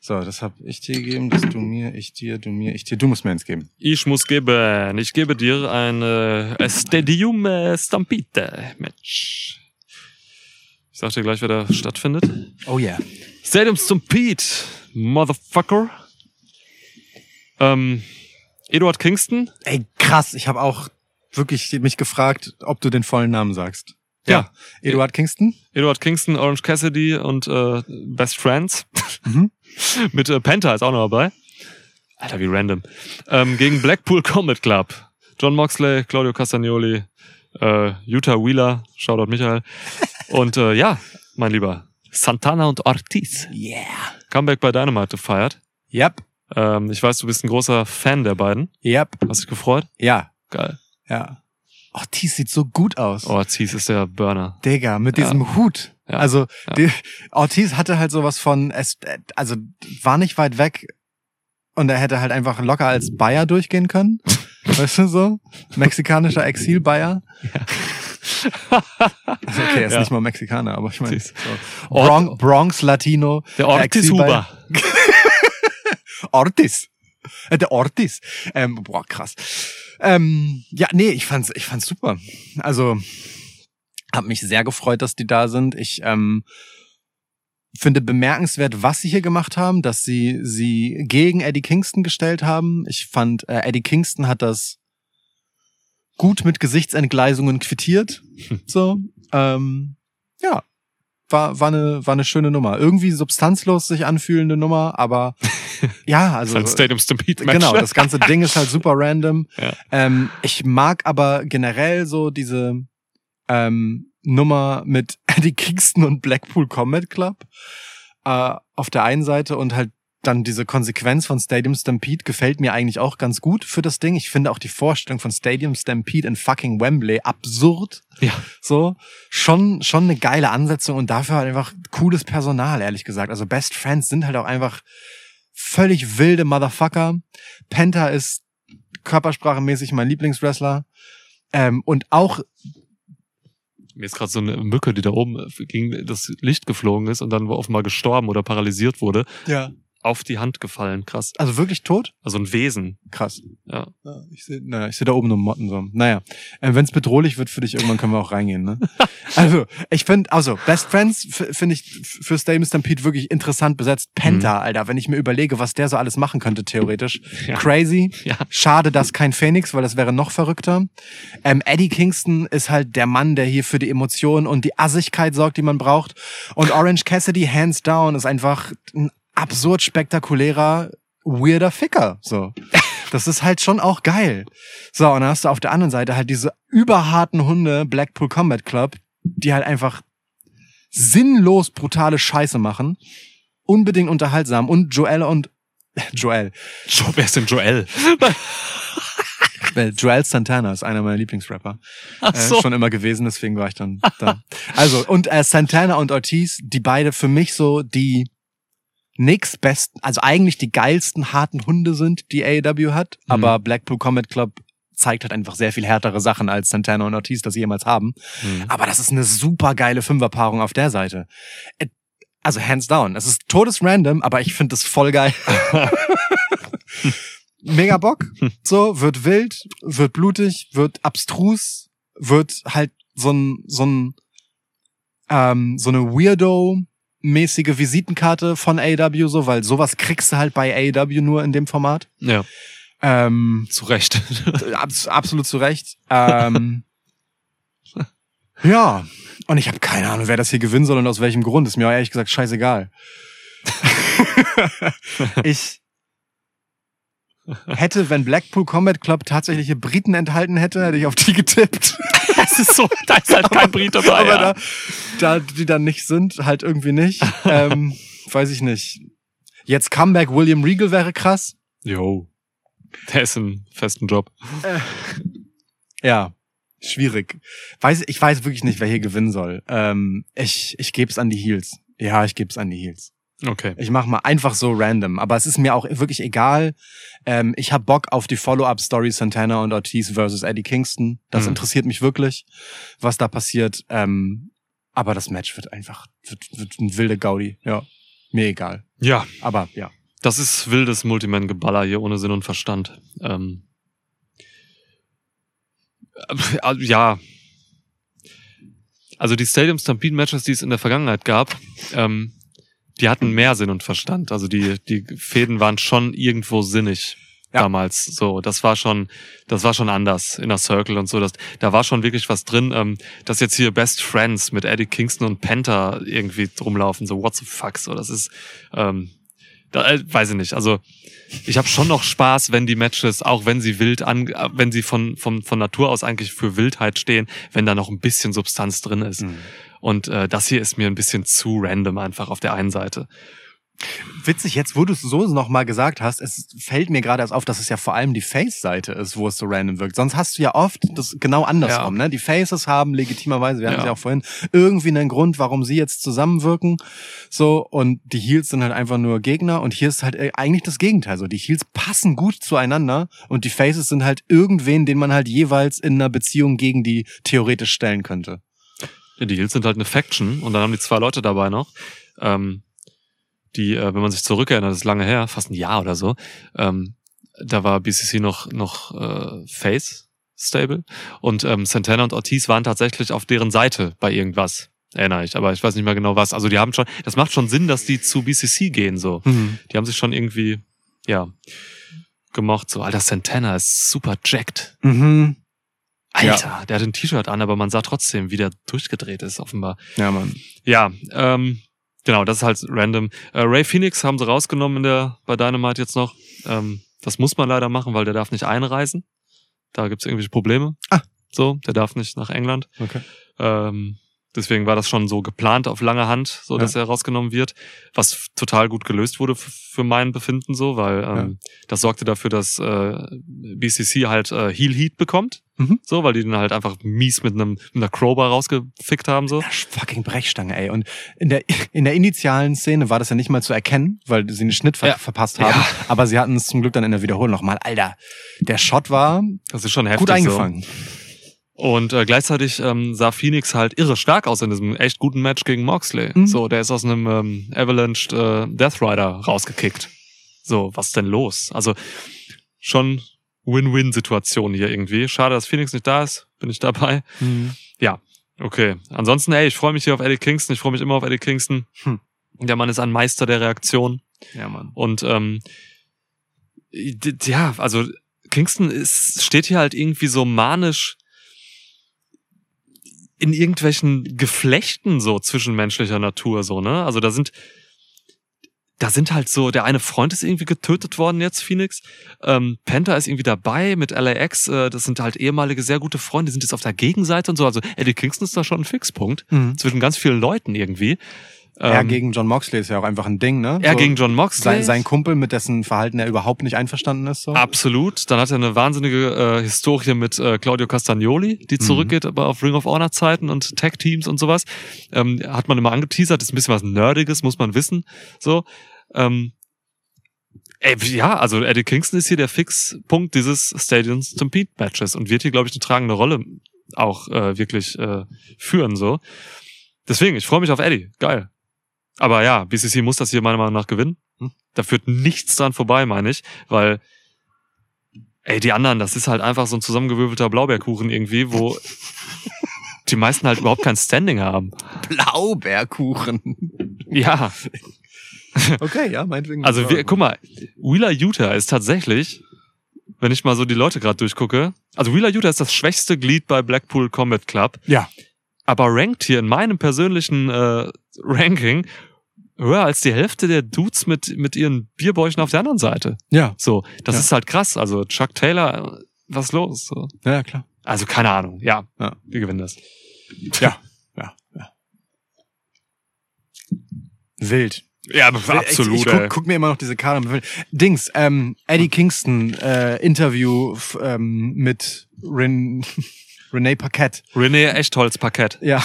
So, das hab ich dir gegeben, das du mir, ich dir, du mir, ich dir. Du musst mir eins geben.
Ich muss geben. Ich gebe dir ein äh, Stadium äh, Stampede Match. Ich sag dir gleich, wer da stattfindet.
Oh yeah.
Stadium Stampede, Motherfucker. Ähm, Eduard Kingston.
Ey, krass. Ich habe auch wirklich mich gefragt, ob du den vollen Namen sagst.
Ja.
Eduard Kingston?
Eduard Kingston, Orange Cassidy und äh, Best Friends.
Mhm.
Mit äh, Penta ist auch noch dabei. Alter, wie random. Ähm, gegen Blackpool Combat Club. John Moxley, Claudio Castagnoli, äh, Utah Wheeler, Shoutout Michael. Und äh, ja, mein Lieber, Santana und Ortiz.
Yeah.
Comeback bei Dynamite gefeiert.
Yep.
Ähm, ich weiß, du bist ein großer Fan der beiden.
Yep.
Hast dich gefreut?
Ja.
Geil.
Ja. Oh, Ortiz sieht so gut aus.
Ortiz ist der Burner.
Digga, mit
Ja.
diesem Hut.
Ja.
Also
Ja.
Die, Ortiz hatte halt sowas von, es, also war nicht weit weg und er hätte halt einfach locker als Bayer durchgehen können. weißt du so? Mexikanischer Exil-Bayer. Also okay, er ist
Ja.
nicht mal Mexikaner, aber ich meine, so. Bron Bronx Latino.
Der Ortiz. Huber.
Ortiz. Äh, Der Ortiz. Ähm, boah, krass. Ähm, ja, nee, ich fand's, ich fand's super. Also, hab mich sehr gefreut, dass die da sind. Ich ähm, finde bemerkenswert, was sie hier gemacht haben, dass sie sie gegen Eddie Kingston gestellt haben. Ich fand, äh, Eddie Kingston hat das gut mit Gesichtsentgleisungen quittiert. So, ähm, ja, war war eine war eine schöne Nummer. Irgendwie substanzlos sich anfühlende Nummer, aber ja, also
Sein Stadium Stampede Match.
Genau, das ganze Ding ist halt super random.
Ja.
Ähm, ich mag aber generell so diese ähm, Nummer mit Eddie Kingston und Blackpool Combat Club äh, auf der einen Seite und halt dann diese Konsequenz von Stadium Stampede gefällt mir eigentlich auch ganz gut für das Ding. Ich finde auch die Vorstellung von Stadium Stampede in fucking Wembley absurd.
Ja.
So, schon, schon eine geile Ansetzung und dafür halt einfach cooles Personal, ehrlich gesagt. Also Best Friends sind halt auch einfach völlig wilde Motherfucker. Penta ist körpersprachemäßig mein Lieblingswrestler. Ähm, und auch,
Mir ist gerade so eine Mücke, die da oben gegen das Licht geflogen ist und dann offenbar gestorben oder paralysiert wurde,
ja.
Auf die Hand gefallen. Krass.
also wirklich tot?
Also ein Wesen.
Krass.
Ja.
Ja, ich sehe naja, ich seh da oben nur Motten so. Naja, äh, wenn es bedrohlich wird für dich, irgendwann können wir auch reingehen. Ne? also, ich finde, also, Best Friends finde ich für Stadium Stampede wirklich interessant besetzt. Penta, Alter, wenn ich mir überlege, was der so alles machen könnte, theoretisch.
Ja.
Crazy.
Ja.
Schade, dass kein Phoenix, weil das wäre noch verrückter. Ähm, Eddie Kingston ist halt der Mann, der hier für die Emotionen und die Assigkeit sorgt, die man braucht. Und Orange Cassidy, hands down, ist einfach ein absurd spektakulärer, weirder Ficker. So. Das ist halt schon auch geil. So, und dann hast du auf der anderen Seite halt diese überharten Hunde Blackpool Combat Club, die halt einfach sinnlos brutale Scheiße machen. Unbedingt unterhaltsam. Und Joel und Joel.
Jo, wer ist denn Joel?
Äh, Joel Santana ist einer meiner Lieblingsrapper.
Ach
Äh,
so.
schon immer gewesen, deswegen war ich dann da. Also, und äh, Santana und Ortiz, die beide für mich so die nächstbesten, also eigentlich die geilsten harten Hunde sind, die AEW hat.
Mhm.
Aber Blackpool Combat Club zeigt halt einfach sehr viel härtere Sachen als Santana und Ortiz das jemals haben.
Hm.
Aber das ist eine super geile Fünferpaarung auf der Seite. Äh, Also hands down. Es ist todesrandom, aber ich finde das voll geil. Mega Bock. So, wird wild, wird blutig, wird abstrus, wird halt so ein, so ein, ähm, so eine Weirdo-mäßige Visitenkarte von AEW, so, weil sowas kriegst du halt bei AEW nur in dem Format.
Ja,
Ähm,
zu Recht.
abs absolut zu Recht. Ähm, ja, und ich habe keine Ahnung, wer das hier gewinnen soll und aus welchem Grund. Ist mir auch ehrlich gesagt scheißegal. ich hätte, wenn Blackpool Combat Club tatsächliche Briten enthalten hätte, hätte ich auf die getippt.
Das ist so, da ist halt kein Brief dabei.
Aber
ja.
da, da die dann nicht sind, halt irgendwie nicht. ähm, weiß ich nicht. Jetzt Comeback William Regal wäre krass.
Jo. Der ist im festen Job.
Ja, schwierig. Weiß, ich weiß wirklich nicht, wer hier gewinnen soll. Ähm, ich ich gebe es an die Heels. Ja, ich gebe es an die Heels.
Okay.
Ich mache mal einfach so random. Aber es ist mir auch wirklich egal. Ähm, ich habe Bock auf die Follow-up-Story Santana und Ortiz versus Eddie Kingston. Das
Mhm.
interessiert mich wirklich, was da passiert. Ähm, aber das Match wird einfach wird, wird ein wilde Gaudi. Ja, mir egal.
Ja,
Aber ja.
das ist wildes Multiman-Geballer hier ohne Sinn und Verstand. Ähm, äh, ja. Also die Stadium Stampede Matches, die es in der Vergangenheit gab, ähm, die hatten mehr Sinn und Verstand. Also die, die Fäden waren schon irgendwo sinnig
Ja.
damals. So, das war schon, das war schon anders in der Circle und so. Das, da war schon wirklich was drin. Ähm, dass jetzt hier Best Friends mit Eddie Kingston und Penta irgendwie rumlaufen, so what the fuck, so das ist, ähm, da, äh, weiß ich nicht. Also ich habe schon noch Spaß, wenn die Matches, auch wenn sie wild an, äh, wenn sie von, von, von Natur aus eigentlich für Wildheit stehen, wenn da noch ein bisschen Substanz drin ist. Und äh, das hier ist mir ein bisschen zu random einfach auf der einen Seite.
Witzig, jetzt wo du es so nochmal gesagt hast, es fällt mir gerade erst auf, dass es ja vor allem die Face-Seite ist, wo es so random wirkt. Sonst hast du ja oft das genau andersrum. Ne? Die Faces haben legitimerweise, wir hatten
Ja.
es ja auch vorhin, irgendwie einen Grund, warum sie jetzt zusammenwirken. So, und die Heels sind halt einfach nur Gegner und hier ist halt äh, eigentlich das Gegenteil. So, die Heels passen gut zueinander und die Faces sind halt irgendwen, den man halt jeweils in einer Beziehung gegen die theoretisch stellen könnte.
Die Heels sind halt eine Faction und dann haben die zwei Leute dabei noch, ähm, die, äh, wenn man sich zurückerinnert, das ist lange her, fast ein Jahr oder so, ähm, da war BCC noch, noch äh, Face Stable und ähm, Santana und Ortiz waren tatsächlich auf deren Seite bei irgendwas. Erinnere ich, aber ich weiß nicht mehr genau was. Also die haben schon, das macht schon Sinn, dass die zu BCC gehen so. Die haben sich schon irgendwie, ja, gemocht. So, alter, Santana ist super jacked.
Mhm.
Alter, der hat ein T-Shirt an, aber man sah trotzdem, wie der durchgedreht ist, offenbar.
Ja, Mann.
Ja, ähm, genau, das ist halt random. Äh, Ray Phoenix haben sie rausgenommen in der, bei Dynamite jetzt noch. Ähm, das muss man leider machen, weil der darf nicht einreisen. Da gibt's irgendwelche Probleme.
Ah.
So, der darf nicht nach England.
Okay.
Ähm, deswegen war das schon so geplant auf lange Hand, so dass er rausgenommen wird, was total gut gelöst wurde für mein Befinden so, weil ähm, das sorgte dafür, dass äh, BCC halt äh, Heel Heat bekommt,
Mhm.
so, weil die den halt einfach mies mit einem mit einer Crowbar rausgefickt haben so.
Ja, fucking Brechstange, ey. Und in der, in der initialen Szene war das ja nicht mal zu erkennen, weil sie den Schnitt ver
Ja.
verpasst haben.
Ja.
Aber sie hatten es zum Glück dann in der Wiederholung nochmal. Alter, der Shot war
Das ist schon heftig.
gut eingefangen.
So. Und äh, gleichzeitig ähm, sah Phoenix halt irre stark aus in diesem echt guten Match gegen Moxley.
Mhm.
So, der ist aus einem ähm, Avalanche äh, Death Rider rausgekickt. So, was denn los? Also schon Win-Win-Situation hier irgendwie. Schade, dass Phoenix nicht da ist. Bin ich dabei. Ja, okay. Ansonsten, ey, ich freue mich hier auf Eddie Kingston. Ich freue mich immer auf Eddie Kingston.
Hm.
Der Mann ist ein Meister der Reaktion.
Ja, Mann.
Und ähm, ja, also Kingston ist, steht hier halt irgendwie so manisch in irgendwelchen Geflechten so zwischenmenschlicher Natur so, ne? Also da sind da sind halt so, der eine Freund ist irgendwie getötet worden jetzt, Phoenix. Ähm, Penta ist irgendwie dabei mit LAX. Äh, das sind halt ehemalige sehr gute Freunde, die sind jetzt auf der Gegenseite und so. Also Eddie Kingston ist da schon ein Fixpunkt
Mhm.
zwischen ganz vielen Leuten irgendwie.
Er
Ähm,
gegen John Moxley ist ja auch einfach ein Ding, ne?
er
So
gegen John Moxley.
sein, sein Kumpel, mit dessen Verhalten er überhaupt nicht einverstanden ist. So.
Absolut. Dann hat er eine wahnsinnige äh, Historie mit äh, Claudio Castagnoli, die zurückgeht aber auf Ring of Honor Zeiten und Tag Teams und sowas. Ähm, hat man immer angeteasert, ist ein bisschen was Nerdiges, muss man wissen. So. Ähm, ey, ja, also Eddie Kingston ist hier der Fixpunkt dieses Stadium Stampede Matches und wird hier, glaube ich, eine tragende Rolle auch äh, wirklich äh, führen. so. Deswegen, ich freue mich auf Eddie. Geil. Aber ja, BCC muss das hier meiner Meinung nach gewinnen.
Hm.
Da führt nichts dran vorbei, meine ich, weil Ey, die anderen, das ist halt einfach so ein zusammengewürfelter Blaubeerkuchen irgendwie, wo die meisten halt überhaupt kein Standing haben.
Blaubeerkuchen.
Ja,
Okay, ja, meinetwegen.
also wir, guck mal, Wheeler Utah ist tatsächlich, wenn ich mal so die Leute gerade durchgucke, also Wheeler Utah ist das schwächste Glied bei Blackpool Combat Club,
Ja.
aber rankt hier in meinem persönlichen äh, Ranking höher als die Hälfte der Dudes mit, mit ihren Bierbäuchen auf der anderen Seite.
Ja.
So, das
Ja.
ist halt krass. Also Chuck Taylor, äh, was los? So.
Ja, klar.
Also keine Ahnung. Ja,
Ja.
wir gewinnen das.
Ja. Ja. ja. Wild.
Ja,
Ich, ich guck, guck mir immer noch diese Karte. Dings, ähm, Eddie Kingston äh, Interview ähm, mit Ren Renee Paquette.
René Echtholz Parkett.
Ja,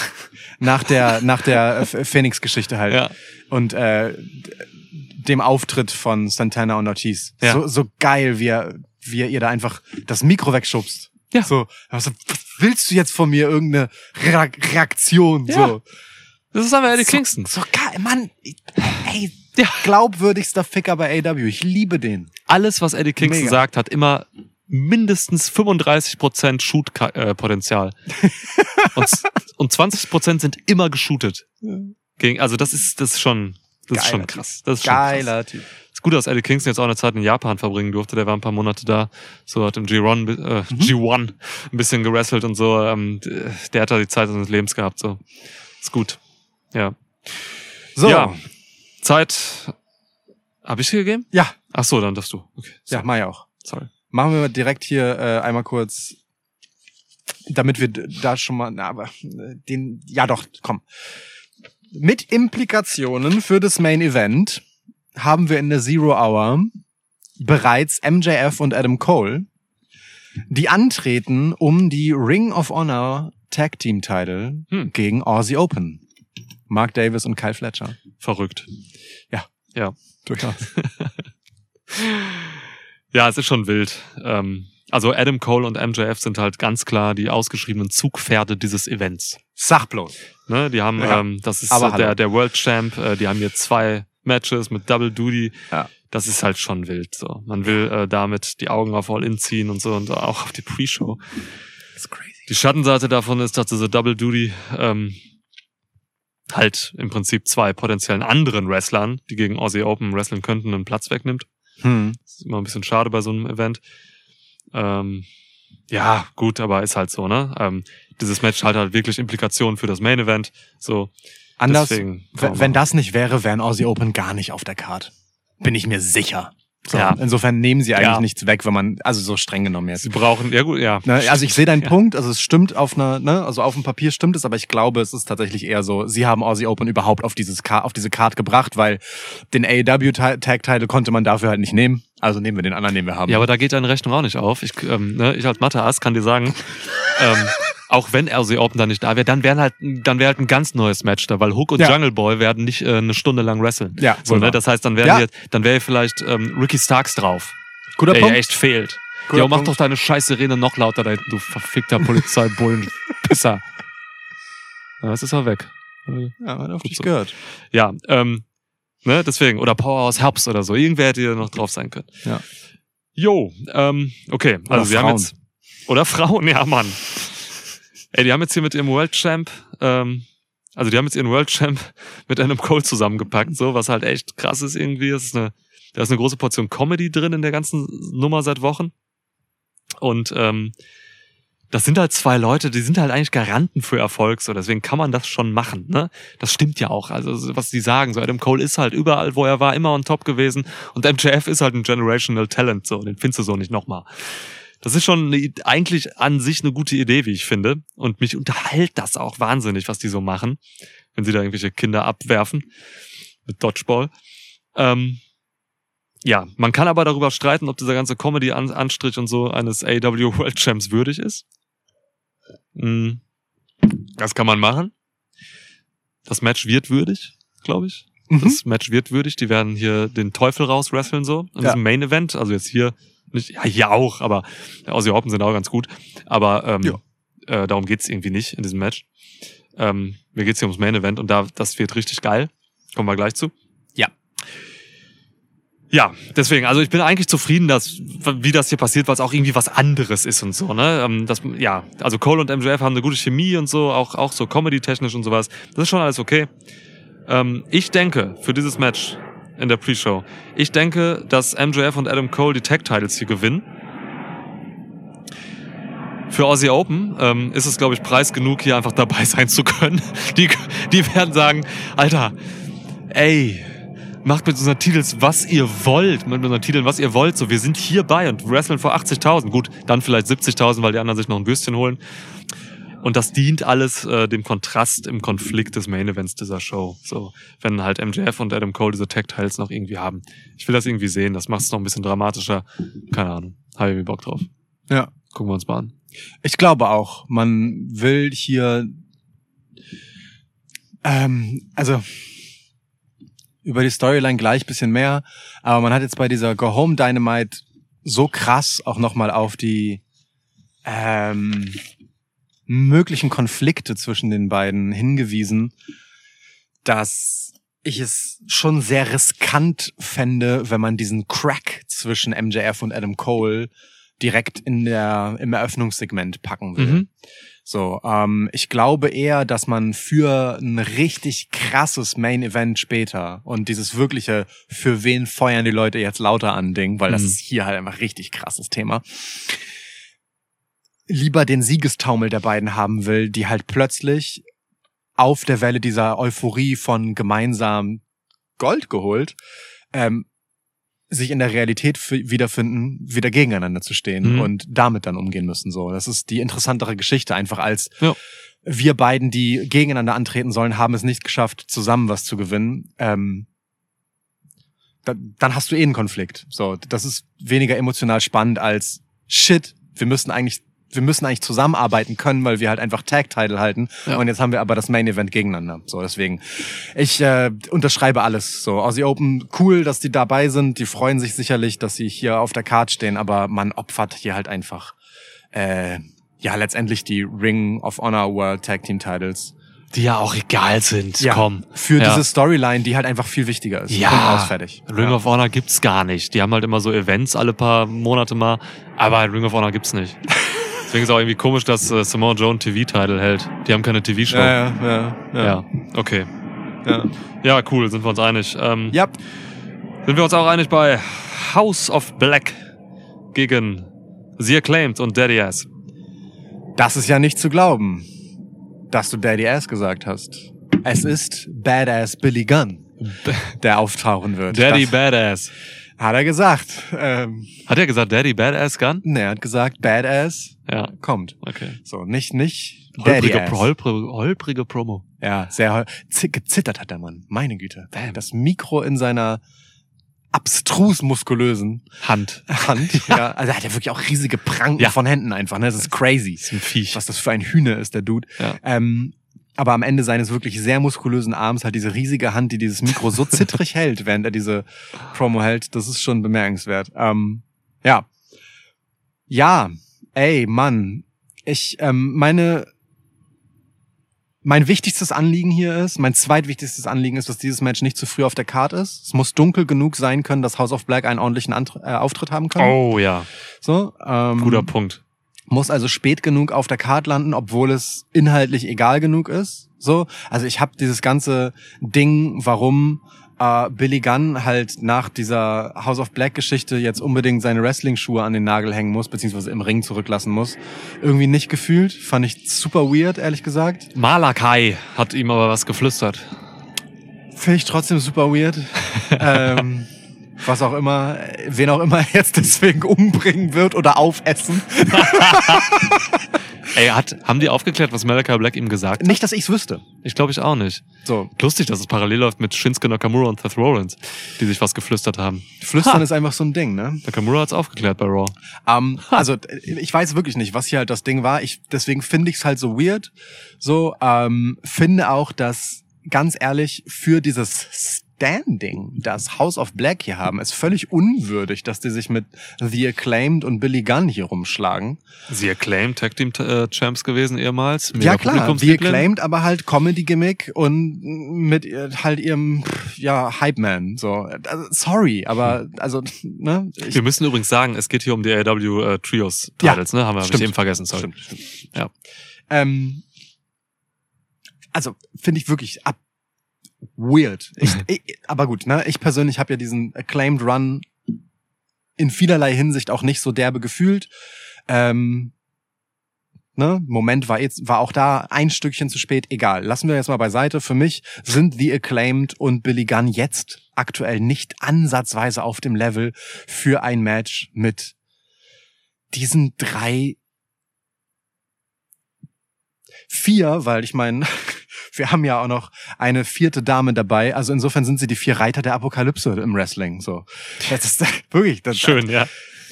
nach der nach der Phoenix-Geschichte halt.
Ja.
Und äh, dem Auftritt von Santana und Ortiz.
Ja.
So, so geil, wie er, wie er ihr da einfach das Mikro wegschubst.
Ja.
So, also, was willst du jetzt von mir irgendeine Re Reaktion?
Ja.
So.
Das ist aber Eddie
So-
Kingston.
So geil, Mann. Ey,
Ja.
glaubwürdigster Ficker bei AW. Ich liebe den.
Alles, was Eddie Kingston
Mega.
sagt, hat immer mindestens 35% Shoot-Potenzial. und, und 20% sind immer geshootet. Gegen, also das ist, das ist schon, das ist
Geiler
schon
Typ.
krass. Das ist schon krass.
Geiler Typ.
ist gut, dass Eddie Kingston jetzt auch eine Zeit in Japan verbringen durfte. Der war ein paar Monate da. So hat im G1, äh,
Mhm.
G1 ein bisschen gewrestelt und so. Ähm, der hat da die Zeit seines Lebens gehabt. So ist gut. Ja.
So.
Ja. Zeit. Habe ich dir gegeben?
Ja,
Ach so, dann darfst du. Okay.
ja, mach ich auch.
Sorry.
Machen wir direkt hier äh, einmal kurz, damit wir da schon mal, na, aber äh, den, ja doch, komm. Mit Implikationen für das Main Event haben wir in der Zero Hour bereits MJF und Adam Cole, die antreten um die Ring of Honor Tag Team Title
Hm.
gegen Aussie Open. Mark Davis und Kyle Fletcher.
Verrückt.
Ja.
Ja.
Durchaus.
Ja, es ist schon wild. Ähm, also Adam Cole und MJF sind halt ganz klar die ausgeschriebenen Zugpferde dieses Events.
Sag bloß.
Ne, die haben,
Ja.
ähm, das ist
hallo.
der, der World Champ, äh, die haben hier zwei Matches mit Double Duty.
Ja.
Das ist halt schon wild. So, man will äh, damit die Augen auf All In ziehen und so und auch auf die Pre-Show.
Das ist crazy.
Die Schattenseite davon ist, dass diese Double Duty ähm, halt im Prinzip zwei potenziellen anderen Wrestlern, die gegen Aussie Open wrestlen könnten, einen Platz wegnimmt.
Hm.
Das ist immer ein bisschen schade bei so einem Event. Ähm, ja, gut, aber ist halt so, ne? Ähm, dieses Match hat halt wirklich Implikationen für das Main Event. So,
Anders,
Deswegen
wenn, das nicht wäre, wären Aussie Open gar nicht auf der Card. Bin ich mir sicher. So,
Ja.
Insofern nehmen sie eigentlich
Ja.
nichts weg, wenn man, also so streng genommen jetzt.
sie brauchen, ja gut, ja.
Ne, also ich sehe deinen
Ja.
Punkt, also es stimmt auf einer, ne, also auf dem Papier stimmt es, aber ich glaube, es ist tatsächlich eher so, sie haben Aussie Open überhaupt auf dieses auf diese Card gebracht, weil den AEW Tag Title konnte man dafür halt nicht nehmen. Also nehmen wir den anderen, den wir haben.
Ja, aber da geht deine Rechnung auch nicht auf. Ich, ähm, ne, ich als Mathe-Ass kann dir sagen, ähm, auch wenn RC Open dann nicht da wäre, dann wären halt, dann wäre halt ein ganz neues Match da, weil Hook und
Ja.
Jungle Boy werden nicht äh, eine Stunde lang wresteln.
Ja,
so, ne? Das heißt, dann wären
Ja.
wir, dann wäre vielleicht ähm, Ricky Starks drauf,
Guter
der
Punkt.
echt fehlt.
Guter
ja, mach
Punkt.
doch deine scheiß Sirene noch lauter da hinten, du verfickter Polizeibullen-Pisser. ja, das ist er weg.
Ja, hat auf
Gut
dich
so.
gehört.
Ja, ähm, ne, deswegen. Oder Powerhouse Herbst oder so. Irgendwer hätte hier noch drauf sein können.
Ja.
Jo, ähm, okay. Also
Oder
haben
Frauen.
jetzt. Oder Frauen, ja, Mann. Ey, die haben jetzt hier mit ihrem World Champ, ähm, also die haben jetzt ihren World Champ mit einem Cole zusammengepackt, so, was halt echt krass ist irgendwie. Das ist eine, da ist eine große Portion Comedy drin in der ganzen Nummer seit Wochen. Und ähm, das sind halt zwei Leute, die sind halt eigentlich Garanten für Erfolg, so deswegen kann man das schon machen, ne? Das stimmt ja auch, also so, was die sagen, so Adam Cole ist halt überall, wo er war, immer on top gewesen und MJF ist halt ein generational Talent, so, den findest du so nicht nochmal. Das ist schon eine, eigentlich an sich eine gute Idee, wie ich finde und mich unterhält das auch wahnsinnig, was die so machen, wenn sie da irgendwelche Kinder abwerfen mit Dodgeball. Ähm, ja, man kann aber darüber streiten, ob dieser ganze Comedy-Anstrich und so eines AW World Champs würdig ist. Mm, Das kann man machen. Das Match wird würdig, glaube ich.
Mhm.
Das Match wird würdig. Die werden hier den Teufel raus wresteln so in
Ja.
diesem Main Event. Also jetzt hier nicht, ja hier auch, aber Aussie Open sind auch ganz gut. Aber ähm,
Ja.
äh, darum geht's irgendwie nicht in diesem Match. Ähm, mir geht's hier ums Main Event und da das wird richtig geil. Kommen wir gleich zu.
Ja.
Ja, deswegen, also ich bin eigentlich zufrieden, dass, wie das hier passiert, weil es auch irgendwie was anderes ist und so, ne? Ähm, Das, ja, also Cole und MJF haben eine gute Chemie und so, auch, auch so comedy-technisch und sowas. Das ist schon alles okay. Ähm, ich denke, für dieses Match in der Pre-Show, ich denke, dass MJF und Adam Cole die Tag-Titles hier gewinnen. Für Aussie Open ähm, ist es, glaube ich, preis genug, hier einfach dabei sein zu können. Die, die werden sagen, Alter, ey, macht mit unseren Titels, was ihr wollt, mit unseren Titeln, was ihr wollt. So, wir sind hierbei und wresteln vor 80.000. Gut, dann vielleicht 70.000, weil die anderen sich noch ein Würstchen holen. Und das dient alles äh, dem Kontrast im Konflikt des Main Events dieser Show. So, wenn halt MJF und Adam Cole diese Tag-Teils noch irgendwie haben. Ich will das irgendwie sehen. Das macht es noch ein bisschen dramatischer. Keine Ahnung. Habe ich irgendwie Bock drauf.
Ja.
Gucken wir uns mal an.
Ich glaube auch, man will hier, ähm, also über die Storyline gleich bisschen mehr, aber man hat jetzt bei dieser Go Home Dynamite so krass auch nochmal auf die ähm, möglichen Konflikte zwischen den beiden hingewiesen, dass ich es schon sehr riskant fände, wenn man diesen Crack zwischen MJF und Adam Cole direkt in der im Eröffnungssegment packen will.
Mhm.
So, ähm, ich glaube eher, dass man für ein richtig krasses Main Event später und dieses wirkliche, für wen feuern die Leute jetzt lauter an Ding, weil das
Mhm.
ist hier halt einfach richtig krasses Thema, lieber den Siegestaumel der beiden haben will, die halt plötzlich auf der Welle dieser Euphorie von gemeinsam Gold geholt, ähm, sich in der Realität fi- wiederfinden, wieder gegeneinander zu stehen
Mhm.
und damit dann umgehen müssen. So, das ist die interessantere Geschichte einfach als
Ja.
wir beiden, die gegeneinander antreten sollen, haben es nicht geschafft, zusammen was zu gewinnen. Ähm, da, dann hast du eh einen Konflikt. So, das ist weniger emotional spannend als Shit. Wir müssen eigentlich, wir müssen eigentlich zusammenarbeiten können, weil wir halt einfach Tag Title halten.
Ja.
Und jetzt haben wir aber das Main Event gegeneinander. So, deswegen. Ich äh, unterschreibe alles. So, Aussie Open, cool, dass die dabei sind. Die freuen sich sicherlich, dass sie hier auf der Card stehen, aber man opfert hier halt einfach äh, ja letztendlich die Ring of Honor World Tag Team Titles.
Die ja auch egal sind. Komm.
Für
Ja.
diese Storyline, die halt einfach viel wichtiger ist.
Ja.
Aus, fertig.
Ring
ja.
of Honor gibt's gar nicht. Die haben halt immer so Events alle paar Monate mal, aber Ring of Honor gibt's nicht. Deswegen ist auch irgendwie komisch, dass äh, Joe einen TV-Title hält. Die haben keine TV-Show.
ja, ja, ja, ja.
ja, okay.
ja.
Ja, cool, sind wir uns einig. Ähm,
ja.
Sind wir uns auch einig bei House of Black gegen The Acclaimed und Daddy Ass.
Das ist ja nicht zu glauben, dass du Daddy Ass gesagt hast. Es ist Badass Billy Gunn, der auftauchen wird.
Daddy
das
Badass.
Hat er gesagt. Ähm,
Hat er gesagt Daddy Badass Gun?
ne, er hat gesagt, Badass
Ja,
kommt.
okay.
So, nicht, nicht
Holprige, holprige, holprige Promo.
Ja, sehr hol- gezittert hat der Mann. Meine Güte. Das Mikro in seiner abstrus muskulösen
Hand.
Hand. ja. Also er hat ja wirklich auch riesige Pranken
Ja.
von Händen einfach. Ne? Das ist crazy.
ist ein Viech.
Was das für ein Hühner ist, der Dude.
Ja.
Ähm, aber am Ende seines wirklich sehr muskulösen Arms hat diese riesige Hand, die dieses Mikro so zittrig hält, während er diese Promo hält. Das ist schon bemerkenswert. Ähm, ja. Ja, ey, Mann. Ich, ähm, meine, mein wichtigstes Anliegen hier ist, mein zweitwichtigstes Anliegen ist, dass dieses Match nicht zu früh auf der Card ist. Es muss dunkel genug sein können, dass House of Black einen ordentlichen Antr äh, Auftritt haben kann.
Oh ja,
So, ähm,
guter Punkt.
Muss also spät genug auf der Card landen, obwohl es inhaltlich egal genug ist. So, also ich habe dieses ganze Ding, warum äh, Billy Gunn halt nach dieser House of Black Geschichte jetzt unbedingt seine Wrestling-Schuhe an den Nagel hängen muss, beziehungsweise im Ring zurücklassen muss, irgendwie nicht gefühlt. Fand ich super weird, ehrlich gesagt.
Malakai hat ihm aber was geflüstert.
Finde ich trotzdem super weird. ähm, was auch immer, wen auch immer er jetzt deswegen umbringen wird oder aufessen.
Ey, hat, haben die aufgeklärt, was Malachi Black ihm gesagt hat?
Nicht, dass ich's wüsste.
Ich glaube ich auch nicht.
So,
Lustig, dass es parallel läuft mit Shinsuke Nakamura und Seth Rollins, die sich was geflüstert haben.
Flüstern
Ha.
ist einfach so ein Ding, ne?
Nakamura hat's aufgeklärt bei Raw.
Ähm, also ich weiß wirklich nicht, was hier halt das Ding war. Ich deswegen finde ich es halt so weird. So ähm, finde auch, dass ganz ehrlich für dieses Standing, das House of Black hier haben, ist völlig unwürdig, dass die sich mit The Acclaimed und Billy Gunn hier rumschlagen.
Sie acclaimed Tag Team äh, Champs gewesen ehemals. Mega
ja klar, The. Acclaimed, aber halt Comedy-Gimmick und mit halt ihrem ja Hype-Man. So, also, sorry, aber also ne,
Wir müssen übrigens sagen, es geht hier um die AW äh, Trios Titles, ne? Haben wir
stimmt.
eben vergessen, sorry.
Stimmt, stimmt.
Ja.
Ähm, also finde ich wirklich ab weird. Ich, ich, aber gut, ne? Ich persönlich habe ja diesen Acclaimed Run in vielerlei Hinsicht auch nicht so derbe gefühlt. Ähm, ne? Moment war jetzt war auch da ein Stückchen zu spät. Egal, lassen wir jetzt mal beiseite. Für mich sind The Acclaimed und Billy Gunn jetzt aktuell nicht ansatzweise auf dem Level für ein Match mit diesen drei vier, weil ich meine, wir haben ja auch noch eine vierte Dame dabei. Also insofern sind sie die vier Reiter der Apokalypse im Wrestling. So, das ist wirklich das,
Schön, ja.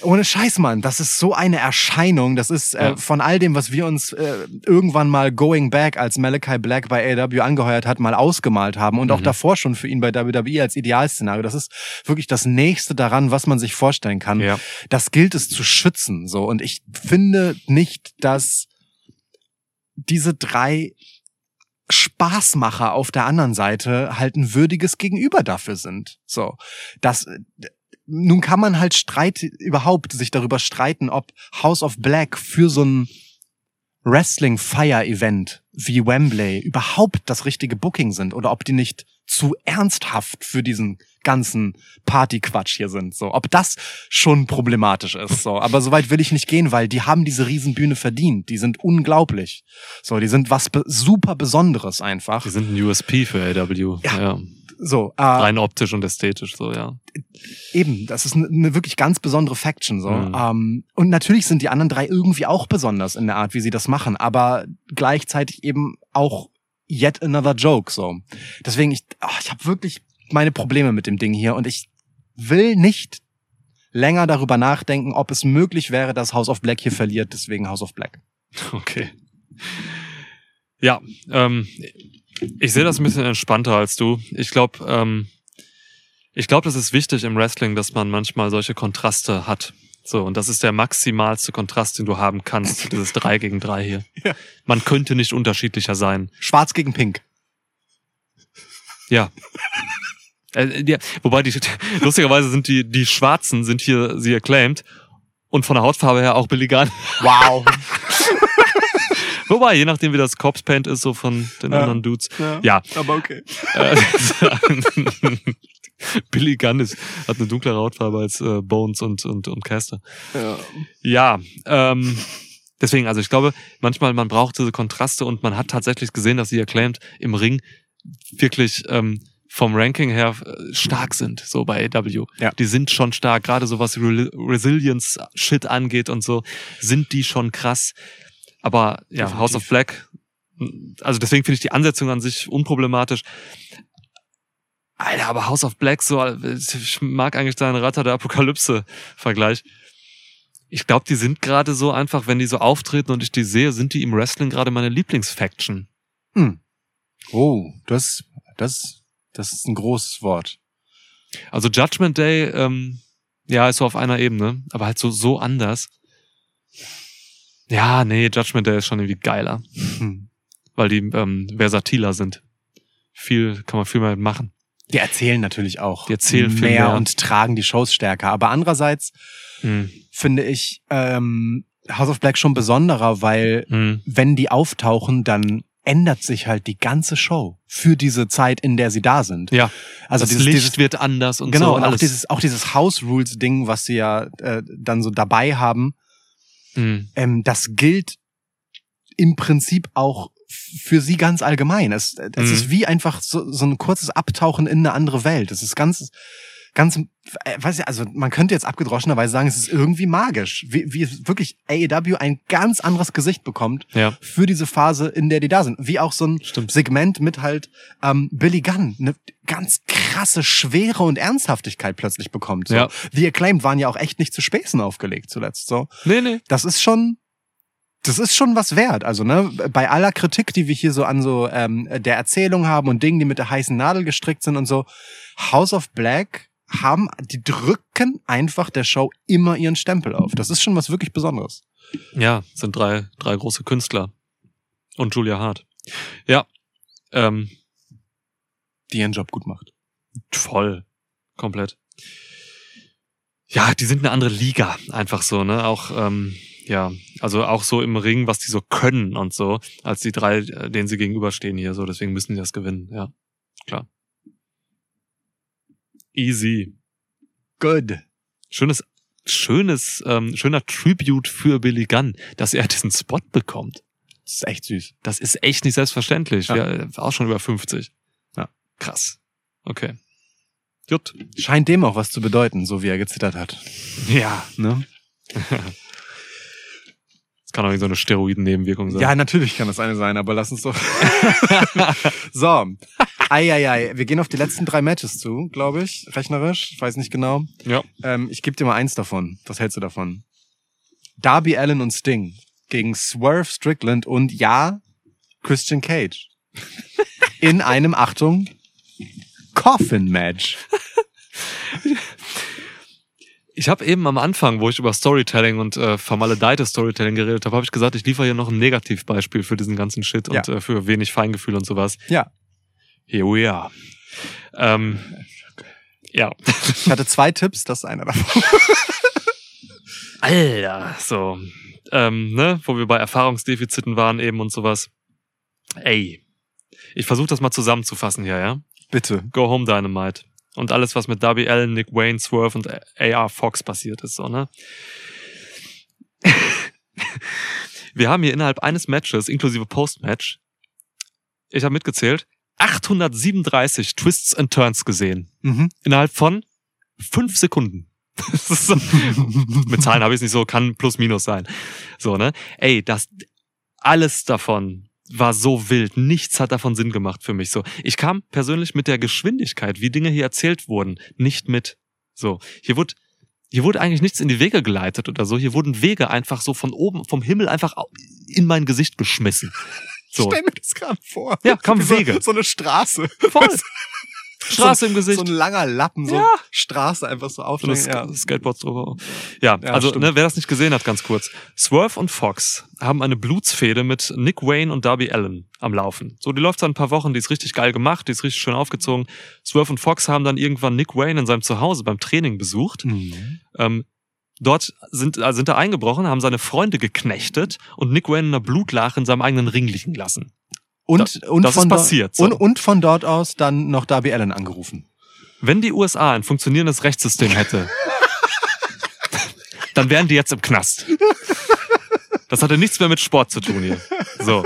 Ohne Scheiß, Mann. Das ist so eine Erscheinung. Das ist äh,
Ja.
von all dem, was wir uns äh, irgendwann mal Going Back, als Malachi Black bei AW angeheuert hat, mal ausgemalt haben und auch
Mhm.
davor schon für ihn bei WWE als Idealszenario. Das ist wirklich das Nächste daran, was man sich vorstellen kann
Ja.
das gilt es zu schützen, so. Und ich finde nicht, dass diese drei Spaßmacher auf der anderen Seite halt ein würdiges Gegenüber dafür sind. So, das nun kann man halt Streit überhaupt sich darüber streiten, ob House of Black für so ein Wrestling Fire Event wie Wembley überhaupt das richtige Booking sind oder ob die nicht zu ernsthaft für diesen ganzen Partyquatsch hier sind. So, ob das schon problematisch ist. So, aber soweit will ich nicht gehen, weil die haben diese Riesenbühne verdient. Die sind unglaublich. So, die sind was be super Besonderes einfach.
Die sind ein USP für AW.
Ja.
ja.
So, äh,
Rein optisch und ästhetisch, so, ja.
eben, das ist eine, eine wirklich ganz besondere Faction so.
Mhm.
Ähm, und natürlich sind die anderen drei irgendwie auch besonders in der Art, wie sie das machen, aber gleichzeitig eben auch yet another joke so. Deswegen ich, ach, ich habe wirklich meine Probleme mit dem Ding hier und ich will nicht länger darüber nachdenken, ob es möglich wäre, dass House of Black hier verliert, deswegen House of Black.
Okay. Ja, ähm, ich sehe das ein bisschen entspannter als du. Ich glaube, ähm, ich glaube, das ist wichtig im Wrestling, dass man manchmal solche Kontraste hat. So, und das ist der maximalste Kontrast, den du haben kannst, dieses 3 gegen 3 hier.
Ja.
Man könnte nicht unterschiedlicher sein.
Schwarz gegen Pink.
Ja. Äh, die, wobei die lustigerweise sind die die Schwarzen sind hier sie acclaimed und von der Hautfarbe her auch Billy Gunn.
Wow.
Wobei je nachdem wie das Corpse Paint ist so von den
Ja.
anderen Dudes. Ja.
aber okay.
Äh, Billy Gunn ist, hat eine dunklere Hautfarbe als äh, Bones und und und Caster.
Ja.
Ja, ähm, deswegen, also ich glaube, manchmal man braucht diese Kontraste und man hat tatsächlich gesehen, dass sie acclaimed im Ring wirklich ähm, vom Ranking her äh, stark sind, so bei AW.
Ja.
Die sind schon stark, gerade so was Re Resilience-Shit angeht und so, sind die schon krass. Aber ja,
Definitiv.
House of Black, also deswegen finde ich die Ansetzung an sich unproblematisch. Alter, aber House of Black, so, ich mag eigentlich deinen Ratter der Apokalypse-Vergleich. Ich glaube, die sind gerade so einfach, wenn die so auftreten und ich die sehe, sind die im Wrestling gerade meine Lieblingsfaction.
Hm. Oh, das, das, das ist ein großes Wort.
Also Judgment Day, ähm, ja, ist so auf einer Ebene, aber halt so, so anders. Ja, nee, Judgment Day ist schon irgendwie geiler,
Hm.
weil die ähm, versatiler sind. Viel, kann man viel mehr machen.
Die erzählen natürlich auch
Die erzählen viel
mehr,
mehr.
und tragen die Shows stärker. Aber andererseits
Hm.
finde ich ähm, House of Black schon besonderer, weil
Hm.
wenn die auftauchen, dann ändert sich halt die ganze Show für diese Zeit, in der sie da sind.
Ja,
Also
das
dieses,
Licht
dieses
wird anders und
genau
so
und auch dieses auch dieses House Rules Ding, was sie ja äh, dann so dabei haben,
Hm.
ähm, das gilt im Prinzip auch für sie ganz allgemein. Es, es
Mhm.
ist wie einfach so, so ein kurzes Abtauchen in eine andere Welt. Es ist ganz, ganz, äh, weiß ich, also man könnte jetzt abgedroschenerweise sagen, es ist irgendwie magisch, wie, wie es wirklich AEW ein ganz anderes Gesicht bekommt
Ja,
für diese Phase, in der die da sind. Wie auch so ein
Stimmt.
Segment mit halt ähm, Billy Gunn, eine ganz krasse Schwere und Ernsthaftigkeit plötzlich bekommt. So.
Ja.
The Acclaimed waren ja auch echt nicht zu Späßen aufgelegt zuletzt. So
nee, nee.
das ist schon, das ist schon was wert. Also, ne, bei aller Kritik, die wir hier so an so ähm, der Erzählung haben und Dingen, die mit der heißen Nadel gestrickt sind und so, House of Black haben, die drücken einfach der Show immer ihren Stempel auf. Das ist schon was wirklich Besonderes.
Ja, sind drei, drei große Künstler. Und Julia Hart. Ja, ähm,
Die ihren Job gut macht.
voll. Komplett. Ja, die sind eine andere Liga, einfach so, ne? Auch, ähm, ja, also auch so im Ring, was die so können und so, als die drei, äh, denen sie gegenüberstehen hier, so, deswegen müssen die das gewinnen, ja. Klar. Easy.
Good.
Schönes, schönes, ähm, schöner Tribute für Billy Gunn, dass er diesen Spot bekommt.
Das ist echt süß.
Das ist echt nicht selbstverständlich.
Ja.
Ja. auch schon über 50.
Ja.
Krass. Okay. Gut.
Scheint dem auch was zu bedeuten, so wie er gezittert hat.
Ja.
Ne?
Das kann auch nicht so eine Steroiden-Nebenwirkung sein.
Ja, natürlich kann das eine sein, aber lass uns doch. so. Eieiei. Wir gehen auf die letzten drei Matches zu, glaube ich, rechnerisch. Ich weiß nicht genau.
Ja.
Ähm, ich gebe dir mal eins davon. Was hältst du davon? Darby Allen und Sting gegen Swerve Strickland und ja, Christian Cage. In einem, Achtung, Coffin-Match.
Ich habe eben am Anfang, wo ich über Storytelling und äh, vermaledeite Storytelling geredet habe, habe ich gesagt, ich liefere hier noch ein Negativbeispiel für diesen ganzen Shit und
Ja.
äh, für wenig Feingefühl und sowas.
Ja.
Here we are. Ähm, ja.
Ich hatte zwei Tipps, das ist einer davon.
Alter, so. Ähm, ne, wo wir bei Erfahrungsdefiziten waren eben und sowas. Ey. Ich versuche das mal zusammenzufassen hier, ja?
Bitte.
Go Home Dynamite. Und alles, was mit Darby Allen, Nick Wayne, Swerve und AR Fox passiert ist, so, ne? Wir haben hier innerhalb eines Matches, inklusive Postmatch, ich habe mitgezählt, 837 Twists and Turns gesehen.
Mhm.
Innerhalb von fünf Sekunden. So, mit Zahlen habe ich es nicht so, kann plus minus sein. So, ne? Ey, das alles davon war so wild. Nichts hat davon Sinn gemacht für mich. So, ich kam persönlich mit der Geschwindigkeit, wie Dinge hier erzählt wurden, nicht mit. So, hier wurde hier wurde eigentlich nichts in die Wege geleitet oder so. Hier wurden Wege einfach so von oben, vom Himmel einfach in mein Gesicht geschmissen. So,
Stell mir das gerade vor.
Ja,
Wie so,
Wege.
So eine Straße.
voll. Straße im Gesicht.
So ein langer Lappen, so
Ja.
Straße einfach so aufstellen.
das
Ja.
Skateboards drüber. Ja,
Ja,
also ne, wer das nicht gesehen hat, ganz kurz. Swerve und Fox haben eine Blutsfehde mit Nick Wayne und Darby Allen am Laufen. So, die läuft seit ein paar Wochen, die ist richtig geil gemacht, die ist richtig schön aufgezogen. Swerve und Fox haben dann irgendwann Nick Wayne in seinem Zuhause beim Training besucht.
Mhm.
Ähm, dort sind, äh, sind da eingebrochen, haben seine Freunde geknechtet und Nick Wayne in einer Blutlache in seinem eigenen Ring liegen lassen.
Und,
Da-
und
das
von
ist
dort-
passiert, so.
Und, und von dort aus dann noch Darby Allen angerufen.
Wenn die USA ein funktionierendes Rechtssystem hätte, dann wären die jetzt im Knast. Das hatte nichts mehr mit Sport zu tun hier. So.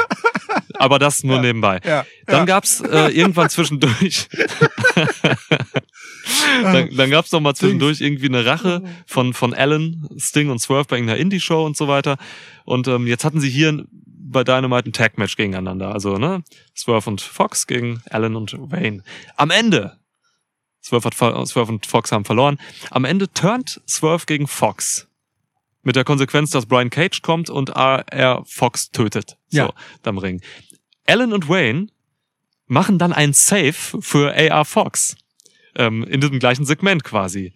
Aber das nur nebenbei.
Ja.
Dann gab's äh, irgendwann zwischendurch. dann dann gab's noch mal zwischendurch irgendwie eine Rache von, von Allen, Sting und Swerve bei irgendeiner Indie-Show und so weiter. Und ähm, jetzt hatten sie hier bei Dynamite ein Tag-Match gegeneinander. Also, ne? Swerve und Fox gegen Allen und Wayne. Am Ende Swerve, hat, Swerve und Fox haben verloren. Am Ende turnt Swerve gegen Fox. Mit der Konsequenz, dass Brian Cage kommt und er Fox tötet. So,
Ja.
am Ring. Allen und Wayne machen dann einen Save für AR Fox. Ähm, in diesem gleichen Segment quasi.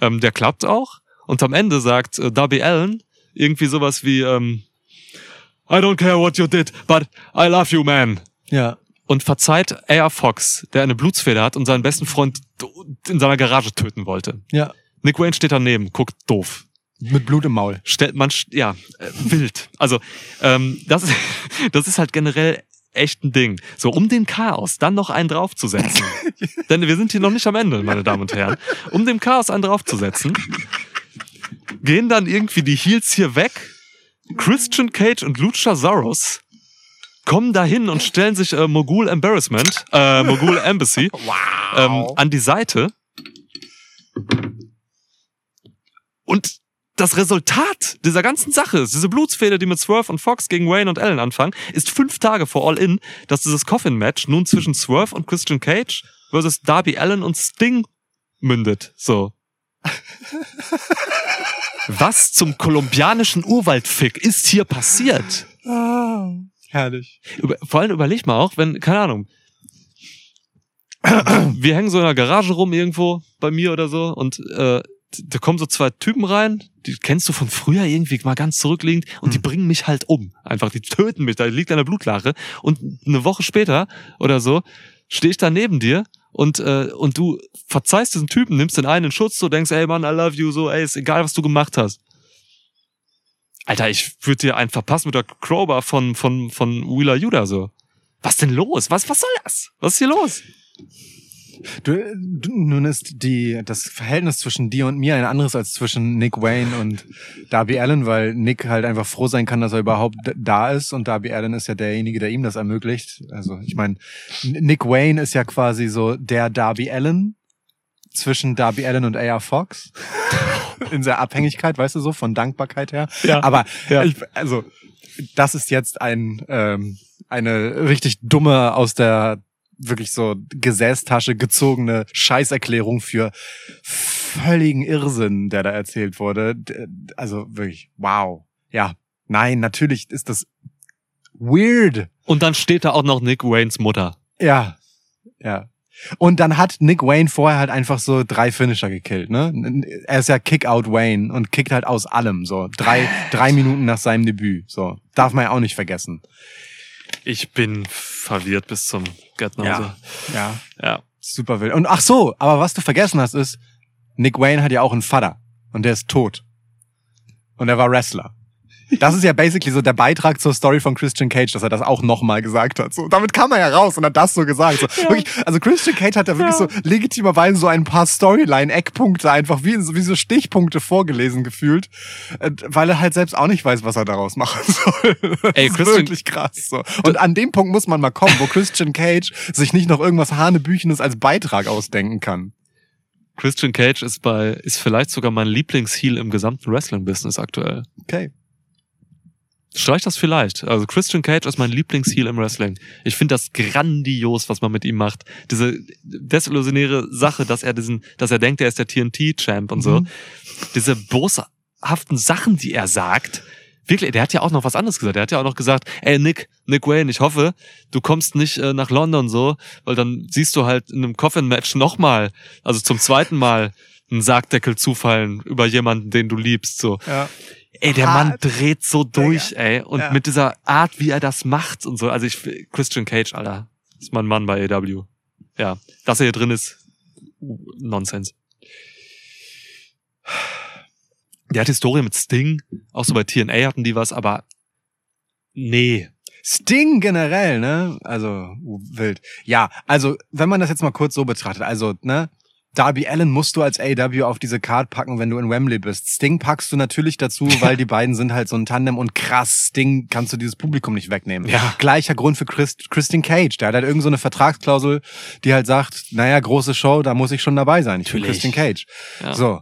Ähm, der klappt auch. Und am Ende sagt äh, Darby Allen irgendwie sowas wie, ähm, I don't care what you did, but I love you, man
Ja.
und verzeiht AR Fox, der eine Blutsfeder hat und seinen besten Freund in seiner Garage töten wollte.
Ja.
Nick Wayne steht daneben, guckt doof.
Mit Blut im Maul.
Stellt man, ja, äh, wild. Also, ähm, das, das ist halt generell echt ein Ding. So, um den Chaos dann noch einen draufzusetzen. Denn wir sind hier noch nicht am Ende, meine Damen und Herren. Um dem Chaos einen draufzusetzen, gehen dann irgendwie die Heels hier weg. Christian Cage und Luchasaurus kommen dahin und stellen sich äh, Mogul Embarrassment, äh, Mogul Embassy ähm, an die Seite. Und das Resultat dieser ganzen Sache, diese Blutsfehde, die mit Swerve und Fox gegen Wayne und Allen anfangen, ist fünf Tage vor All In, dass dieses Coffin-Match nun zwischen Swerve und Christian Cage versus Darby Allen und Sting mündet. So. Was zum kolumbianischen Urwaldfick ist hier passiert?
Ah, herrlich.
Über, vor allem überleg mal auch, wenn, keine Ahnung, wir hängen so in der Garage rum irgendwo bei mir oder so und äh, da kommen so zwei Typen rein, die kennst du von früher irgendwie mal ganz zurückliegend und die bringen mich halt um. Einfach, die töten mich, da liegt eine Blutlache und eine Woche später oder so stehe ich da neben dir und äh, und du verzeihst diesen Typen, nimmst den einen in Schutz, du denkst, ey Mann, I love you, so, ey, ist egal, was du gemacht hast. Alter, ich würde dir einen verpassen mit der Crowbar von, von, von Wheeler Yuda, so. Was denn los? Was, was soll das? Was ist hier los?
Du, du, nun ist die, das Verhältnis zwischen dir und mir ein anderes als zwischen Nick Wayne und Darby Allen, weil Nick halt einfach froh sein kann, dass er überhaupt da ist und Darby Allen ist ja derjenige, der ihm das ermöglicht. Also ich meine, Nick Wayne ist ja quasi so der Darby Allen zwischen Darby Allen und AR Fox in der Abhängigkeit, weißt du so, von Dankbarkeit her.
Ja.
Aber
Ja.
ich, also das ist jetzt ein ähm, eine richtig dumme aus der wirklich so Gesäßtasche gezogene Scheißerklärung für völligen Irrsinn, der da erzählt wurde. Also wirklich, wow. Ja, nein, natürlich ist das weird.
Und dann steht da auch noch Nick Waynes Mutter.
Ja, ja. Und dann hat Nick Wayne vorher halt einfach so drei Finisher gekillt, ne? Er ist ja Kick-Out Wayne und kickt halt aus allem, so. Drei, drei Minuten nach seinem Debüt, so. Darf man ja auch nicht vergessen.
Ich bin verwirrt bis zum Gärtner.
Ja.
ja.
Super wild. Und ach so, aber was du vergessen hast ist, Nick Wayne hat ja auch einen Vater. Und der ist tot. Und er war Wrestler. Das ist ja basically so der Beitrag zur Story von Christian Cage, dass er das auch nochmal gesagt hat. So, damit kam er ja raus und hat das so gesagt. So,
Ja.
wirklich, also Christian Cage hat da wirklich
Ja.
so legitimerweise so ein paar Storyline-Eckpunkte einfach wie, wie so Stichpunkte vorgelesen gefühlt, äh, weil er halt selbst auch nicht weiß, was er daraus machen soll. Das
Ey,
ist
Christian-
wirklich krass. So. Und an dem Punkt muss man mal kommen, wo Christian Cage sich nicht noch irgendwas Hanebüchenes als Beitrag ausdenken kann.
Christian Cage ist bei, ist vielleicht sogar mein Lieblingsheel im gesamten Wrestling-Business aktuell.
Okay.
Streich das vielleicht. Also Christian Cage ist mein Lieblingsheel im Wrestling. Ich finde das grandios, was man mit ihm macht. Diese desillusionäre Sache, dass er diesen, dass er denkt, er ist der TNT-Champ und so.
Mhm.
Diese boshaften Sachen, die er sagt. Wirklich, der hat ja auch noch was anderes gesagt. Der hat ja auch noch gesagt, ey Nick, Nick Wayne, ich hoffe, du kommst nicht äh, nach London so, weil dann siehst du halt in einem Coffin-Match nochmal, also zum zweiten Mal, einen Sargdeckel zufallen über jemanden, den du liebst. So.
Ja.
Ey, der Mann dreht so durch, ey. Und
Ja.
mit dieser Art, wie er das macht und so. Also ich, Christian Cage, Alter, ist mein Mann bei AW. Ja, dass er hier drin ist, Nonsens. Der hat Historie mit Sting, auch so bei TNA hatten die was, aber nee.
Sting generell, ne? Also wild. Ja, also wenn man das jetzt mal kurz so betrachtet, also ne, Darby Allen musst du als AW auf diese Card packen, wenn du in Wembley bist. Sting packst du natürlich dazu, weil die beiden sind halt so ein Tandem und krass, Sting kannst du dieses Publikum nicht wegnehmen.
Ja.
Gleicher Grund für Chris, Christian Cage. Der hat halt irgend so eine Vertragsklausel, die halt sagt, naja, große Show, da muss ich schon dabei sein. Ich bin
Natürlich.
Christian Cage.
Ja.
So.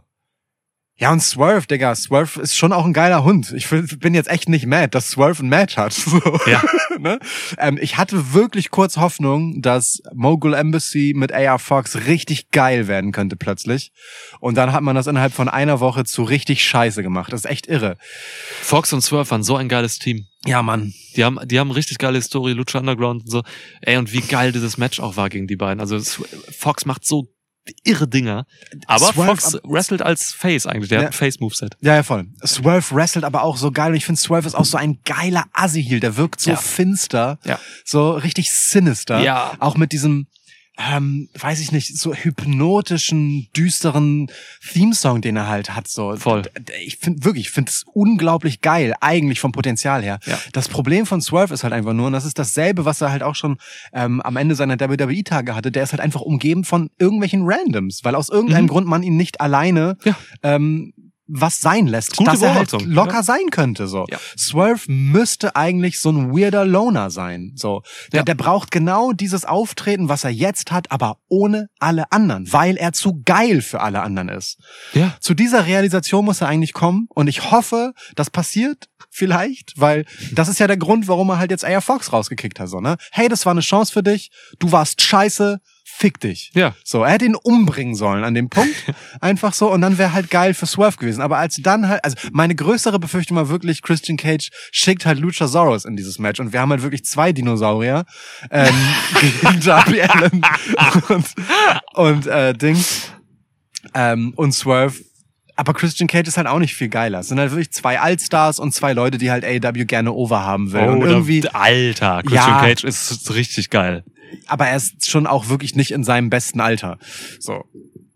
Ja, und Swerve, Digga, Swerve ist schon auch ein geiler Hund. Ich bin jetzt echt nicht mad, dass Swerve ein Match hat. So.
Ja.
ne? ähm, ich hatte wirklich kurz Hoffnung, dass Mogul Embassy mit AR Fox richtig geil werden könnte plötzlich. Und dann hat man das innerhalb von einer Woche zu richtig scheiße gemacht. Das ist echt irre.
Fox und Swerve waren so ein geiles Team.
Ja, Mann.
Die haben, die haben richtig geile Story, Lucha Underground und so. Ey, und wie geil dieses Match auch war gegen die beiden. Also Fox macht so irre Dinger. Aber
Swerve-
Fox wrestelt als Face eigentlich. Der
Ja.
hat ein Face-Moveset.
Ja, ja, voll. Swerve wrestelt aber auch so geil. Und ich finde, Swerve ist auch so ein geiler Assi-Heel. Der wirkt so
Ja.
finster.
Ja.
So richtig sinister.
Ja.
Auch mit diesem, ähm, weiß ich nicht, so hypnotischen, düsteren Theme-Song, den er halt hat. So.
Voll.
Ich finde wirklich, ich finde es unglaublich geil, eigentlich vom Potenzial her.
Ja.
Das Problem von Swerve ist halt einfach nur, und das ist dasselbe, was er halt auch schon ähm, am Ende seiner WWE-Tage hatte, der ist halt einfach umgeben von irgendwelchen Randoms, weil aus irgendeinem
Mhm.
Grund man ihn nicht alleine
Ja.
ähm, was sein lässt,
Gute
dass er halt locker
ja.
sein könnte. So.
Ja.
Swerve müsste eigentlich so ein weirder Loner sein. So. Der,
Ja.
der braucht genau dieses Auftreten, was er jetzt hat, aber ohne alle anderen, weil er zu geil für alle anderen ist.
Ja.
Zu dieser Realisation muss er eigentlich kommen und ich hoffe, das passiert vielleicht, weil das ist ja der Grund, warum er halt jetzt AR Fox rausgekickt hat. So, ne? Hey, das war eine Chance für dich, du warst scheiße, fick dich.
Ja.
So, er hätte ihn umbringen sollen an dem Punkt. Einfach so. Und dann wäre halt geil für Swerve gewesen. Aber als dann halt, also meine größere Befürchtung war wirklich, Christian Cage schickt halt Luchasaurus in dieses Match. Und wir haben halt wirklich zwei Dinosaurier ähm, gegen Darby Allen und, und äh, Dings ähm, und Swerve. Aber Christian Cage ist halt auch nicht viel geiler. Es sind halt wirklich zwei Allstars und zwei Leute, die halt AEW gerne overhaben will. und
Oh,
irgendwie,
da- Alter, Christian
Ja.
Cage ist richtig geil.
aber er ist schon auch wirklich nicht in seinem besten Alter. So.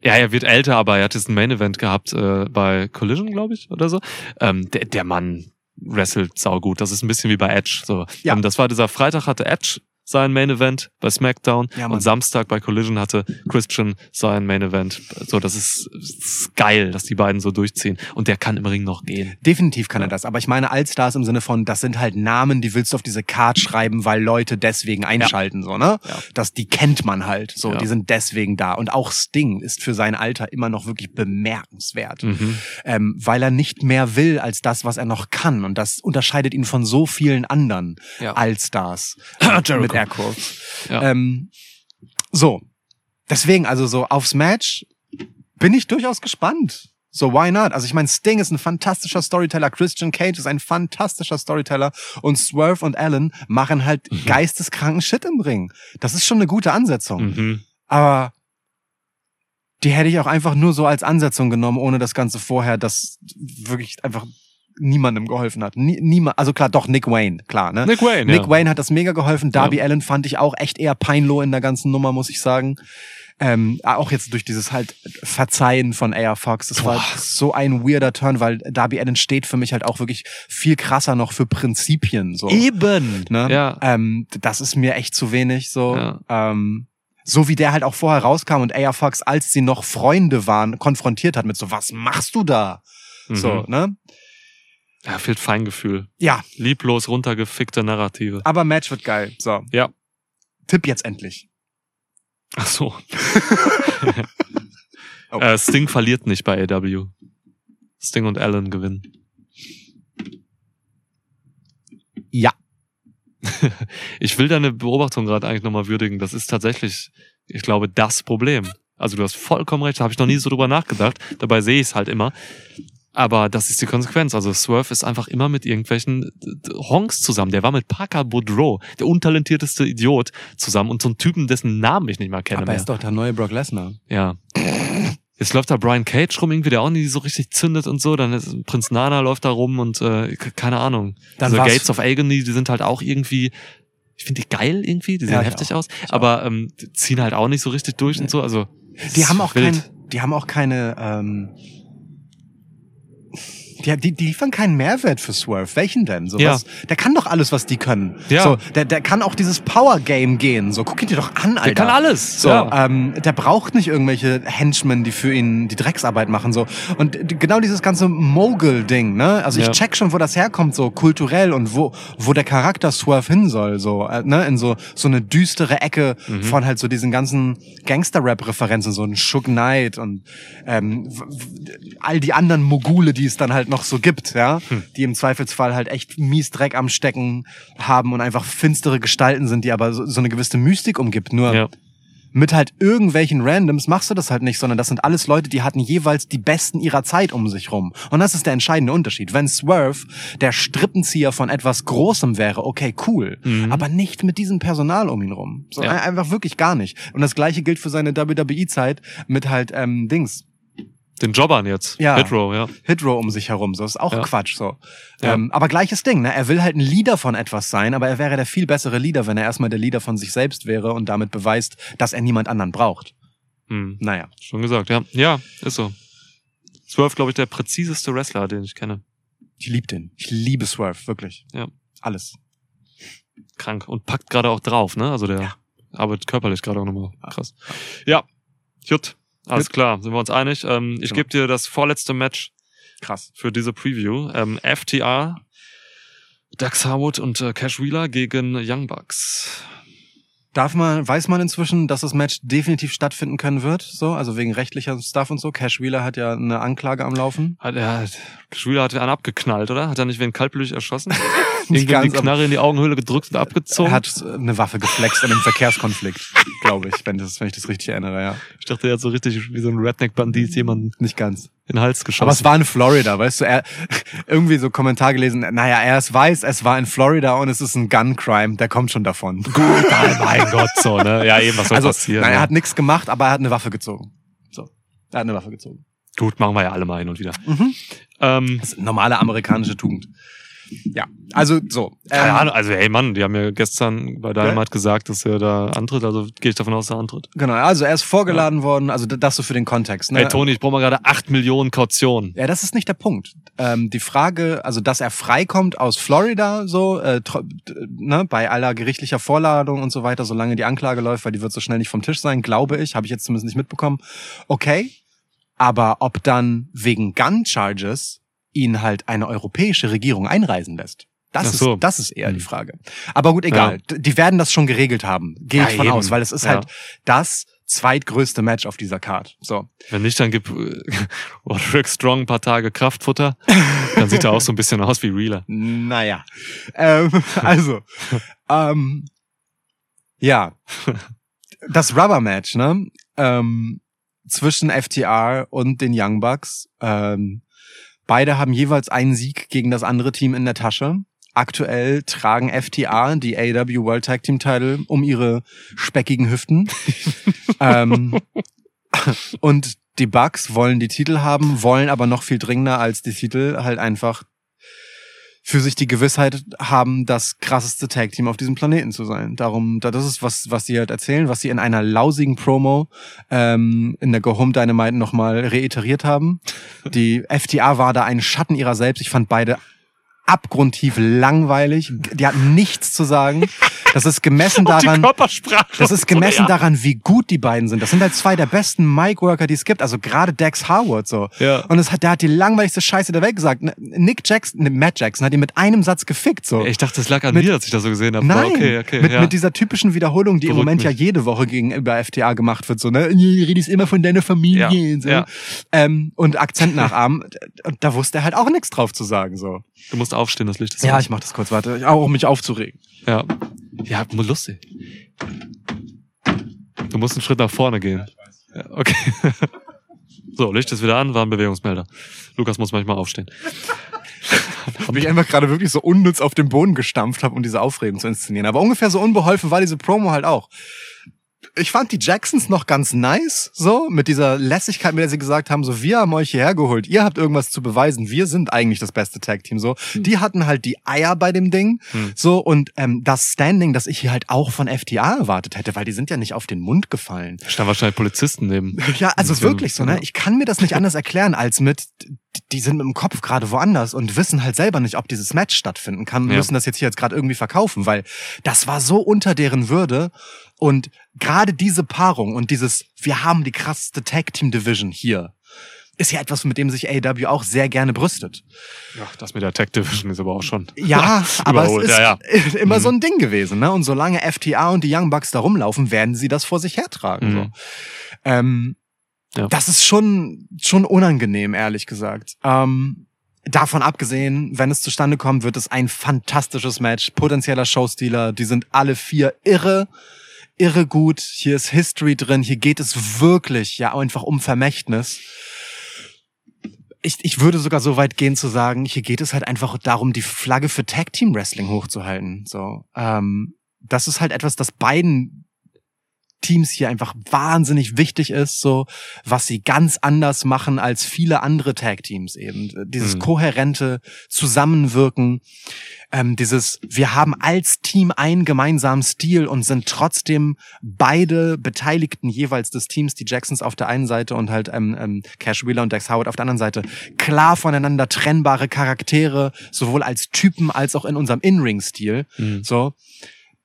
Ja, er wird älter, aber er hat jetzt ein Main Event gehabt äh, bei Collision, glaube ich, oder so. Ähm, der, der Mann wrestelt saugut. Das ist ein bisschen wie bei Edge. So.
Ja.
Ähm, das war dieser Freitag hatte Edge sein Main Event bei SmackDown
Ja,
und Samstag bei Collision hatte Christian sein Main Event. So, das ist, ist geil, dass die beiden so durchziehen. Und der kann im Ring noch gehen.
Definitiv kann er
Ja.
das. Aber ich meine Allstars im Sinne von, das sind halt Namen, die willst du auf diese Card schreiben, weil Leute deswegen einschalten, so, ne?
Ja.
Das, die kennt man halt, so,
Ja.
die sind deswegen da. Und auch Sting ist für sein Alter immer noch wirklich bemerkenswert.
Mhm.
Ähm, weil er nicht mehr will als das, was er noch kann. Und das unterscheidet ihn von so vielen anderen
Ja.
Allstars.
Jericho.
Airquotes.
Ja.
Ähm, so. Deswegen, also so aufs Match bin ich durchaus gespannt. So, why not? Also ich meine, Sting ist ein fantastischer Storyteller, Christian Cage ist ein fantastischer Storyteller und Swerve und Allen machen halt
Mhm.
geisteskranken Shit im Ring. Das ist schon eine gute Ansetzung.
Mhm.
Aber die hätte ich auch einfach nur so als Ansetzung genommen, ohne das Ganze vorher, das wirklich einfach niemandem geholfen hat. Nie, niemand, also klar, doch Nick Wayne, klar, ne?
Nick Wayne,
Nick
ja.
Wayne hat das mega geholfen. Darby Allen fand ich auch echt eher peinloh in der ganzen Nummer, muss ich sagen. Ähm, auch jetzt durch dieses halt Verzeihen von AR Fox. Das war
Boah.
so ein weirder Turn, weil Darby Allen steht für mich halt auch wirklich viel krasser noch für Prinzipien. So.
Eben.
Ne?
Ja.
Ähm, das ist mir echt zu wenig so.
Ja.
Ähm, so wie der halt auch vorher rauskam und AR Fox, als sie noch Freunde waren, konfrontiert hat mit so, was machst du da? So,
Mhm.
ne?
Ja, fehlt Feingefühl.
Ja,
Lieblos runtergefickte Narrative.
aber Match wird geil. So.
Ja.
Tipp jetzt endlich.
Ach so.
Oh.
äh, Sting verliert nicht bei AW. Sting und Allen gewinnen.
Ja.
Ich will deine Beobachtung gerade eigentlich nochmal würdigen. Das ist tatsächlich, ich glaube, das Problem. Also du hast vollkommen recht, da habe ich noch nie so drüber nachgedacht. Dabei sehe ich es halt immer. Aber das ist die Konsequenz. Also Swerve ist einfach immer mit irgendwelchen Honks zusammen. Der war mit Parker Boudreau, der untalentierteste Idiot, zusammen und so ein Typen, dessen Namen ich nicht mal kenne
Aber er
mehr.
ist doch der neue Brock Lesnar.
Ja. Jetzt läuft da Brian Cage rum, irgendwie, der auch nie so richtig zündet und so. Dann ist Prinz Nana läuft da rum und äh, keine Ahnung.
Dann
Diese Gates of Agony, die sind halt auch irgendwie, ich finde die geil irgendwie, die sehen
Ja, ich
heftig
auch.
aus, aber ähm, die ziehen halt auch nicht so richtig durch und so. Also
Die haben auch
wild.
kein, die haben auch keine, ähm, die, die, die liefern keinen Mehrwert für Swerve. Welchen denn? So
Ja.
was, der kann doch alles, was die können.
Ja.
So, der, der kann auch dieses Power Game gehen. So, guck ihn dir doch an, Alter.
Der kann alles.
So,
ja.
ähm, der braucht nicht irgendwelche Henchmen, die für ihn die Drecksarbeit machen. So und genau dieses ganze Mogul-Ding. Ne? Also ich
Ja.
check schon, wo das herkommt, so kulturell und wo wo der Charakter Swerve hin soll. So äh, ne? in so so eine düstere Ecke
Mhm.
von halt so diesen ganzen Gangster-Rap-Referenzen, so ein Suge Knight und ähm, all die anderen Mogule, die es dann halt noch so gibt, ja,
Hm.
die im Zweifelsfall halt echt mies Dreck am Stecken haben und einfach finstere Gestalten sind, die aber so, so eine gewisse Mystik umgibt. Nur
ja.
mit halt irgendwelchen Randoms machst du das halt nicht, sondern das sind alles Leute, die hatten jeweils die Besten ihrer Zeit um sich rum. Und das ist der entscheidende Unterschied. Wenn Swerve der Strippenzieher von etwas Großem wäre, okay, cool.
Mhm.
Aber nicht mit diesem Personal um ihn rum. So,
Ja.
ein- Einfach wirklich gar nicht. Und das gleiche gilt für seine WWE-Zeit mit halt ähm, Dings.
Den Jobbern jetzt.
Ja.
Hitro, ja.
Hitro um sich herum. So ist auch
Ja.
Quatsch. So.
Ja.
Ähm, aber gleiches Ding. Ne? Er will halt ein Leader von etwas sein, aber er wäre der viel bessere Leader, wenn er erstmal der Leader von sich selbst wäre und damit beweist, dass er niemand anderen braucht.
Hm.
Naja.
Schon gesagt, ja. Ja, ist so. Swerve, glaube ich, der präziseste Wrestler, den ich kenne.
Ich liebe den. Ich liebe Swerve, wirklich.
Ja.
Alles.
Krank. Und packt gerade auch drauf, ne? Also der
Ja.
arbeitet körperlich gerade auch nochmal. Krass. Ja. Gut. Alles klar. Sind wir uns einig? Ähm, ich
Genau.
gebe dir das vorletzte Match
Krass.
für diese Preview. Ähm, FTR, Dax Harwood und äh, Cash Wheeler gegen Young Bucks.
Darf man, weiß man inzwischen, dass das Match definitiv stattfinden können wird? So, also wegen rechtlicher Stuff und so. Cash Wheeler hat ja eine Anklage am Laufen.
Hat er, Cash Wheeler hat einen abgeknallt, oder? Hat er nicht wen kaltblütig erschossen? Irgendwie die Knarre in die Augenhöhle gedrückt und abgezogen?
er hat eine Waffe geflext in einem Verkehrskonflikt, glaube ich, wenn, das, wenn ich das richtig erinnere, ja.
ich dachte, er hat so richtig wie so ein Redneck-Bandit jemanden
Nicht ganz.
In den Hals geschossen.
Aber es war in Florida, weißt du, er, irgendwie so Kommentar gelesen, naja, er ist weiß, es war in Florida und es ist ein Gun-Crime, der kommt schon davon.
Gut, mein Gott, so, ne? Ja, eben, was soll
Also,
passieren?
nein, er hat nichts gemacht, aber er hat eine Waffe gezogen. So. Er hat eine Waffe gezogen.
Gut, machen wir ja alle mal hin und wieder.
Mhm.
Ähm,
normale amerikanische Tugend. Ja, also so.
keine
ähm,
Ahnung, also hey Mann, die haben ja gestern bei Dynamite gesagt, dass er da antritt, also gehe ich davon aus, dass er antritt.
Genau, also er ist vorgeladen worden, also das so für den Kontext. Ne?
Ey Toni, ich brauche mal gerade 8 Millionen Kaution.
Ja, das ist nicht der Punkt. Ähm, die Frage, also dass er freikommt aus Florida, so äh, ne, bei aller gerichtlicher Vorladung und so weiter, solange die Anklage läuft, weil die wird so schnell nicht vom Tisch sein, glaube ich, habe ich jetzt zumindest nicht mitbekommen. Okay, aber ob dann wegen Gun Charges ihn halt eine europäische Regierung einreisen lässt? Das,
so.
ist, das ist eher
Hm.
die Frage. Aber gut, egal. D- Die werden das schon geregelt haben. Gehe
Ja,
ich von
eben.
aus, weil es ist
Ja.
halt das zweitgrößte Match auf dieser Card. So.
Wenn nicht, dann gib äh, Roderick Strong ein paar Tage Kraftfutter. Dann sieht er auch so ein bisschen aus wie Reeler.
Naja. Ähm, also, ähm, ja. Das Rubber-Match, ne? Ähm, zwischen FTR und den Young Bucks. Ähm, beide haben jeweils einen Sieg gegen das andere Team in der Tasche. aktuell tragen FTA die AW World Tag Team Title um ihre speckigen Hüften. ähm, und die Bucks wollen die Titel haben, wollen aber noch viel dringender als die Titel halt einfach für sich die Gewissheit haben, das krasseste Tag Team auf diesem Planeten zu sein. Darum, da- das ist was, was sie halt erzählen, was sie in einer lausigen Promo ähm, in der Go Home Dynamite nochmal reiteriert haben. Die FTA war da ein Schatten ihrer selbst. Ich fand beide abgrundtief langweilig. Die hatten nichts zu sagen. Das ist gemessen daran. Das ist gemessen daran, wie gut die beiden sind. Das sind halt zwei der besten Mic-Worker, die es gibt. Also gerade Dex Howard so.
Ja.
Und es hat, der hat die langweiligste Scheiße der Welt gesagt. Nick Jackson, ne, Matt Jackson hat ihn mit einem Satz gefickt so.
Ich dachte, das lag an
Mit-
mir, als ich das so gesehen habe.
Nein,
Okay, okay.
mit,
ja.
mit dieser typischen Wiederholung, die im
Beruhigt
Moment ja
mich.
jede Woche gegenüber FTA gemacht wird, so, ne, redest immer von deiner Familie,
Ja,
und so.
ja.
Ähm, und Akzent nachahmen. Und da wusste er halt auch nichts drauf zu sagen, so.
du musst aufstehen, das Licht ist
Ja,
aus.
ich mach das kurz, warte, auch um mich aufzuregen.
Ja. Ja, lustig. Du musst einen Schritt nach vorne gehen. Ja, okay. So, Licht ist wieder an, war ein Bewegungsmelder. Lukas muss manchmal aufstehen.
Ich einfach gerade wirklich so unnütz auf den Boden gestampft habe, um diese Aufregung zu inszenieren. Aber ungefähr so unbeholfen war diese Promo halt auch. Ich fand die Jacksons noch ganz nice, so, mit dieser Lässigkeit, mit der sie gesagt haben, so, wir haben euch hierher geholt, ihr habt irgendwas zu beweisen, wir sind eigentlich das beste Tag-Team, so. Die hatten halt die Eier bei dem Ding,
Hm.
so, und ähm, das Standing, das ich hier halt auch von FTA erwartet hätte, weil die sind ja nicht auf den Mund gefallen.
Da standen wahrscheinlich Polizisten neben.
Ja, also wirklich so, ne? Ich kann mir das nicht anders erklären als mit, die sind mit dem Kopf gerade woanders und wissen halt selber nicht, ob dieses Match stattfinden kann und
Ja.
müssen das jetzt hier jetzt gerade irgendwie verkaufen, weil das war so unter deren Würde und gerade diese Paarung und dieses, wir haben die krasseste Tag Team Division hier, ist ja etwas, mit dem sich AEW auch sehr gerne brüstet.
Ja, das mit der Tech Division ist aber auch schon.
Ja, aber es ist
ja, ja.
immer
Mhm.
so ein Ding gewesen, ne? Und solange FTA und die Young Bucks da rumlaufen, werden sie das vor sich hertragen.
Mhm.
So. Ähm,
Ja.
Das ist schon, schon unangenehm, ehrlich gesagt. Ähm, davon abgesehen, wenn es zustande kommt, wird es ein fantastisches Match. Potenzieller Showstealer, die sind alle vier irre, irre gut. Hier ist History drin. Hier geht es wirklich ja einfach um Vermächtnis. Ich, ich würde sogar so weit gehen zu sagen, hier geht es halt einfach darum, die Flagge für Tag Team Wrestling hochzuhalten. So, ähm, das ist halt etwas, das beiden Teams hier einfach wahnsinnig wichtig ist, so was sie ganz anders machen als viele andere Tag Teams eben. Dieses
Mhm.
kohärente Zusammenwirken, ähm, dieses wir haben als Team einen gemeinsamen Stil und sind trotzdem beide Beteiligten jeweils des Teams, die Jacksons auf der einen Seite und halt ähm, ähm, Cash Wheeler und Dex Howard auf der anderen Seite, klar voneinander trennbare Charaktere, sowohl als Typen als auch in unserem In-Ring-Stil.
Mhm.
So,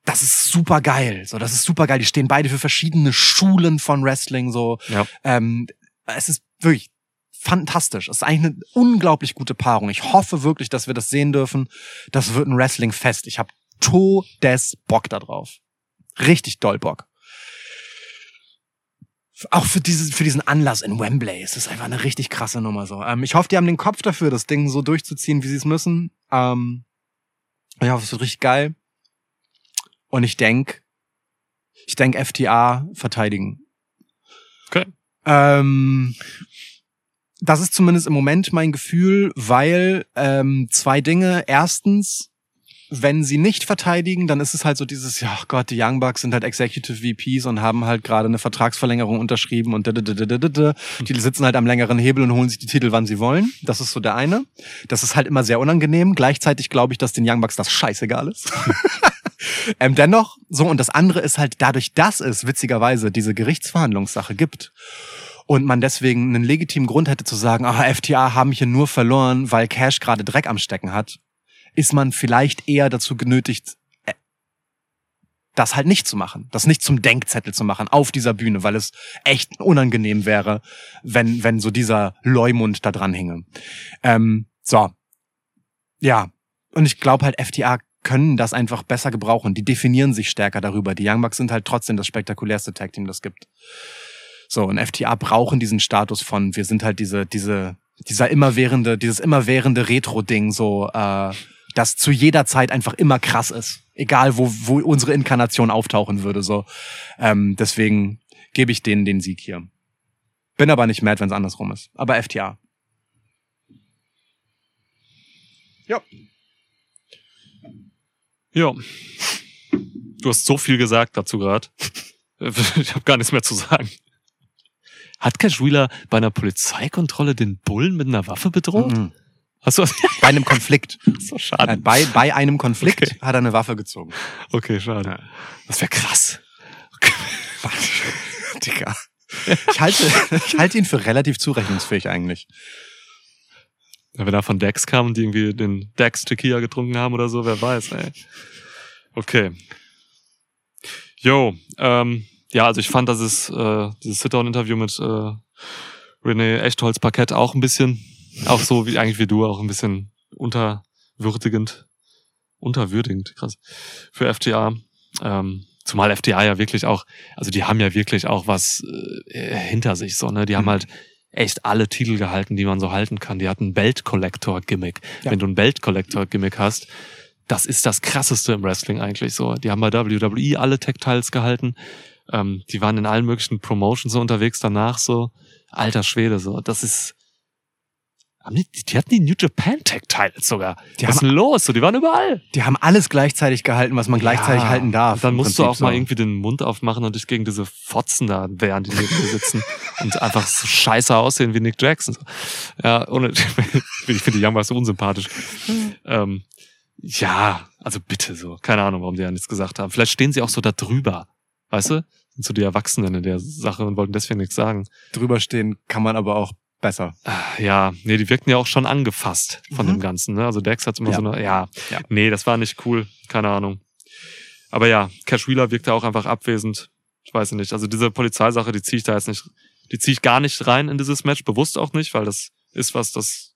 das ist super geil. So, das ist super geil. Die stehen beide für verschiedene Schulen von Wrestling. So,
Ja.
ähm, es ist wirklich fantastisch. Es ist eigentlich eine unglaublich gute Paarung. Ich hoffe wirklich, dass wir das sehen dürfen. Das wird ein Wrestling-Fest. Ich habe todes Bock da drauf. Richtig doll Bock. Auch für, dieses, für diesen Anlass in Wembley. Es ist einfach eine richtig krasse Nummer so. Ähm, ich hoffe, die haben den Kopf dafür, das Ding so durchzuziehen, wie sie es müssen. Ähm, ich hoffe, es wird richtig geil. Und ich denk, ich denk FTA verteidigen.
Okay.
Ähm, das ist zumindest im Moment mein Gefühl, weil ähm, zwei Dinge. Erstens, wenn sie nicht verteidigen, dann ist es halt so dieses, ja Gott, die Young Bucks sind halt Executive VPs und haben halt gerade eine Vertragsverlängerung unterschrieben und die sitzen halt am längeren Hebel und holen sich die Titel, wann sie wollen. Das ist so der eine. Das ist halt immer sehr unangenehm. Gleichzeitig glaube ich, dass den Young Bucks das scheißegal ist. ähm, dennoch, so, und das andere ist halt dadurch, dass es witzigerweise diese Gerichtsverhandlungssache gibt und man deswegen einen legitimen Grund hätte zu sagen, ah, FTA haben hier nur verloren, weil Cash gerade Dreck am Stecken hat, ist man vielleicht eher dazu genötigt, äh, das halt nicht zu machen, das nicht zum Denkzettel zu machen auf dieser Bühne, weil es echt unangenehm wäre, wenn, wenn so dieser Leumund da dran hinge. Ähm, so. Ja. Und ich glaube halt, FTA können das einfach besser gebrauchen. Die definieren sich stärker darüber. Die Young Bucks sind halt trotzdem das spektakulärste Tag Team, das gibt. So, und FTA brauchen diesen Status von, wir sind halt diese, diese, dieser immerwährende, dieses immerwährende Retro-Ding, so, äh, das zu jeder Zeit einfach immer krass ist. Egal, wo, wo unsere Inkarnation auftauchen würde, so. Ähm, deswegen gebe ich denen den Sieg hier. Bin aber nicht mad, wenn es andersrum ist. Aber FTA. Ja.
Ja. Du hast so viel gesagt dazu gerade. Ich habe gar nichts mehr zu sagen. Hat Cash Wheeler bei einer Polizeikontrolle den Bullen mit einer Waffe bedroht?
Mhm.
Hast du
Bei einem Konflikt.
so schade.
bei, bei einem Konflikt
Okay.
hat er eine Waffe gezogen.
Okay, schade. Das wäre krass.
Digga. Ich halte, ich halte ihn für relativ zurechnungsfähig eigentlich.
Wenn er von Dex kam und die irgendwie den Dex Tequila getrunken haben oder so, wer weiß, ey. Okay. Jo, ähm, ja, also ich fand, dass es äh, dieses Sit-Down-Interview mit äh, René Echtholz-Parkett auch ein bisschen, auch so wie eigentlich wie du, auch ein bisschen unterwürdigend, unterwürdigend, krass, für FTA. Ähm, zumal FTA ja wirklich auch, also die haben ja wirklich auch was äh, hinter sich, so, ne? Die haben
Mhm.
halt echt alle Titel gehalten, die man so halten kann. Die hatten ein Belt-Collector-Gimmick.
Ja.
Wenn du ein Belt-Collector-Gimmick hast, das ist das krasseste im Wrestling eigentlich so. Die haben bei WWE alle Tech-Tiles gehalten. Ähm, die waren in allen möglichen Promotions so unterwegs danach so. Alter Schwede, so. Das ist. Die, hatten die New Japan Tech-Tiles sogar.
Die
Was ist denn los? So, die waren überall.
Die haben alles gleichzeitig gehalten, was man gleichzeitig
Ja,
halten darf.
Dann musst du
Prinzip
auch mal
so.
irgendwie den Mund aufmachen und dich gegen diese Fotzen da wehren, die neben dir sitzen und einfach so scheiße aussehen wie Nick Jackson. So. Ja, ohne, ich finde die Young so unsympathisch. ähm, ja, also bitte so. Keine Ahnung, warum die ja nichts gesagt haben. Vielleicht stehen sie auch so da drüber. Weißt du? Sind so die Erwachsenen in der Sache und wollten deswegen nichts sagen.
Drüber stehen kann man aber auch besser.
Ah, Ja, nee, die wirkten ja auch schon angefasst von
Mhm.
dem Ganzen. Ne? Also Dex hat immer
Ja.
so eine, ja,
Ja.
nee, das war nicht cool. Keine Ahnung. Aber ja, Cash Wheeler wirkte auch einfach abwesend. Ich weiß nicht. Also diese Polizeisache, die ziehe ich da jetzt nicht, die ziehe ich gar nicht rein in dieses Match, bewusst auch nicht, weil das ist was, das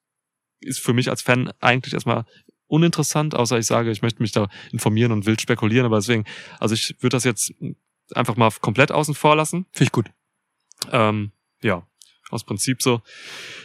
ist für mich als Fan eigentlich erstmal uninteressant, außer ich sage, ich möchte mich da informieren und wild spekulieren, aber deswegen, also ich würde das jetzt einfach mal komplett außen vor lassen.
Finde ich gut.
Ähm, ja, aus Prinzip so.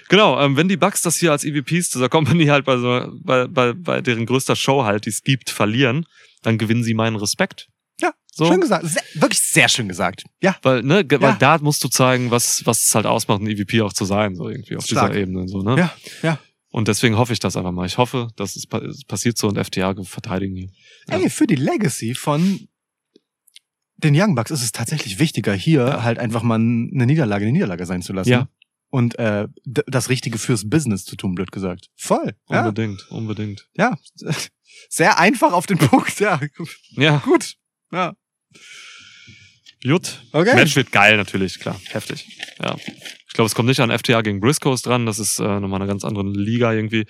Genau, ähm, wenn die Bucks das hier als EVPs dieser Company halt bei, so, bei, bei, bei deren größter Show halt, die es gibt, verlieren, dann gewinnen sie meinen Respekt.
Ja,
So.
Schön gesagt. Sehr, wirklich sehr schön gesagt. Ja.
Weil, ne,
Ja.
weil da musst du zeigen, was, was es halt ausmacht, ein EVP auch zu sein, so irgendwie auf
Stark.
dieser Ebene, so, ne?
Ja, ja.
Und deswegen hoffe ich das einfach mal. Ich hoffe, dass es, pa es passiert so und FTA verteidigen hier. Ja.
Ey, für die Legacy von den Young Bucks ist es tatsächlich wichtiger, hier halt einfach mal eine Niederlage eine Niederlage sein zu lassen.
Ja.
Und äh, das Richtige fürs Business zu tun, blöd gesagt. Voll. Ja.
Unbedingt, unbedingt.
ja. Sehr einfach auf den Punkt, ja.
Ja,
Gut. Ja.
gut.
Okay.
Match wird geil natürlich, klar. Heftig. Ja. Ich glaube, es kommt nicht an FTA gegen Briscoes dran. Das ist äh, nochmal eine ganz andere Liga irgendwie.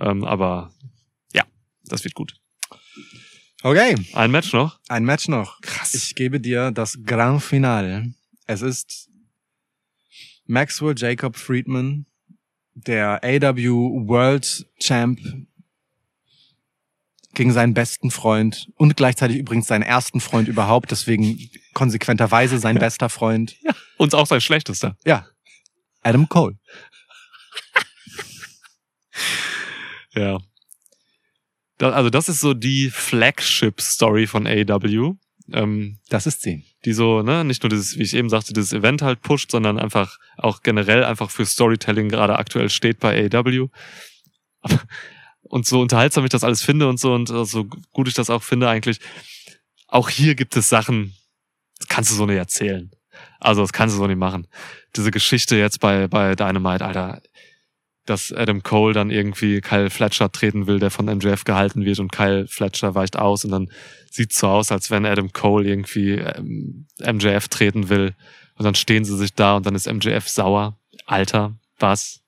Ähm, aber ja, das wird gut.
Okay.
Ein Match noch.
Ein Match noch.
Krass.
Ich gebe dir das Grand Finale. Es ist Maxwell Jacob Friedman, der AW World Champ, gegen seinen besten Freund und gleichzeitig übrigens seinen ersten Freund überhaupt, deswegen konsequenterweise sein bester Freund.
Und auch sein schlechtester.
Ja. Adam Cole.
Ja. Also das ist so die Flagship-Story von AW. Ähm,
Das ist sie.
Die so, ne, nicht nur dieses, wie ich eben sagte, dieses Event halt pusht, sondern einfach auch generell einfach für Storytelling gerade aktuell steht bei AEW. Und so unterhaltsam ich das alles finde und so und äh, so gut ich das auch finde eigentlich, auch hier gibt es Sachen, das kannst du so nicht erzählen. Also das kannst du so nicht machen. Diese Geschichte jetzt bei, bei Dynamite, Alter, dass Adam Cole dann irgendwie Kyle Fletcher treten will, der von MJF gehalten wird und Kyle Fletcher weicht aus und dann sieht so aus, als wenn Adam Cole irgendwie ähm, MJF treten will und dann stehen sie sich da und dann ist MJF sauer. Alter, was?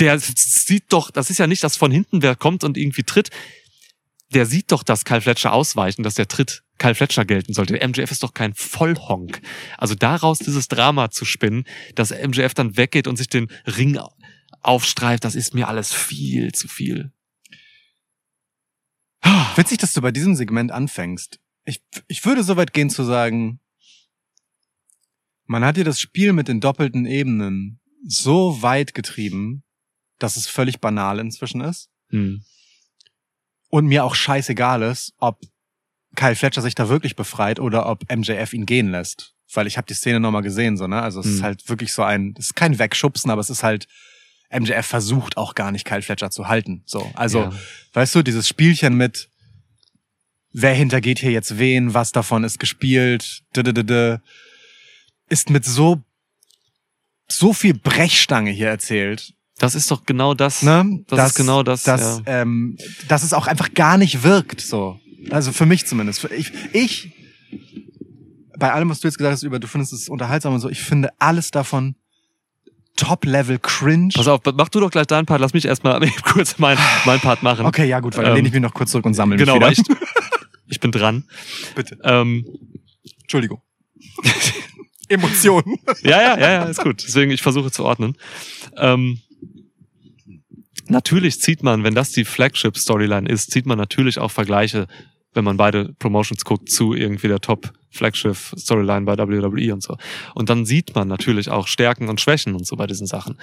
Der sieht doch, das ist ja nicht, dass von hinten wer kommt und irgendwie tritt. Der sieht doch, dass Kyle Fletcher ausweicht und dass der Tritt Kyle Fletcher gelten sollte. MJF ist doch kein Vollhonk. Also daraus dieses Drama zu spinnen, dass MJF dann weggeht und sich den Ring aufstreift, das ist mir alles viel zu viel.
Witzig, dass du bei diesem Segment anfängst. Ich, ich würde so weit gehen zu sagen, man hat hier das Spiel mit den doppelten Ebenen so weit getrieben, dass es völlig banal inzwischen ist.
Hm.
Und mir auch scheißegal ist, ob Kyle Fletcher sich da wirklich befreit oder ob MJF ihn gehen lässt. Weil ich habe die Szene nochmal gesehen, so, ne? Also es
Hm.
ist halt wirklich so ein, es ist kein Wegschubsen, aber es ist halt, MJF versucht auch gar nicht Kyle Fletcher zu halten. So, also,
Ja.
weißt du, dieses Spielchen mit, wer hintergeht hier jetzt wen, was davon ist gespielt, ist mit so so viel Brechstange hier erzählt.
Das ist doch genau das.
Ne?
Das
dass,
ist genau das.
Dass,
ja.
ähm, dass es auch einfach gar nicht wirkt. So, also für mich zumindest. Ich, ich bei allem, was du jetzt gesagt hast über, du findest es unterhaltsam und so, ich finde alles davon Top-Level cringe.
Pass auf, mach du doch gleich deinen Part. Lass mich erstmal kurz meinen mein Part machen.
Okay, ja gut, weil dann
Ähm,
lehne ich mich noch kurz zurück und sammle
Genau,
mich wieder.
ich, ich bin dran.
Bitte.
Ähm,
Entschuldigung. Emotionen.
ja, ja, ja, ja, ist gut. Deswegen, ich versuche zu ordnen. Ähm, natürlich zieht man, wenn das die Flagship-Storyline ist, zieht man natürlich auch Vergleiche, wenn man beide Promotions guckt, zu irgendwie der Top-Flagship-Storyline bei WWE und so. Und dann sieht man natürlich auch Stärken und Schwächen und so bei diesen Sachen.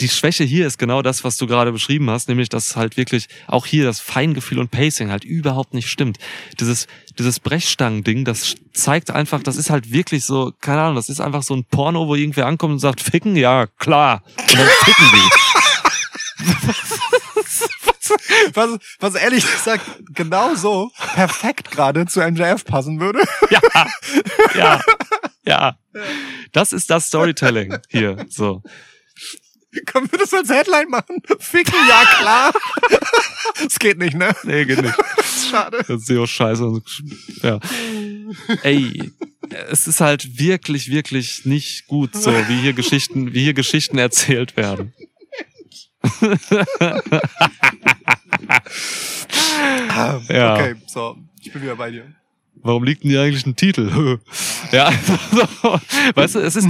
Die Schwäche hier ist genau das, was du gerade beschrieben hast, nämlich, dass halt wirklich auch hier das Feingefühl und Pacing halt überhaupt nicht stimmt. Dieses, dieses Brechstangen-Ding, das zeigt einfach, das ist halt wirklich so, keine Ahnung, das ist einfach so ein Porno, wo irgendwer ankommt und sagt, ficken, ja, klar. Und dann ficken die.
Was, was ehrlich gesagt genau so perfekt gerade zu MJF passen würde.
Ja, ja, ja. Das ist das Storytelling hier, so.
Können wir das als Headline machen? Ficken, ja klar. Es geht nicht, ne?
Nee, geht nicht.
Schade.
Das ist ja auch scheiße. Ja. Ey, es ist halt wirklich, wirklich nicht gut so, wie hier Geschichten, wie hier Geschichten erzählt werden. Ja.
Okay, so. Ich bin wieder bei dir.
Warum liegt denn hier eigentlich ein Titel? ja, so, weißt du, es ist,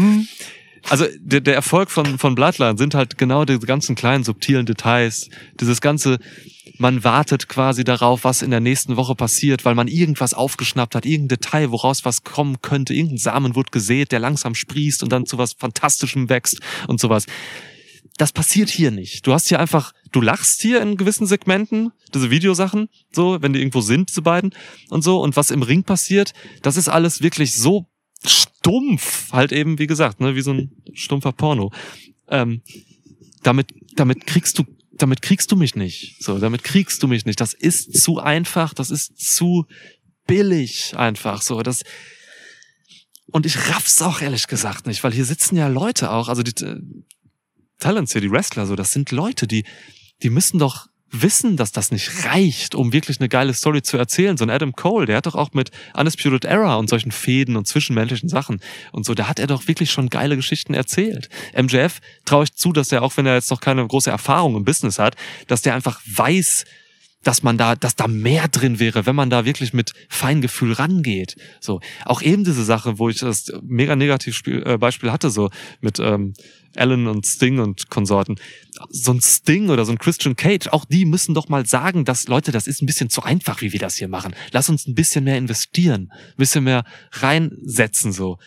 also der, der Erfolg von, von Bloodline sind halt genau diese ganzen kleinen subtilen Details, dieses ganze, man wartet quasi darauf, was in der nächsten Woche passiert, weil man irgendwas aufgeschnappt hat, irgendein Detail, woraus was kommen könnte, irgendein Samen wird gesät, der langsam sprießt und dann zu was Fantastischem wächst und sowas. Das passiert hier nicht. Du hast hier einfach, du lachst hier in gewissen Segmenten, diese Videosachen, so, wenn die irgendwo sind, diese beiden und so. Und was im Ring passiert, das ist alles wirklich so stumpf, halt eben, wie gesagt, ne, wie so ein stumpfer Porno. Ähm, damit, damit kriegst du, damit kriegst du mich nicht. So, damit kriegst du mich nicht. Das ist zu einfach, das ist zu billig einfach. So, das, und ich raff's auch ehrlich gesagt nicht, weil hier sitzen ja Leute auch, also die Talents hier, die Wrestler, so, das sind Leute, die, die müssen doch wissen, dass das nicht reicht, um wirklich eine geile Story zu erzählen. So ein Adam Cole, der hat doch auch mit Undisputed Era und solchen Fäden und zwischenmenschlichen Sachen und so, da hat er doch wirklich schon geile Geschichten erzählt. MJF traue ich zu, dass er, auch wenn er jetzt noch keine große Erfahrung im Business hat, dass der einfach weiß, dass man da, dass da mehr drin wäre, wenn man da wirklich mit Feingefühl rangeht. So, auch eben diese Sache, wo ich das mega negativ äh, Beispiel hatte, so mit ähm, Allen und Sting und Konsorten. So ein Sting oder so ein Christian Cage, auch die müssen doch mal sagen, dass Leute, das ist ein bisschen zu einfach, wie wir das hier machen. Lass uns ein bisschen mehr investieren, ein bisschen mehr reinsetzen, so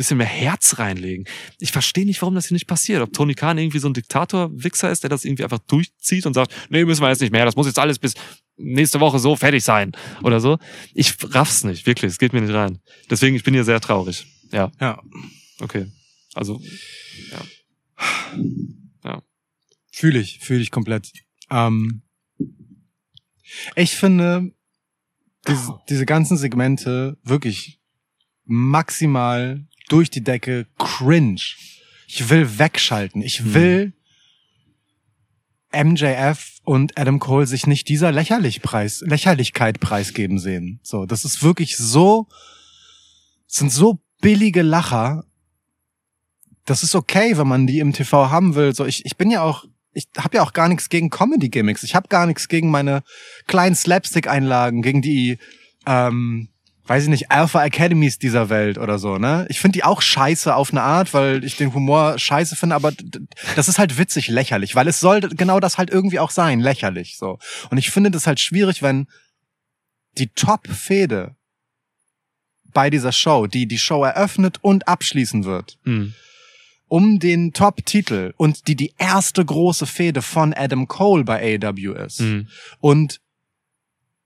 bisschen mehr Herz reinlegen. Ich verstehe nicht, warum das hier nicht passiert. Ob Tony Khan irgendwie so ein Diktator-Wichser ist, der das irgendwie einfach durchzieht und sagt, nee, müssen wir jetzt nicht mehr, das muss jetzt alles bis nächste Woche so fertig sein oder so. Ich raff's nicht, wirklich, es geht mir nicht rein. Deswegen, ich bin hier sehr traurig. Ja,
Ja.
okay. Also,
Fühle ich, fühle ich komplett. Ähm, ich finde diese, diese ganzen Segmente wirklich maximal durch die Decke cringe. Ich will wegschalten. Ich
Hm.
will MJF und Adam Cole sich nicht dieser lächerlich Preis, Lächerlichkeit preisgeben sehen. So, das ist wirklich so, sind so billige Lacher. Das ist okay, wenn man die im TV haben will. So, ich, ich bin ja auch, ich habe ja auch gar nichts gegen Comedy-Gimmicks. Ich habe gar nichts gegen meine kleinen Slapstick-Einlagen, gegen die, ähm, weiß ich nicht, Alpha Academies dieser Welt oder so, ne? Ich finde die auch scheiße auf eine Art, weil ich den Humor scheiße finde, aber das ist halt witzig lächerlich, weil es soll genau das halt irgendwie auch sein, lächerlich, so. Und ich finde das halt schwierig, wenn die Top-Fehde bei dieser Show, die die Show eröffnet und abschließen wird,
hm.
Um den Top-Titel und die die erste große Fehde von Adam Cole bei AEW ist
Hm.
und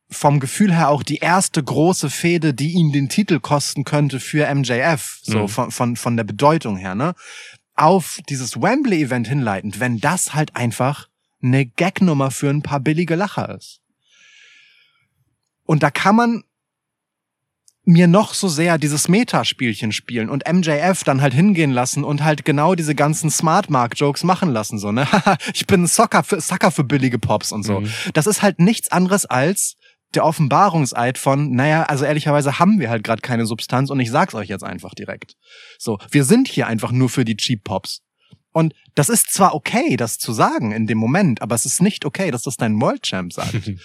vom Gefühl her auch die erste große Fehde, die ihm den Titel kosten könnte für MJF, so
Mhm.
von, von, von der Bedeutung her, ne? Auf dieses Wembley-Event hinleitend, wenn das halt einfach eine Gagnummer für ein paar billige Lacher ist. Und da kann man mir noch so sehr dieses Metaspielchen spielen und MJF dann halt hingehen lassen und halt genau diese ganzen Smart Mark Jokes machen lassen so ne? Ich bin ein Sucker für Sucker für billige Pops und so.
Mhm.
das ist halt nichts anderes als der Offenbarungseid von naja also ehrlicherweise haben wir halt gerade keine Substanz und ich sag's euch jetzt einfach direkt. So wir sind hier einfach nur für die Cheap Pops. Und das ist zwar okay das zu sagen in dem Moment aber es ist nicht okay dass das dein World Champ sagt.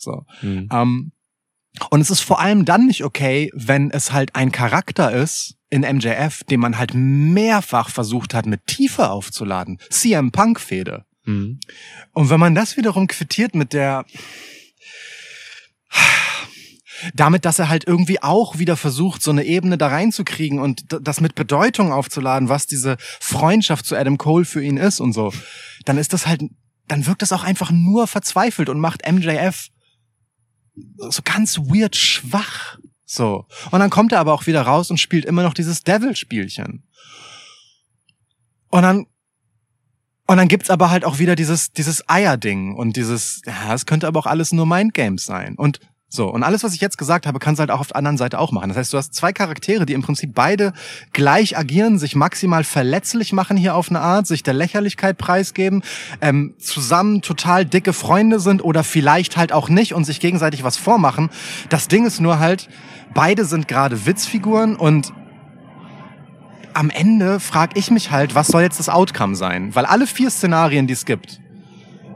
So.
Mhm.
ähm, und es ist vor allem dann nicht okay, wenn es halt ein Charakter ist in MJF, den man halt mehrfach versucht hat, mit Tiefe aufzuladen. CM Punk Fehde.
Mhm.
Und wenn man das wiederum quittiert mit der damit, dass er halt irgendwie auch wieder versucht, so eine Ebene da reinzukriegen und das mit Bedeutung aufzuladen, was diese Freundschaft zu Adam Cole für ihn ist und so, dann ist das halt, dann wirkt das auch einfach nur verzweifelt und macht MJF so ganz weird schwach. So. Und dann kommt er aber auch wieder raus und spielt immer noch dieses Devil-Spielchen. Und dann und dann gibt's aber halt auch wieder dieses, dieses Eierding und dieses, ja, es könnte aber auch alles nur Mindgames sein. Und so, und alles, was ich jetzt gesagt habe, kannst du halt auch auf der anderen Seite auch machen. Das heißt, du hast zwei Charaktere, die im Prinzip beide gleich agieren, sich maximal verletzlich machen hier auf eine Art, sich der Lächerlichkeit preisgeben, ähm, zusammen total dicke Freunde sind oder vielleicht halt auch nicht und sich gegenseitig was vormachen. Das Ding ist nur halt, beide sind gerade Witzfiguren und am Ende frage ich mich halt, was soll jetzt das Outcome sein? Weil alle vier Szenarien, die es gibt,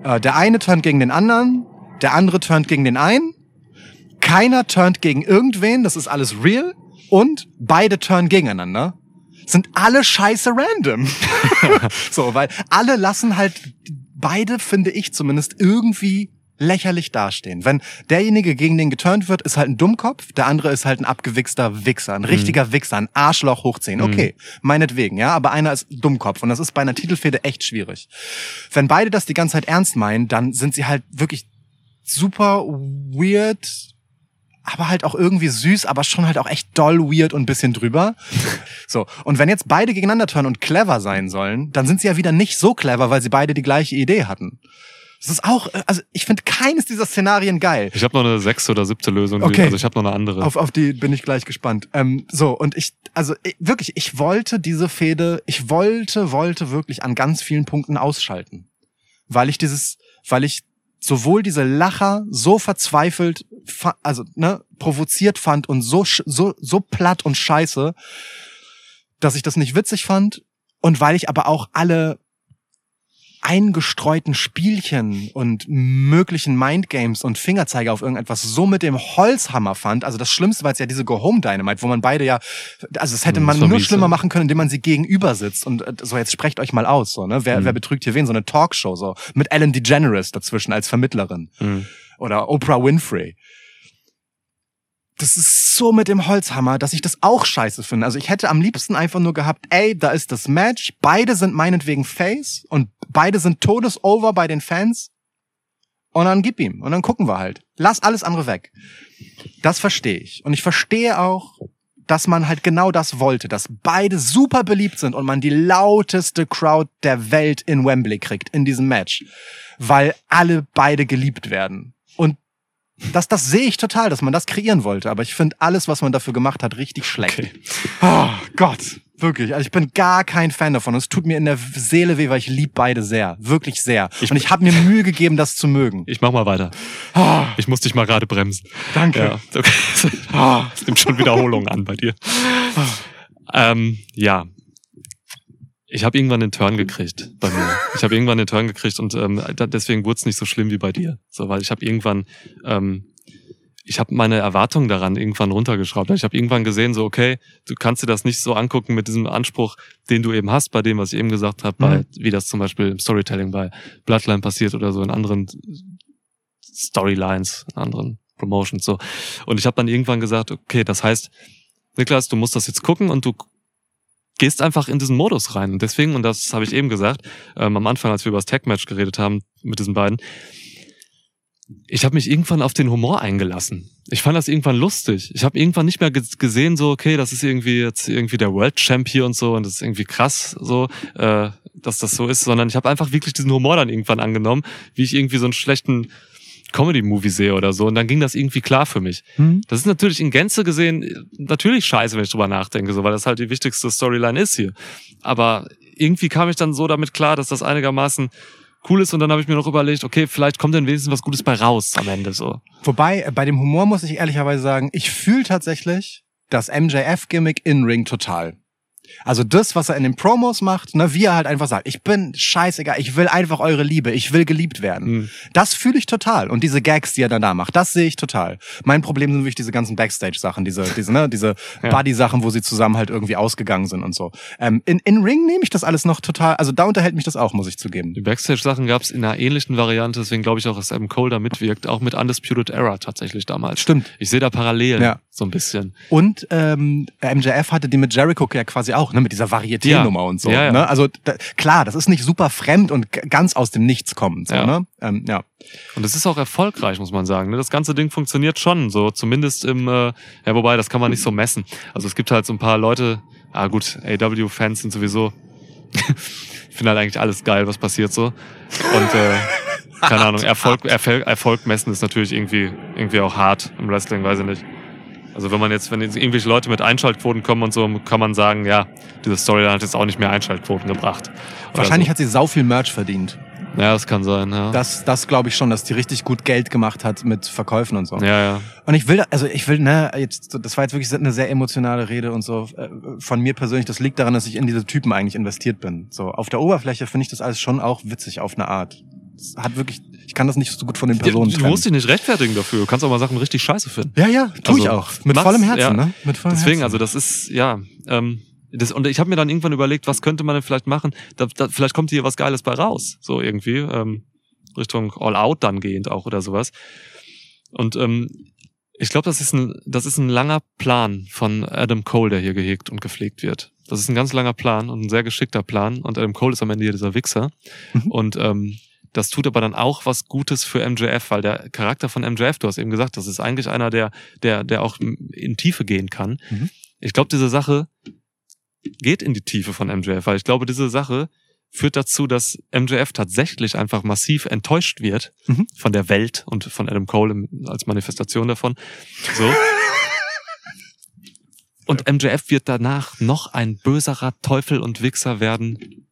äh, der eine turnt gegen den anderen, der andere turnt gegen den einen, keiner turnt gegen irgendwen, das ist alles real, und beide turnen gegeneinander, sind alle scheiße random. so, weil alle lassen halt beide, finde ich zumindest, irgendwie lächerlich dastehen. Wenn derjenige gegen den geturnt wird, ist halt ein Dummkopf, der andere ist halt ein abgewichster Wichser, ein richtiger Wichser, ein Arschloch hoch 10. Okay, meinetwegen, ja, aber einer ist Dummkopf und das ist bei einer Titelfehde echt schwierig. Wenn beide das die ganze Zeit ernst meinen, dann sind sie halt wirklich super weird, aber halt auch irgendwie süß, aber schon halt auch echt doll weird und ein bisschen drüber. So, und wenn jetzt beide gegeneinander turnen und clever sein sollen, dann sind sie ja wieder nicht so clever, weil sie beide die gleiche Idee hatten. Das ist auch, äh, also ich finde keines dieser Szenarien geil.
Ich habe noch eine sechste oder siebte Lösung.
Okay.
Also ich habe noch eine andere.
Auf, auf die bin ich gleich gespannt. Ähm, so, und ich, also ich, wirklich, ich wollte diese Fehde, ich wollte, wollte wirklich an ganz vielen Punkten ausschalten. Weil ich dieses, weil ich sowohl diese Lacher so verzweifelt, also ne, provoziert fand und so, so, so platt und scheiße, dass ich das nicht witzig fand. Und weil ich aber auch alle eingestreuten Spielchen und möglichen Mindgames und Fingerzeige auf irgendetwas so mit dem Holzhammer fand. Also das Schlimmste war jetzt ja diese Go Home Dynamite, wo man beide ja, also das hätte
Hm,
man nur schlimmer
ja.
machen können, indem man sie gegenüber sitzt und äh, so jetzt sprecht euch mal aus, so ne? Wer,
Mhm.
wer betrügt hier wen? So eine Talkshow so mit Ellen DeGeneres dazwischen als Vermittlerin
Mhm.
Oder Oprah Winfrey. Das ist so mit dem Holzhammer, dass ich das auch scheiße finde. Also ich hätte am liebsten einfach nur gehabt, ey, da ist das Match, beide sind meinetwegen Face und beide sind todesover bei den Fans und dann gib ihm und dann gucken wir halt. Lass alles andere weg. Das verstehe ich. Und ich verstehe auch, dass man halt genau das wollte, dass beide super beliebt sind und man die lauteste Crowd der Welt in Wembley kriegt in diesem Match, weil alle beide geliebt werden. Und das, das sehe ich total, dass man das kreieren wollte, aber ich finde alles, was man dafür gemacht hat, richtig schlecht.
Okay.
Oh Gott, wirklich. Also ich bin gar kein Fan davon. Es tut mir in der Seele weh, weil ich lieb beide sehr, wirklich sehr.
Ich-
und ich habe mir Mühe gegeben, das zu mögen.
Ich mach mal weiter.
Ah,
Ich muss dich mal gerade bremsen.
danke.
Ja, okay.
Ah.
Es nimmt schon Wiederholungen an bei dir. Ähm, ja. Ich habe irgendwann den Turn gekriegt bei mir. Ich habe irgendwann den Turn gekriegt und ähm, deswegen wurde es nicht so schlimm wie bei dir. So, weil ich habe irgendwann, ähm, ich habe meine Erwartungen daran irgendwann runtergeschraubt. Ich habe irgendwann gesehen, so okay, du kannst dir das nicht so angucken mit diesem Anspruch, den du eben hast, bei dem, was ich eben gesagt habe,
Mhm.
wie das zum Beispiel im Storytelling bei Bloodline passiert oder so in anderen Storylines, in anderen Promotions so. Und ich habe dann irgendwann gesagt, okay, das heißt, Niklas, du musst das jetzt gucken und du gehst einfach in diesen Modus rein. Und deswegen, und das habe ich eben gesagt, ähm, am Anfang, als wir über das Tag-Match geredet haben mit diesen beiden, ich habe mich irgendwann auf den Humor eingelassen. Ich fand das irgendwann lustig. Ich habe irgendwann nicht mehr ge- gesehen, so, okay, das ist irgendwie jetzt irgendwie der World Champ hier und so und das ist irgendwie krass, so, äh, dass das so ist, sondern ich habe einfach wirklich diesen Humor dann irgendwann angenommen, wie ich irgendwie so einen schlechten Comedy-Movie sehe oder so. Und dann ging das irgendwie klar für mich.
Hm?
Das ist natürlich in Gänze gesehen äh, natürlich scheiße, wenn ich drüber nachdenke, so, weil das halt die wichtigste Storyline ist hier. Aber irgendwie kam ich dann so damit klar, dass das einigermaßen cool ist und dann habe ich mir noch überlegt, okay, vielleicht kommt dann wenigstens was Gutes bei raus am Ende so.
Wobei, äh, bei dem Humor muss ich ehrlicherweise sagen, ich fühle tatsächlich das MJF-Gimmick in Ring total. Also das, was er in den Promos macht, ne, wie er halt einfach sagt, ich bin scheißegal, ich will einfach eure Liebe, ich will geliebt werden.
Hm.
Das fühle ich total. Und diese Gags, die er dann da macht, das sehe ich total. Mein Problem sind wirklich diese ganzen Backstage-Sachen, diese, diese, ne, diese
Ja.
Buddy-Sachen, wo sie zusammen halt irgendwie ausgegangen sind und so. Ähm, in, in Ring nehme ich das alles noch total, also da unterhält mich das auch, muss ich zugeben.
Die Backstage-Sachen gab es in einer ähnlichen Variante, deswegen glaube ich auch, dass Adam Cole da mitwirkt, auch mit Undisputed Era tatsächlich damals.
Stimmt.
Ich sehe da Parallelen,
Ja.
So ein bisschen.
Und ähm, MJF hatte die mit Jericho ja quasi auch, ne, mit dieser Varieté-Nummer
Ja.
und so.
Ja, ja.
Ne? Also da, klar, das ist nicht super fremd und ganz aus dem Nichts kommend. So,
Ja.
ne? ähm, ja.
Und es ist auch erfolgreich, muss man sagen. ne? Das ganze Ding funktioniert schon, so zumindest im, äh, ja, wobei, das kann man nicht so messen. Also es gibt halt so ein paar Leute, ah gut, AW-Fans sind sowieso, finden halt eigentlich alles geil, was passiert so. Und äh, keine Ahnung, Erfolg, Erfolg, Erfolg messen ist natürlich irgendwie, irgendwie auch hart im Wrestling, weiß ich nicht. Also wenn man jetzt, wenn jetzt irgendwelche Leute mit Einschaltquoten kommen und so, kann man sagen, ja, diese Storyline hat jetzt auch nicht mehr Einschaltquoten gebracht.
Wahrscheinlich
so.
hat sie sau viel Merch verdient.
Ja, das kann sein, ja.
Das, das glaube ich schon, dass die richtig gut Geld gemacht hat mit Verkäufen und so.
ja, ja.
Und ich will, da- also ich will, ne, jetzt, das war jetzt wirklich eine sehr emotionale Rede und so äh, von mir persönlich. Das liegt daran, dass ich in diese Typen eigentlich investiert bin. So auf der Oberfläche finde ich das alles schon auch witzig auf eine Art. Es hat wirklich, ich kann das nicht so gut von den Personen
du
trennen.
musst dich nicht rechtfertigen dafür. Du kannst auch mal Sachen richtig scheiße finden.
Ja, ja, tu ich
Also,
auch. Mit
mach's,
vollem Herzen,
ja.
ne? Mit vollem
Deswegen,
Herzen.
also das ist, ja, ähm, das, und ich habe mir dann irgendwann überlegt, was könnte man denn vielleicht machen? Da, da, vielleicht kommt hier was Geiles bei raus, so irgendwie, ähm, Richtung All Out dann gehend auch oder sowas. Und ähm, ich glaube, das ist ein, das ist ein langer Plan von Adam Cole, der hier gehegt und gepflegt wird. Das ist ein ganz langer Plan und ein sehr geschickter Plan. Und Adam Cole ist am Ende hier dieser Wichser.
Mhm.
Und ähm, das tut aber dann auch was Gutes für MJF, weil der Charakter von MJF, du hast eben gesagt, das ist eigentlich einer, der, der, der auch in Tiefe gehen kann.
Mhm.
Ich glaube, diese Sache geht in die Tiefe von MJF, weil ich glaube, diese Sache führt dazu, dass MJF tatsächlich einfach massiv enttäuscht wird
Mhm.
von der Welt und von Adam Cole als Manifestation davon. So. Und MJF wird danach noch ein böserer Teufel und Wichser werden,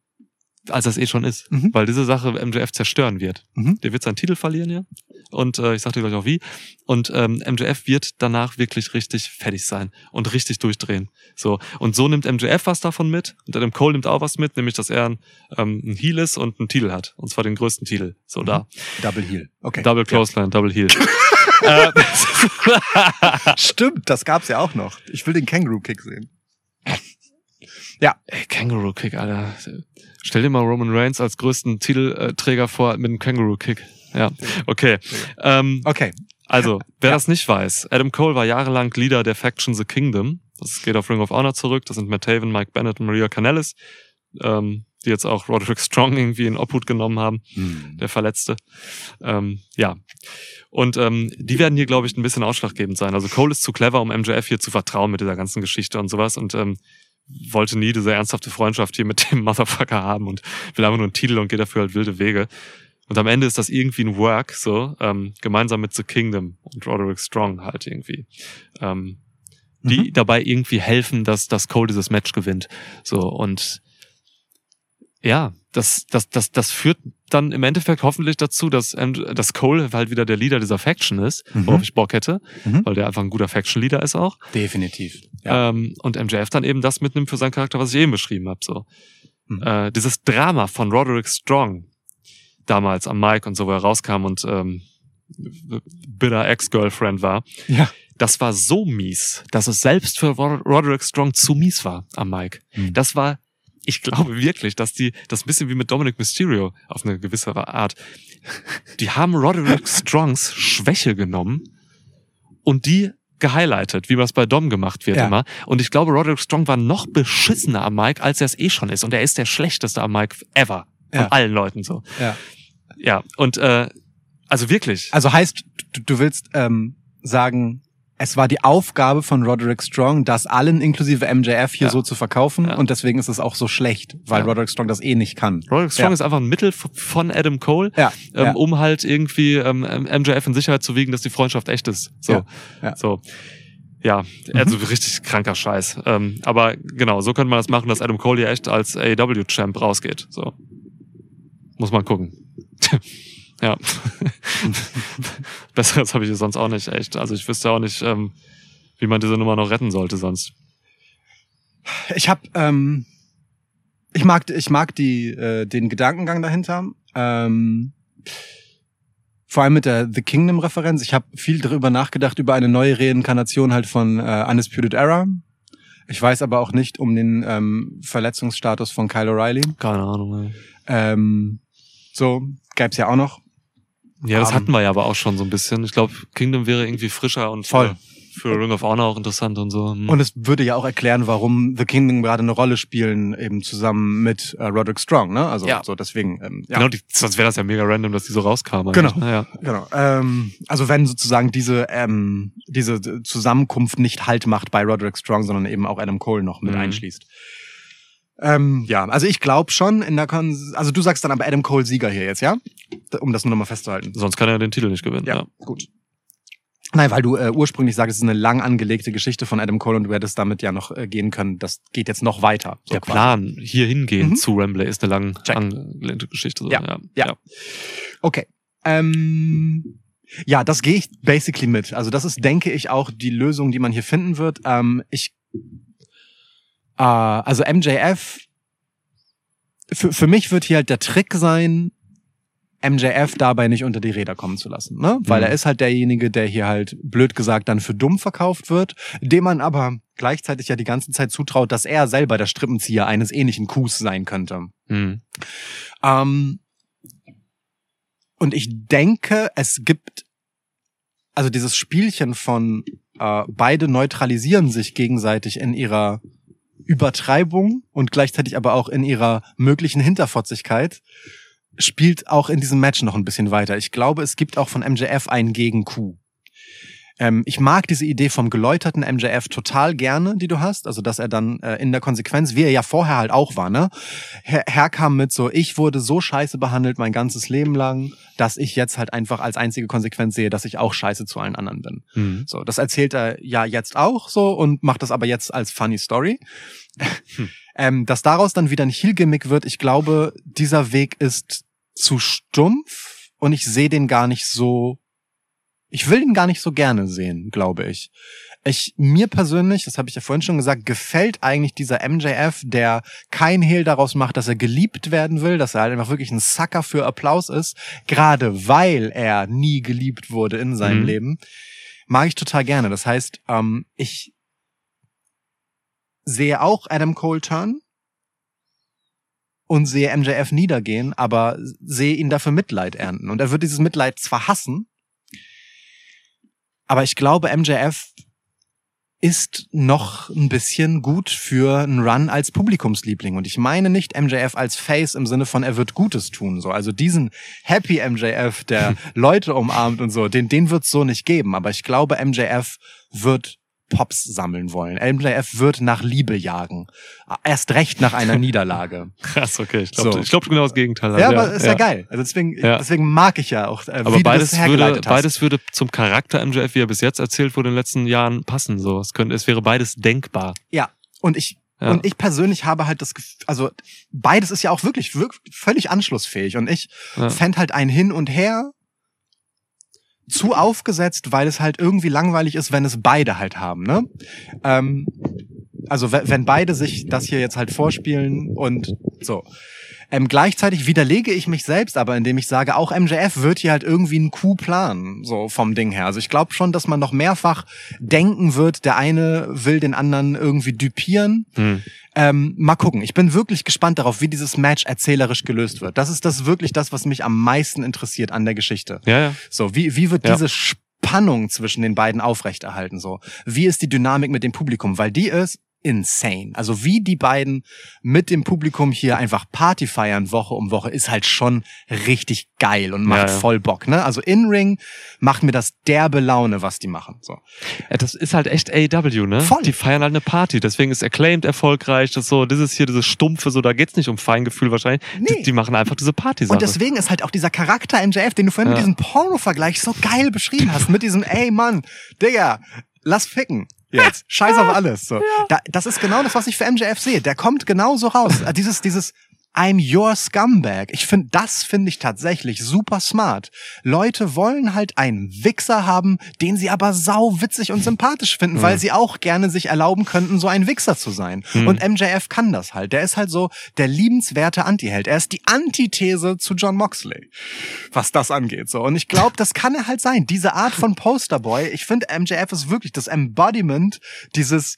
als es eh schon ist.
Mhm.
Weil diese Sache MJF zerstören wird.
Mhm.
Der wird seinen Titel verlieren hier. Und äh, ich sag dir gleich auch wie. Und ähm, MJF wird danach wirklich richtig fertig sein und richtig durchdrehen. So. Und so nimmt MJF was davon mit. Und Adam Cole nimmt auch was mit, nämlich dass er ein, ähm, ein Heel ist und einen Titel hat. Und zwar den größten Titel. So da.
Double Heel. Okay.
Double Clothesline, Double Heel. äh,
Stimmt, das gab's ja auch noch. Ich will den Kangaroo Kick sehen.
Ey, Kangaroo Kick, Alter. Stell dir mal Roman Reigns als größten Titelträger vor mit einem Kangaroo Kick. Ja, okay. Ähm,
Okay.
also, wer
Ja.
das nicht weiß, Adam Cole war jahrelang Leader der Faction The Kingdom. Das geht auf Ring of Honor zurück. Das sind Matt Taven, Mike Bennett und Maria Kanellis, ähm, die jetzt auch Roderick Strong irgendwie in Obhut genommen haben. der Verletzte. Ähm, ja. Und ähm, die werden hier, glaube ich, ein bisschen ausschlaggebend sein. Also Cole ist zu clever, um MJF hier zu vertrauen mit dieser ganzen Geschichte und sowas und ähm, wollte nie diese ernsthafte Freundschaft hier mit dem Motherfucker haben und will einfach nur einen Titel und geht dafür halt wilde Wege. Und am Ende ist das irgendwie ein Work, so, ähm, gemeinsam mit The Kingdom und Roderick Strong halt irgendwie. Ähm, die dabei irgendwie helfen, dass, dass Cole dieses Match gewinnt. So, und ja, das, das, das, das führt dann im Endeffekt hoffentlich dazu, dass, ähm, dass Cole halt wieder der Leader dieser Faction ist,
Mhm.
worauf ich Bock hätte,
Mhm.
weil der einfach ein guter Faction-Leader ist auch.
Definitiv. Ja.
Ähm, und MJF dann eben das mitnimmt für seinen Charakter, was ich eben beschrieben habe. So.
Mhm.
Äh, dieses Drama von Roderick Strong damals am Mic und so, wo er rauskam und ähm, bitter Ex-Girlfriend war,
ja.
das war so mies, dass es selbst für Rod- Roderick Strong zu mies war am Mic.
Mhm.
Das war, ich glaube wirklich, dass die, das ein bisschen wie mit Dominic Mysterio auf eine gewisse Art, die haben Roderick Strongs Schwäche genommen und die gehighlightet, wie was bei Dom gemacht wird
Ja.
immer. Und ich glaube, Roderick Strong war noch beschissener am Mic, als er es eh schon ist. Und er ist der schlechteste am Mic ever. Von
Ja.
allen Leuten so.
ja.
Ja, und äh, also wirklich.
Also heißt, du, du willst ähm, sagen, es war die Aufgabe von Roderick Strong, das allen inklusive MJF hier
Ja.
so zu verkaufen
Ja.
und deswegen ist es auch so schlecht, weil
Ja.
Roderick Strong das eh nicht kann.
Roderick Strong ist einfach ein Mittel von Adam Cole, ähm, um halt irgendwie ähm, MJF in Sicherheit zu wiegen, dass die Freundschaft echt ist. So, so. Ja, also richtig kranker Scheiß. Ähm, aber genau, so könnte man das machen, dass Adam Cole hier echt als AEW-Champ rausgeht. So. Muss man gucken. ja. Besseres habe ich sonst auch nicht, echt. Also ich wüsste auch nicht, ähm, wie man diese Nummer noch retten sollte sonst.
Ich habe, ähm, ich mag, ich mag die, äh, den Gedankengang dahinter. Ähm, vor allem mit der The Kingdom-Referenz. Ich habe viel darüber nachgedacht über eine neue Reinkarnation halt von äh, Undisputed Era. Ich weiß aber auch nicht um den ähm, Verletzungsstatus von Kyle O'Reilly.
Keine Ahnung. ey.
Ähm, so gäb's ja auch noch.
Ja, das hatten wir ja aber auch schon so ein bisschen. Ich glaube, Kingdom wäre irgendwie frischer und
Voll.
Für, für Ring of Honor auch interessant und so. Hm.
Und es würde ja auch erklären, warum The Kingdom gerade eine Rolle spielen, eben zusammen mit äh, Roderick Strong, ne? Also
Ja.
so deswegen. Ähm, ja.
Genau, die, sonst wäre das ja mega random, dass die so rauskamen.
Genau.
ne? Ja.
Genau. Ähm, also wenn sozusagen diese ähm, diese Zusammenkunft nicht Halt macht bei Roderick Strong, sondern eben auch Adam Cole noch mit
Mhm.
einschließt. Ähm, ja, also ich glaube schon in der Kon also du sagst dann aber Adam Cole Sieger hier jetzt, ja? Um das nur nochmal festzuhalten.
Sonst kann er den Titel nicht gewinnen.
Ja,
Ja.
gut. Nein, weil du äh, ursprünglich sagst, es ist eine lang angelegte Geschichte von Adam Cole und du hättest damit ja noch äh, gehen können. Das geht jetzt noch weiter. so
Der
quasi.
Plan, hier hingehen
Mhm.
zu Wembley, ist eine lang
Check.
angelehnte Geschichte. So.
Ja,
ja.
ja. Okay. Ähm, ja, das gehe ich basically mit. Also das ist, denke ich, auch die Lösung, die man hier finden wird. Ähm, ich, äh, also MJF, für, für mich wird hier halt der Trick sein, MJF dabei nicht unter die Räder kommen zu lassen, ne? Weil
Mhm.
er ist halt derjenige, der hier halt blöd gesagt dann für dumm verkauft wird, dem man aber gleichzeitig ja die ganze Zeit zutraut, dass er selber der Strippenzieher eines ähnlichen Coups sein könnte.
Hm.
Ähm, und ich denke, es gibt also dieses Spielchen von äh, beide neutralisieren sich gegenseitig in ihrer Übertreibung und gleichzeitig aber auch in ihrer möglichen Hinterfotzigkeit spielt auch in diesem Match noch ein bisschen weiter. Ich glaube, es gibt auch von MJF einen Gegen-Coup. Ähm, ich mag diese Idee vom geläuterten MJF total gerne, die du hast. Also, dass er dann äh, in der Konsequenz, wie er ja vorher halt auch war, ne, her herkam mit so, ich wurde so scheiße behandelt mein ganzes Leben lang, dass ich jetzt halt einfach als einzige Konsequenz sehe, dass ich auch scheiße zu allen anderen bin.
Hm.
So, das erzählt er ja jetzt auch so und macht das aber jetzt als funny Story. ähm, dass daraus dann wieder ein Heel-Gimmick wird, ich glaube, dieser Weg ist zu stumpf und ich sehe den gar nicht so, ich will den gar nicht so gerne sehen, glaube ich. Ich, mir persönlich, das habe ich ja vorhin schon gesagt, gefällt eigentlich dieser MJF, der kein Hehl daraus macht, dass er geliebt werden will, dass er halt einfach wirklich ein Sucker für Applaus ist, gerade weil er nie geliebt wurde in seinem
Mhm.
Leben, mag ich total gerne. Das heißt, ähm, ich sehe auch Adam Cole turn und sehe MJF niedergehen, aber sehe ihn dafür Mitleid ernten. Und er wird dieses Mitleid zwar hassen, aber ich glaube, MJF ist noch ein bisschen gut für einen Run als Publikumsliebling. Und ich meine nicht MJF als Face im Sinne von, er wird Gutes tun. So, also diesen Happy MJF, der Leute umarmt und so, den, den wird's so nicht geben. Aber ich glaube, MJF wird Pops sammeln wollen. MJF wird nach Liebe jagen. Erst recht nach einer Niederlage.
Krass, okay. Ich glaube
So.
ich glaub genau das Gegenteil.
Ja,
Also,
aber ist ja, geil. Also deswegen,
Ja.
deswegen mag ich ja auch, äh,
Aber
wie
beides
du das
würde,
hergeleitet hast.
beides würde zum Charakter MJF, wie er bis jetzt erzählt wurde, in den letzten Jahren passen. So, es könnte, es wäre beides denkbar.
Ja. Und ich,
Ja.
und ich persönlich habe halt das Gefühl, also beides ist ja auch wirklich, wirklich völlig anschlussfähig. Und ich
Ja.
fänd halt ein Hin und Her zu aufgesetzt, weil es halt irgendwie langweilig ist, wenn es beide halt haben, ne? Ähm, also we- wenn beide sich das hier jetzt halt vorspielen und so. Ähm, gleichzeitig widerlege ich mich selbst aber, indem ich sage, auch MJF wird hier halt irgendwie einen Coup planen, so vom Ding her. Also ich glaube schon, dass man noch mehrfach denken wird, der eine will den anderen irgendwie düpieren.
Hm.
Ähm, mal gucken. Ich bin wirklich gespannt darauf, wie dieses Match erzählerisch gelöst wird. Das ist das wirklich das, was mich am meisten interessiert an der Geschichte.
Ja, ja.
So, wie, wie wird
Ja.
diese Spannung zwischen den beiden aufrechterhalten? So, wie ist die Dynamik mit dem Publikum? Weil die ist insane. Also wie die beiden mit dem Publikum hier einfach Party feiern Woche um Woche ist halt schon richtig geil und macht
Ja, ja.
voll Bock, ne? Also In-Ring macht mir das derbe Laune, was die machen, so.
Ja, das ist halt echt AEW, ne?
Voll.
Die feiern halt eine Party, deswegen ist Acclaimed erfolgreich, das ist so, das ist hier dieses Stumpfe, so, da geht's nicht um Feingefühl wahrscheinlich.
Nee.
Die, die machen einfach diese Party-Sache.
Und deswegen ist halt auch dieser Charakter MJF, den du vorhin mit
Ja.
diesem Porno-Vergleich so geil beschrieben hast, mit diesem, ey Mann, Digga, lass ficken. Jetzt. Scheiß auf alles. So. Da, das ist genau das, was ich für MJF sehe. Der kommt genauso raus. Dieses, dieses I'm your scumbag. Ich finde, das finde ich tatsächlich super smart. Leute wollen halt einen Wichser haben, den sie aber sau witzig und sympathisch finden, weil sie auch gerne sich erlauben könnten, so ein Wichser zu sein. Und MJF kann das halt. Der ist halt so der liebenswerte Antiheld. Er ist die Antithese zu John Moxley, was das angeht. So. Und ich glaube, das kann er halt sein. Diese Art von Posterboy. Ich finde, MJF ist wirklich das Embodiment dieses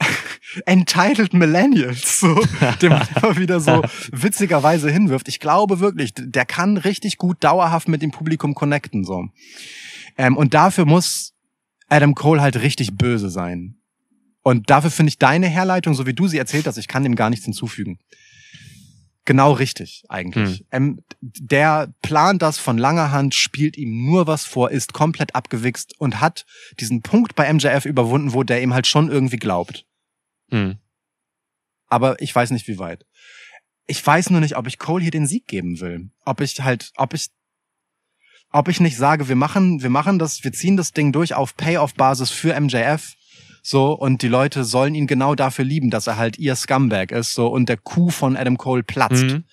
Entitled Millennials, so, dem man immer wieder so witzigerweise hinwirft. Ich glaube wirklich, der kann richtig gut dauerhaft mit dem Publikum connecten, so. Ähm, und dafür muss Adam Cole halt richtig böse sein. Und dafür finde ich deine Herleitung, so wie du sie erzählt hast, ich kann dem gar nichts hinzufügen. Genau richtig, eigentlich. Ähm, der plant das von langer Hand, spielt ihm nur was vor, ist komplett abgewichst und hat diesen Punkt bei MJF überwunden, wo der ihm halt schon irgendwie glaubt.
Hm.
Aber ich weiß nicht, wie weit. Ich weiß nur nicht, ob ich Cole hier den Sieg geben will. Ob ich halt, ob ich, ob ich nicht sage, wir machen, wir machen das, wir ziehen das Ding durch auf Payoff-Basis für MJF. So, und die Leute sollen ihn genau dafür lieben, dass er halt ihr Scumbag ist, so, und der Kuh von Adam Cole platzt.
Mhm.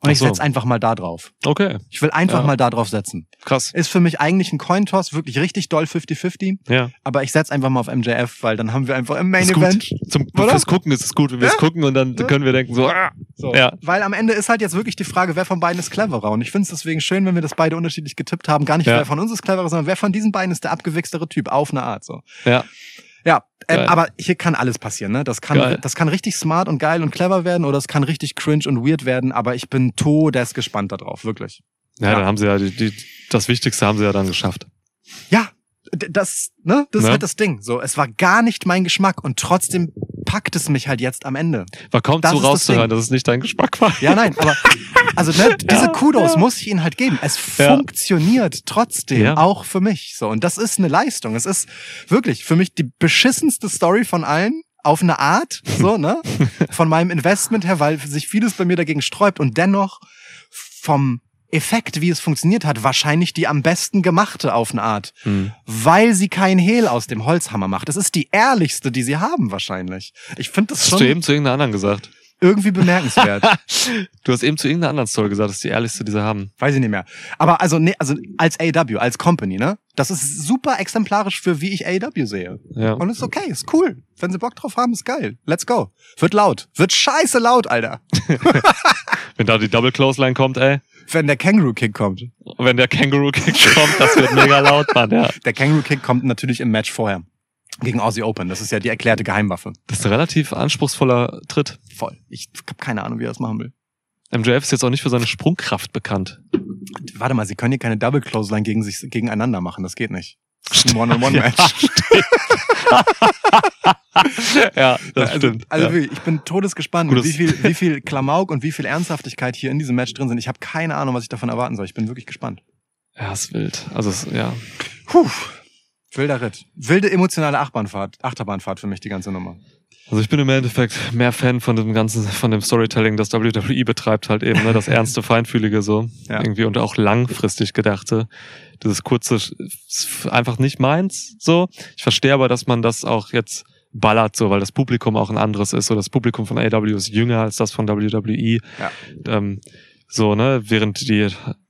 Und ich
Ach so.
setz einfach mal da drauf.
Okay,
Ich will einfach
Ja.
mal da drauf setzen.
krass.
Ist für mich eigentlich ein Cointoss, wirklich richtig doll 50-50.
Ja.
Aber ich setz einfach mal auf MJF, weil dann haben wir einfach im Main Event.
Zum,
Oder?
fürs Gucken ist es gut, wenn wir es
Ja.
gucken und dann
Ja.
können wir denken so, ah,
So.
Ja.
Weil am Ende ist halt jetzt wirklich die Frage, wer von beiden ist cleverer. Und ich finde es deswegen schön, wenn wir das beide unterschiedlich getippt haben. Gar nicht, wer von uns ist cleverer, sondern wer von diesen beiden ist der abgewichstere Typ, auf eine Art. So.
ja.
Ja, ähm,
Geil.
aber hier kann alles passieren. Ne? Das, kann,
Geil.
das kann richtig smart und geil und clever werden oder es kann richtig cringe und weird werden. Aber ich bin todesgespannt darauf, wirklich.
Ja,
Ja.
dann haben sie ja die, die, das Wichtigste haben sie ja dann geschafft.
Ja, das, ne, das ist
Ne?
halt das Ding. So, es war gar nicht mein Geschmack und trotzdem packt es mich halt jetzt am Ende.
War kaum
Das
zu
ist das
rauszuhören,
Ding.
dass es nicht dein Geschmack war.
Ja, nein, aber also ne, diese Kudos muss ich ihnen halt geben. Es
Ja.
funktioniert trotzdem,
Ja.
auch für mich. So und das ist eine Leistung. Es ist wirklich für mich die beschissenste Story von allen auf eine Art, so ne, von meinem Investment her, weil sich vieles bei mir dagegen sträubt und dennoch vom Effekt, wie es funktioniert hat, wahrscheinlich die am besten gemachte auf eine Art,
Hm.
weil sie kein Hehl aus dem Holzhammer macht. Es ist die ehrlichste, die sie haben wahrscheinlich. Ich finde das
Hast
schon
du eben zu irgendeiner anderen gesagt?
irgendwie bemerkenswert.
Du hast eben zu irgendeiner anderen Story gesagt, das ist die ehrlichste, die sie haben.
Weiß ich nicht mehr. Aber also, nee, also als AW, als Company, ne? Das ist super exemplarisch für wie ich AW sehe.
Ja.
Und ist okay, ist cool. Wenn sie Bock drauf haben, ist geil. Let's go. Wird laut. Wird scheiße laut, Alter.
Wenn da die Double Clothesline kommt, ey.
Wenn der Kangaroo Kick kommt.
Wenn der Kangaroo Kick kommt, das wird mega laut, Mann, ja.
Der Kangaroo Kick kommt natürlich im Match vorher. Gegen Aussie Open. Das ist ja die erklärte Geheimwaffe.
Das ist ein relativ anspruchsvoller Tritt.
Voll. Ich habe keine Ahnung, wie er das machen will.
MJF ist jetzt auch nicht für seine Sprungkraft bekannt.
Warte mal, sie können hier keine Double Clothesline gegen sich gegeneinander machen. Das geht nicht. Ein One-on-One-Match.
ja, das
also,
stimmt.
Also
ja.
wirklich, ich bin todesgespannt,
Gutes-
wie viel, wie viel Klamauk und wie viel Ernsthaftigkeit hier in diesem Match drin sind. Ich habe keine Ahnung, was ich davon erwarten soll. Ich bin wirklich gespannt.
ja, ist wild. Also, ja.
Puh. Wilder Ritt. Wilde emotionale Achterbahnfahrt, Achterbahnfahrt für mich, die ganze Nummer.
Also ich bin im Endeffekt mehr Fan von dem ganzen, von dem Storytelling, das WWE betreibt halt eben, ne? das ernste, feinfühlige so.
Ja.
Irgendwie und auch langfristig gedachte. Dieses kurze ist einfach nicht meins, so. Ich verstehe aber, dass man das auch jetzt ballert, so, weil das Publikum auch ein anderes ist. So, das Publikum von AW ist jünger als das von WWE.
Ja.
Ähm, so, ne, während die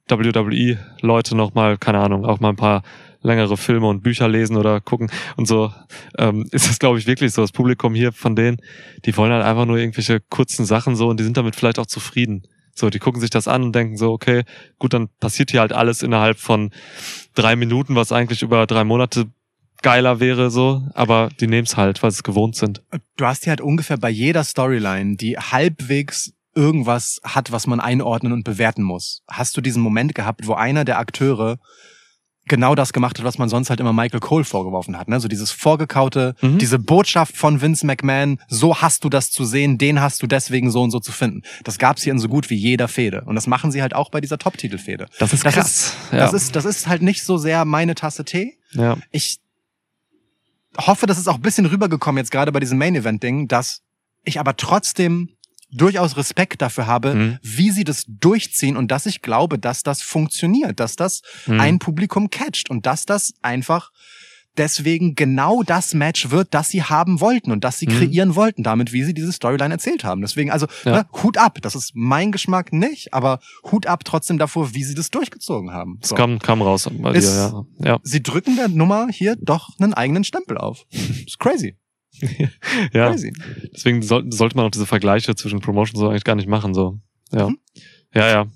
WWE-Leute nochmal, keine Ahnung, auch mal ein paar längere Filme und Bücher lesen oder gucken und so, ähm, ist das, glaube ich, wirklich so. Das Publikum hier von denen, die wollen halt einfach nur irgendwelche kurzen Sachen so und die sind damit vielleicht auch zufrieden. So, die gucken sich das an und denken so, okay, gut, dann passiert hier halt alles innerhalb von drei Minuten, was eigentlich über drei Monate geiler wäre, so, aber die nehmen es halt, weil sie es gewohnt sind.
Du hast hier halt ungefähr bei jeder Storyline, die halbwegs irgendwas hat, was man einordnen und bewerten muss. Hast du diesen Moment gehabt, wo einer der Akteure genau das gemacht hat, was man sonst halt immer Michael Cole vorgeworfen hat. Ne? So dieses vorgekaute,
Mhm.
diese Botschaft von Vince McMahon, so hast du das zu sehen, den hast du deswegen so und so zu finden. Das gab's hier in so gut wie jeder Fehde. Und das machen sie halt auch bei dieser Top-Titel-Fehde.
Das ist
Das
krass.
ist,
ja.
das, ist, das ist halt nicht so sehr meine Tasse Tee.
ja.
Ich hoffe, das ist auch ein bisschen rübergekommen jetzt gerade bei diesem Main-Event-Ding, dass ich aber trotzdem durchaus Respekt dafür habe,
Mhm.
wie sie das durchziehen und dass ich glaube, dass das funktioniert, dass das
Mhm.
ein Publikum catcht und dass das einfach deswegen genau das Match wird, das sie haben wollten und das sie
Mhm.
kreieren wollten, damit wie sie diese Storyline erzählt haben. Deswegen, also
Ja.
ne, Hut ab, das ist mein Geschmack nicht, aber Hut ab trotzdem davor, wie sie das durchgezogen haben.
Das
So.
kam, kam raus bei dir,
Ist-
ja. ja.
Sie drücken der Nummer hier doch einen eigenen Stempel auf. ist crazy.
Ja,
Crazy.
deswegen soll, sollte man auch diese Vergleiche zwischen Promotions so eigentlich gar nicht machen, so. Ja.
Mhm.
Ja, ja.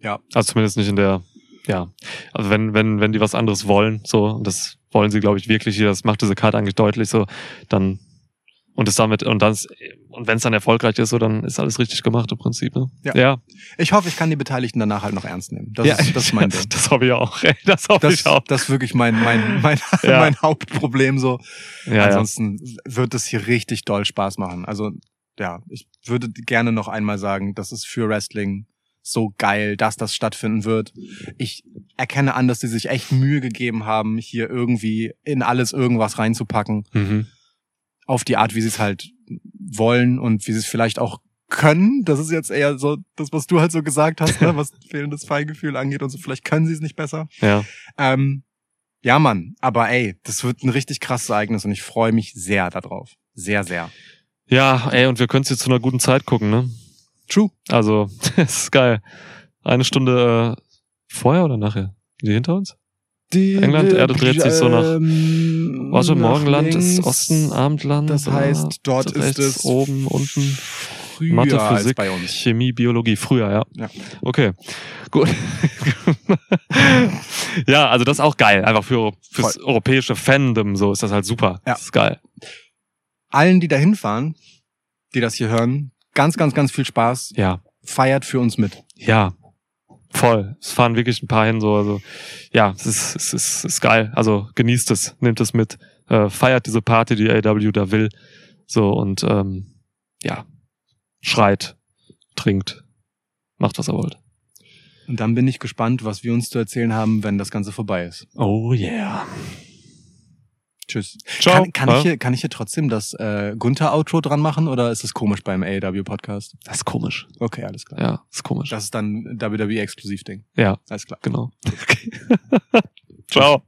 Ja.
Also zumindest nicht in der, ja. Also wenn, wenn, wenn die was anderes wollen, so, und das wollen sie, glaube ich, wirklich hier, das macht diese Karte eigentlich deutlich so, dann, und es damit, und das, und wenn es dann erfolgreich ist, so, dann ist alles richtig gemacht im Prinzip, ne?
Ja.
Ja.
Ich hoffe, ich kann die Beteiligten danach halt noch ernst nehmen. Das,
ja.
ist, das ist mein Ding.
Das hoffe ich auch, ey. Das hoffe
Das,
ich auch.
das ist wirklich mein, mein, mein,
Ja.
mein Hauptproblem so.
Ja, ja.
Ansonsten wird es hier richtig doll Spaß machen. Also, ja, ich würde gerne noch einmal sagen, das ist für Wrestling so geil, dass das stattfinden wird. Ich erkenne an, dass sie sich echt Mühe gegeben haben, hier irgendwie in alles irgendwas reinzupacken.
Mhm.
Auf die Art, wie sie es halt wollen und wie sie es vielleicht auch können. Das ist jetzt eher so das, was du halt so gesagt hast, ne? was fehlendes Feingefühl angeht und so. Vielleicht können sie es nicht besser.
Ja.
Ähm, ja, Mann, aber ey, das wird ein richtig krasses Ereignis und ich freue mich sehr darauf. Sehr, sehr.
Ja, ey, und wir können es jetzt zu einer guten Zeit gucken, ne?
True.
Also, das ist geil. Eine Stunde äh, vorher oder nachher? Die hinter uns?
Die,
England, Erde dreht sich so nach- Warte,
nach
Morgenland ist
links.
Osten, Abendland.
Das heißt, dort ist
rechts,
es
oben, unten.
früher
Mathe,
als
Physik,
bei uns.
Chemie, Biologie, früher, ja.
Ja.
Okay, gut. ja, also das ist auch geil. Einfach für fürs europäische Fandom so ist das halt super.
Ja.
Das ist geil.
Allen, die da hinfahren, die das hier hören, ganz, ganz, ganz viel Spaß.
Ja,
Feiert für uns mit.
ja, voll. Es fahren wirklich ein paar hin so. Also ja, es ist, es ist, es ist geil. Also genießt es, nehmt es mit, äh, feiert diese Party, die AW da will. So und ähm, ja, schreit, trinkt, macht was er wollt.
Und dann bin ich gespannt, was wir uns zu erzählen haben, wenn das Ganze vorbei ist.
Oh yeah.
Tschüss.
Ciao.
Kann, kann,
Ja?
ich hier, kann ich hier trotzdem das äh, Gunther-Outro dran machen oder ist es komisch beim AEW-Podcast?
Das ist komisch.
Okay, alles klar.
Ja, ist komisch.
Das ist dann WWE-Exklusiv-Ding.
Ja,
Alles klar.
genau. Okay. Ciao.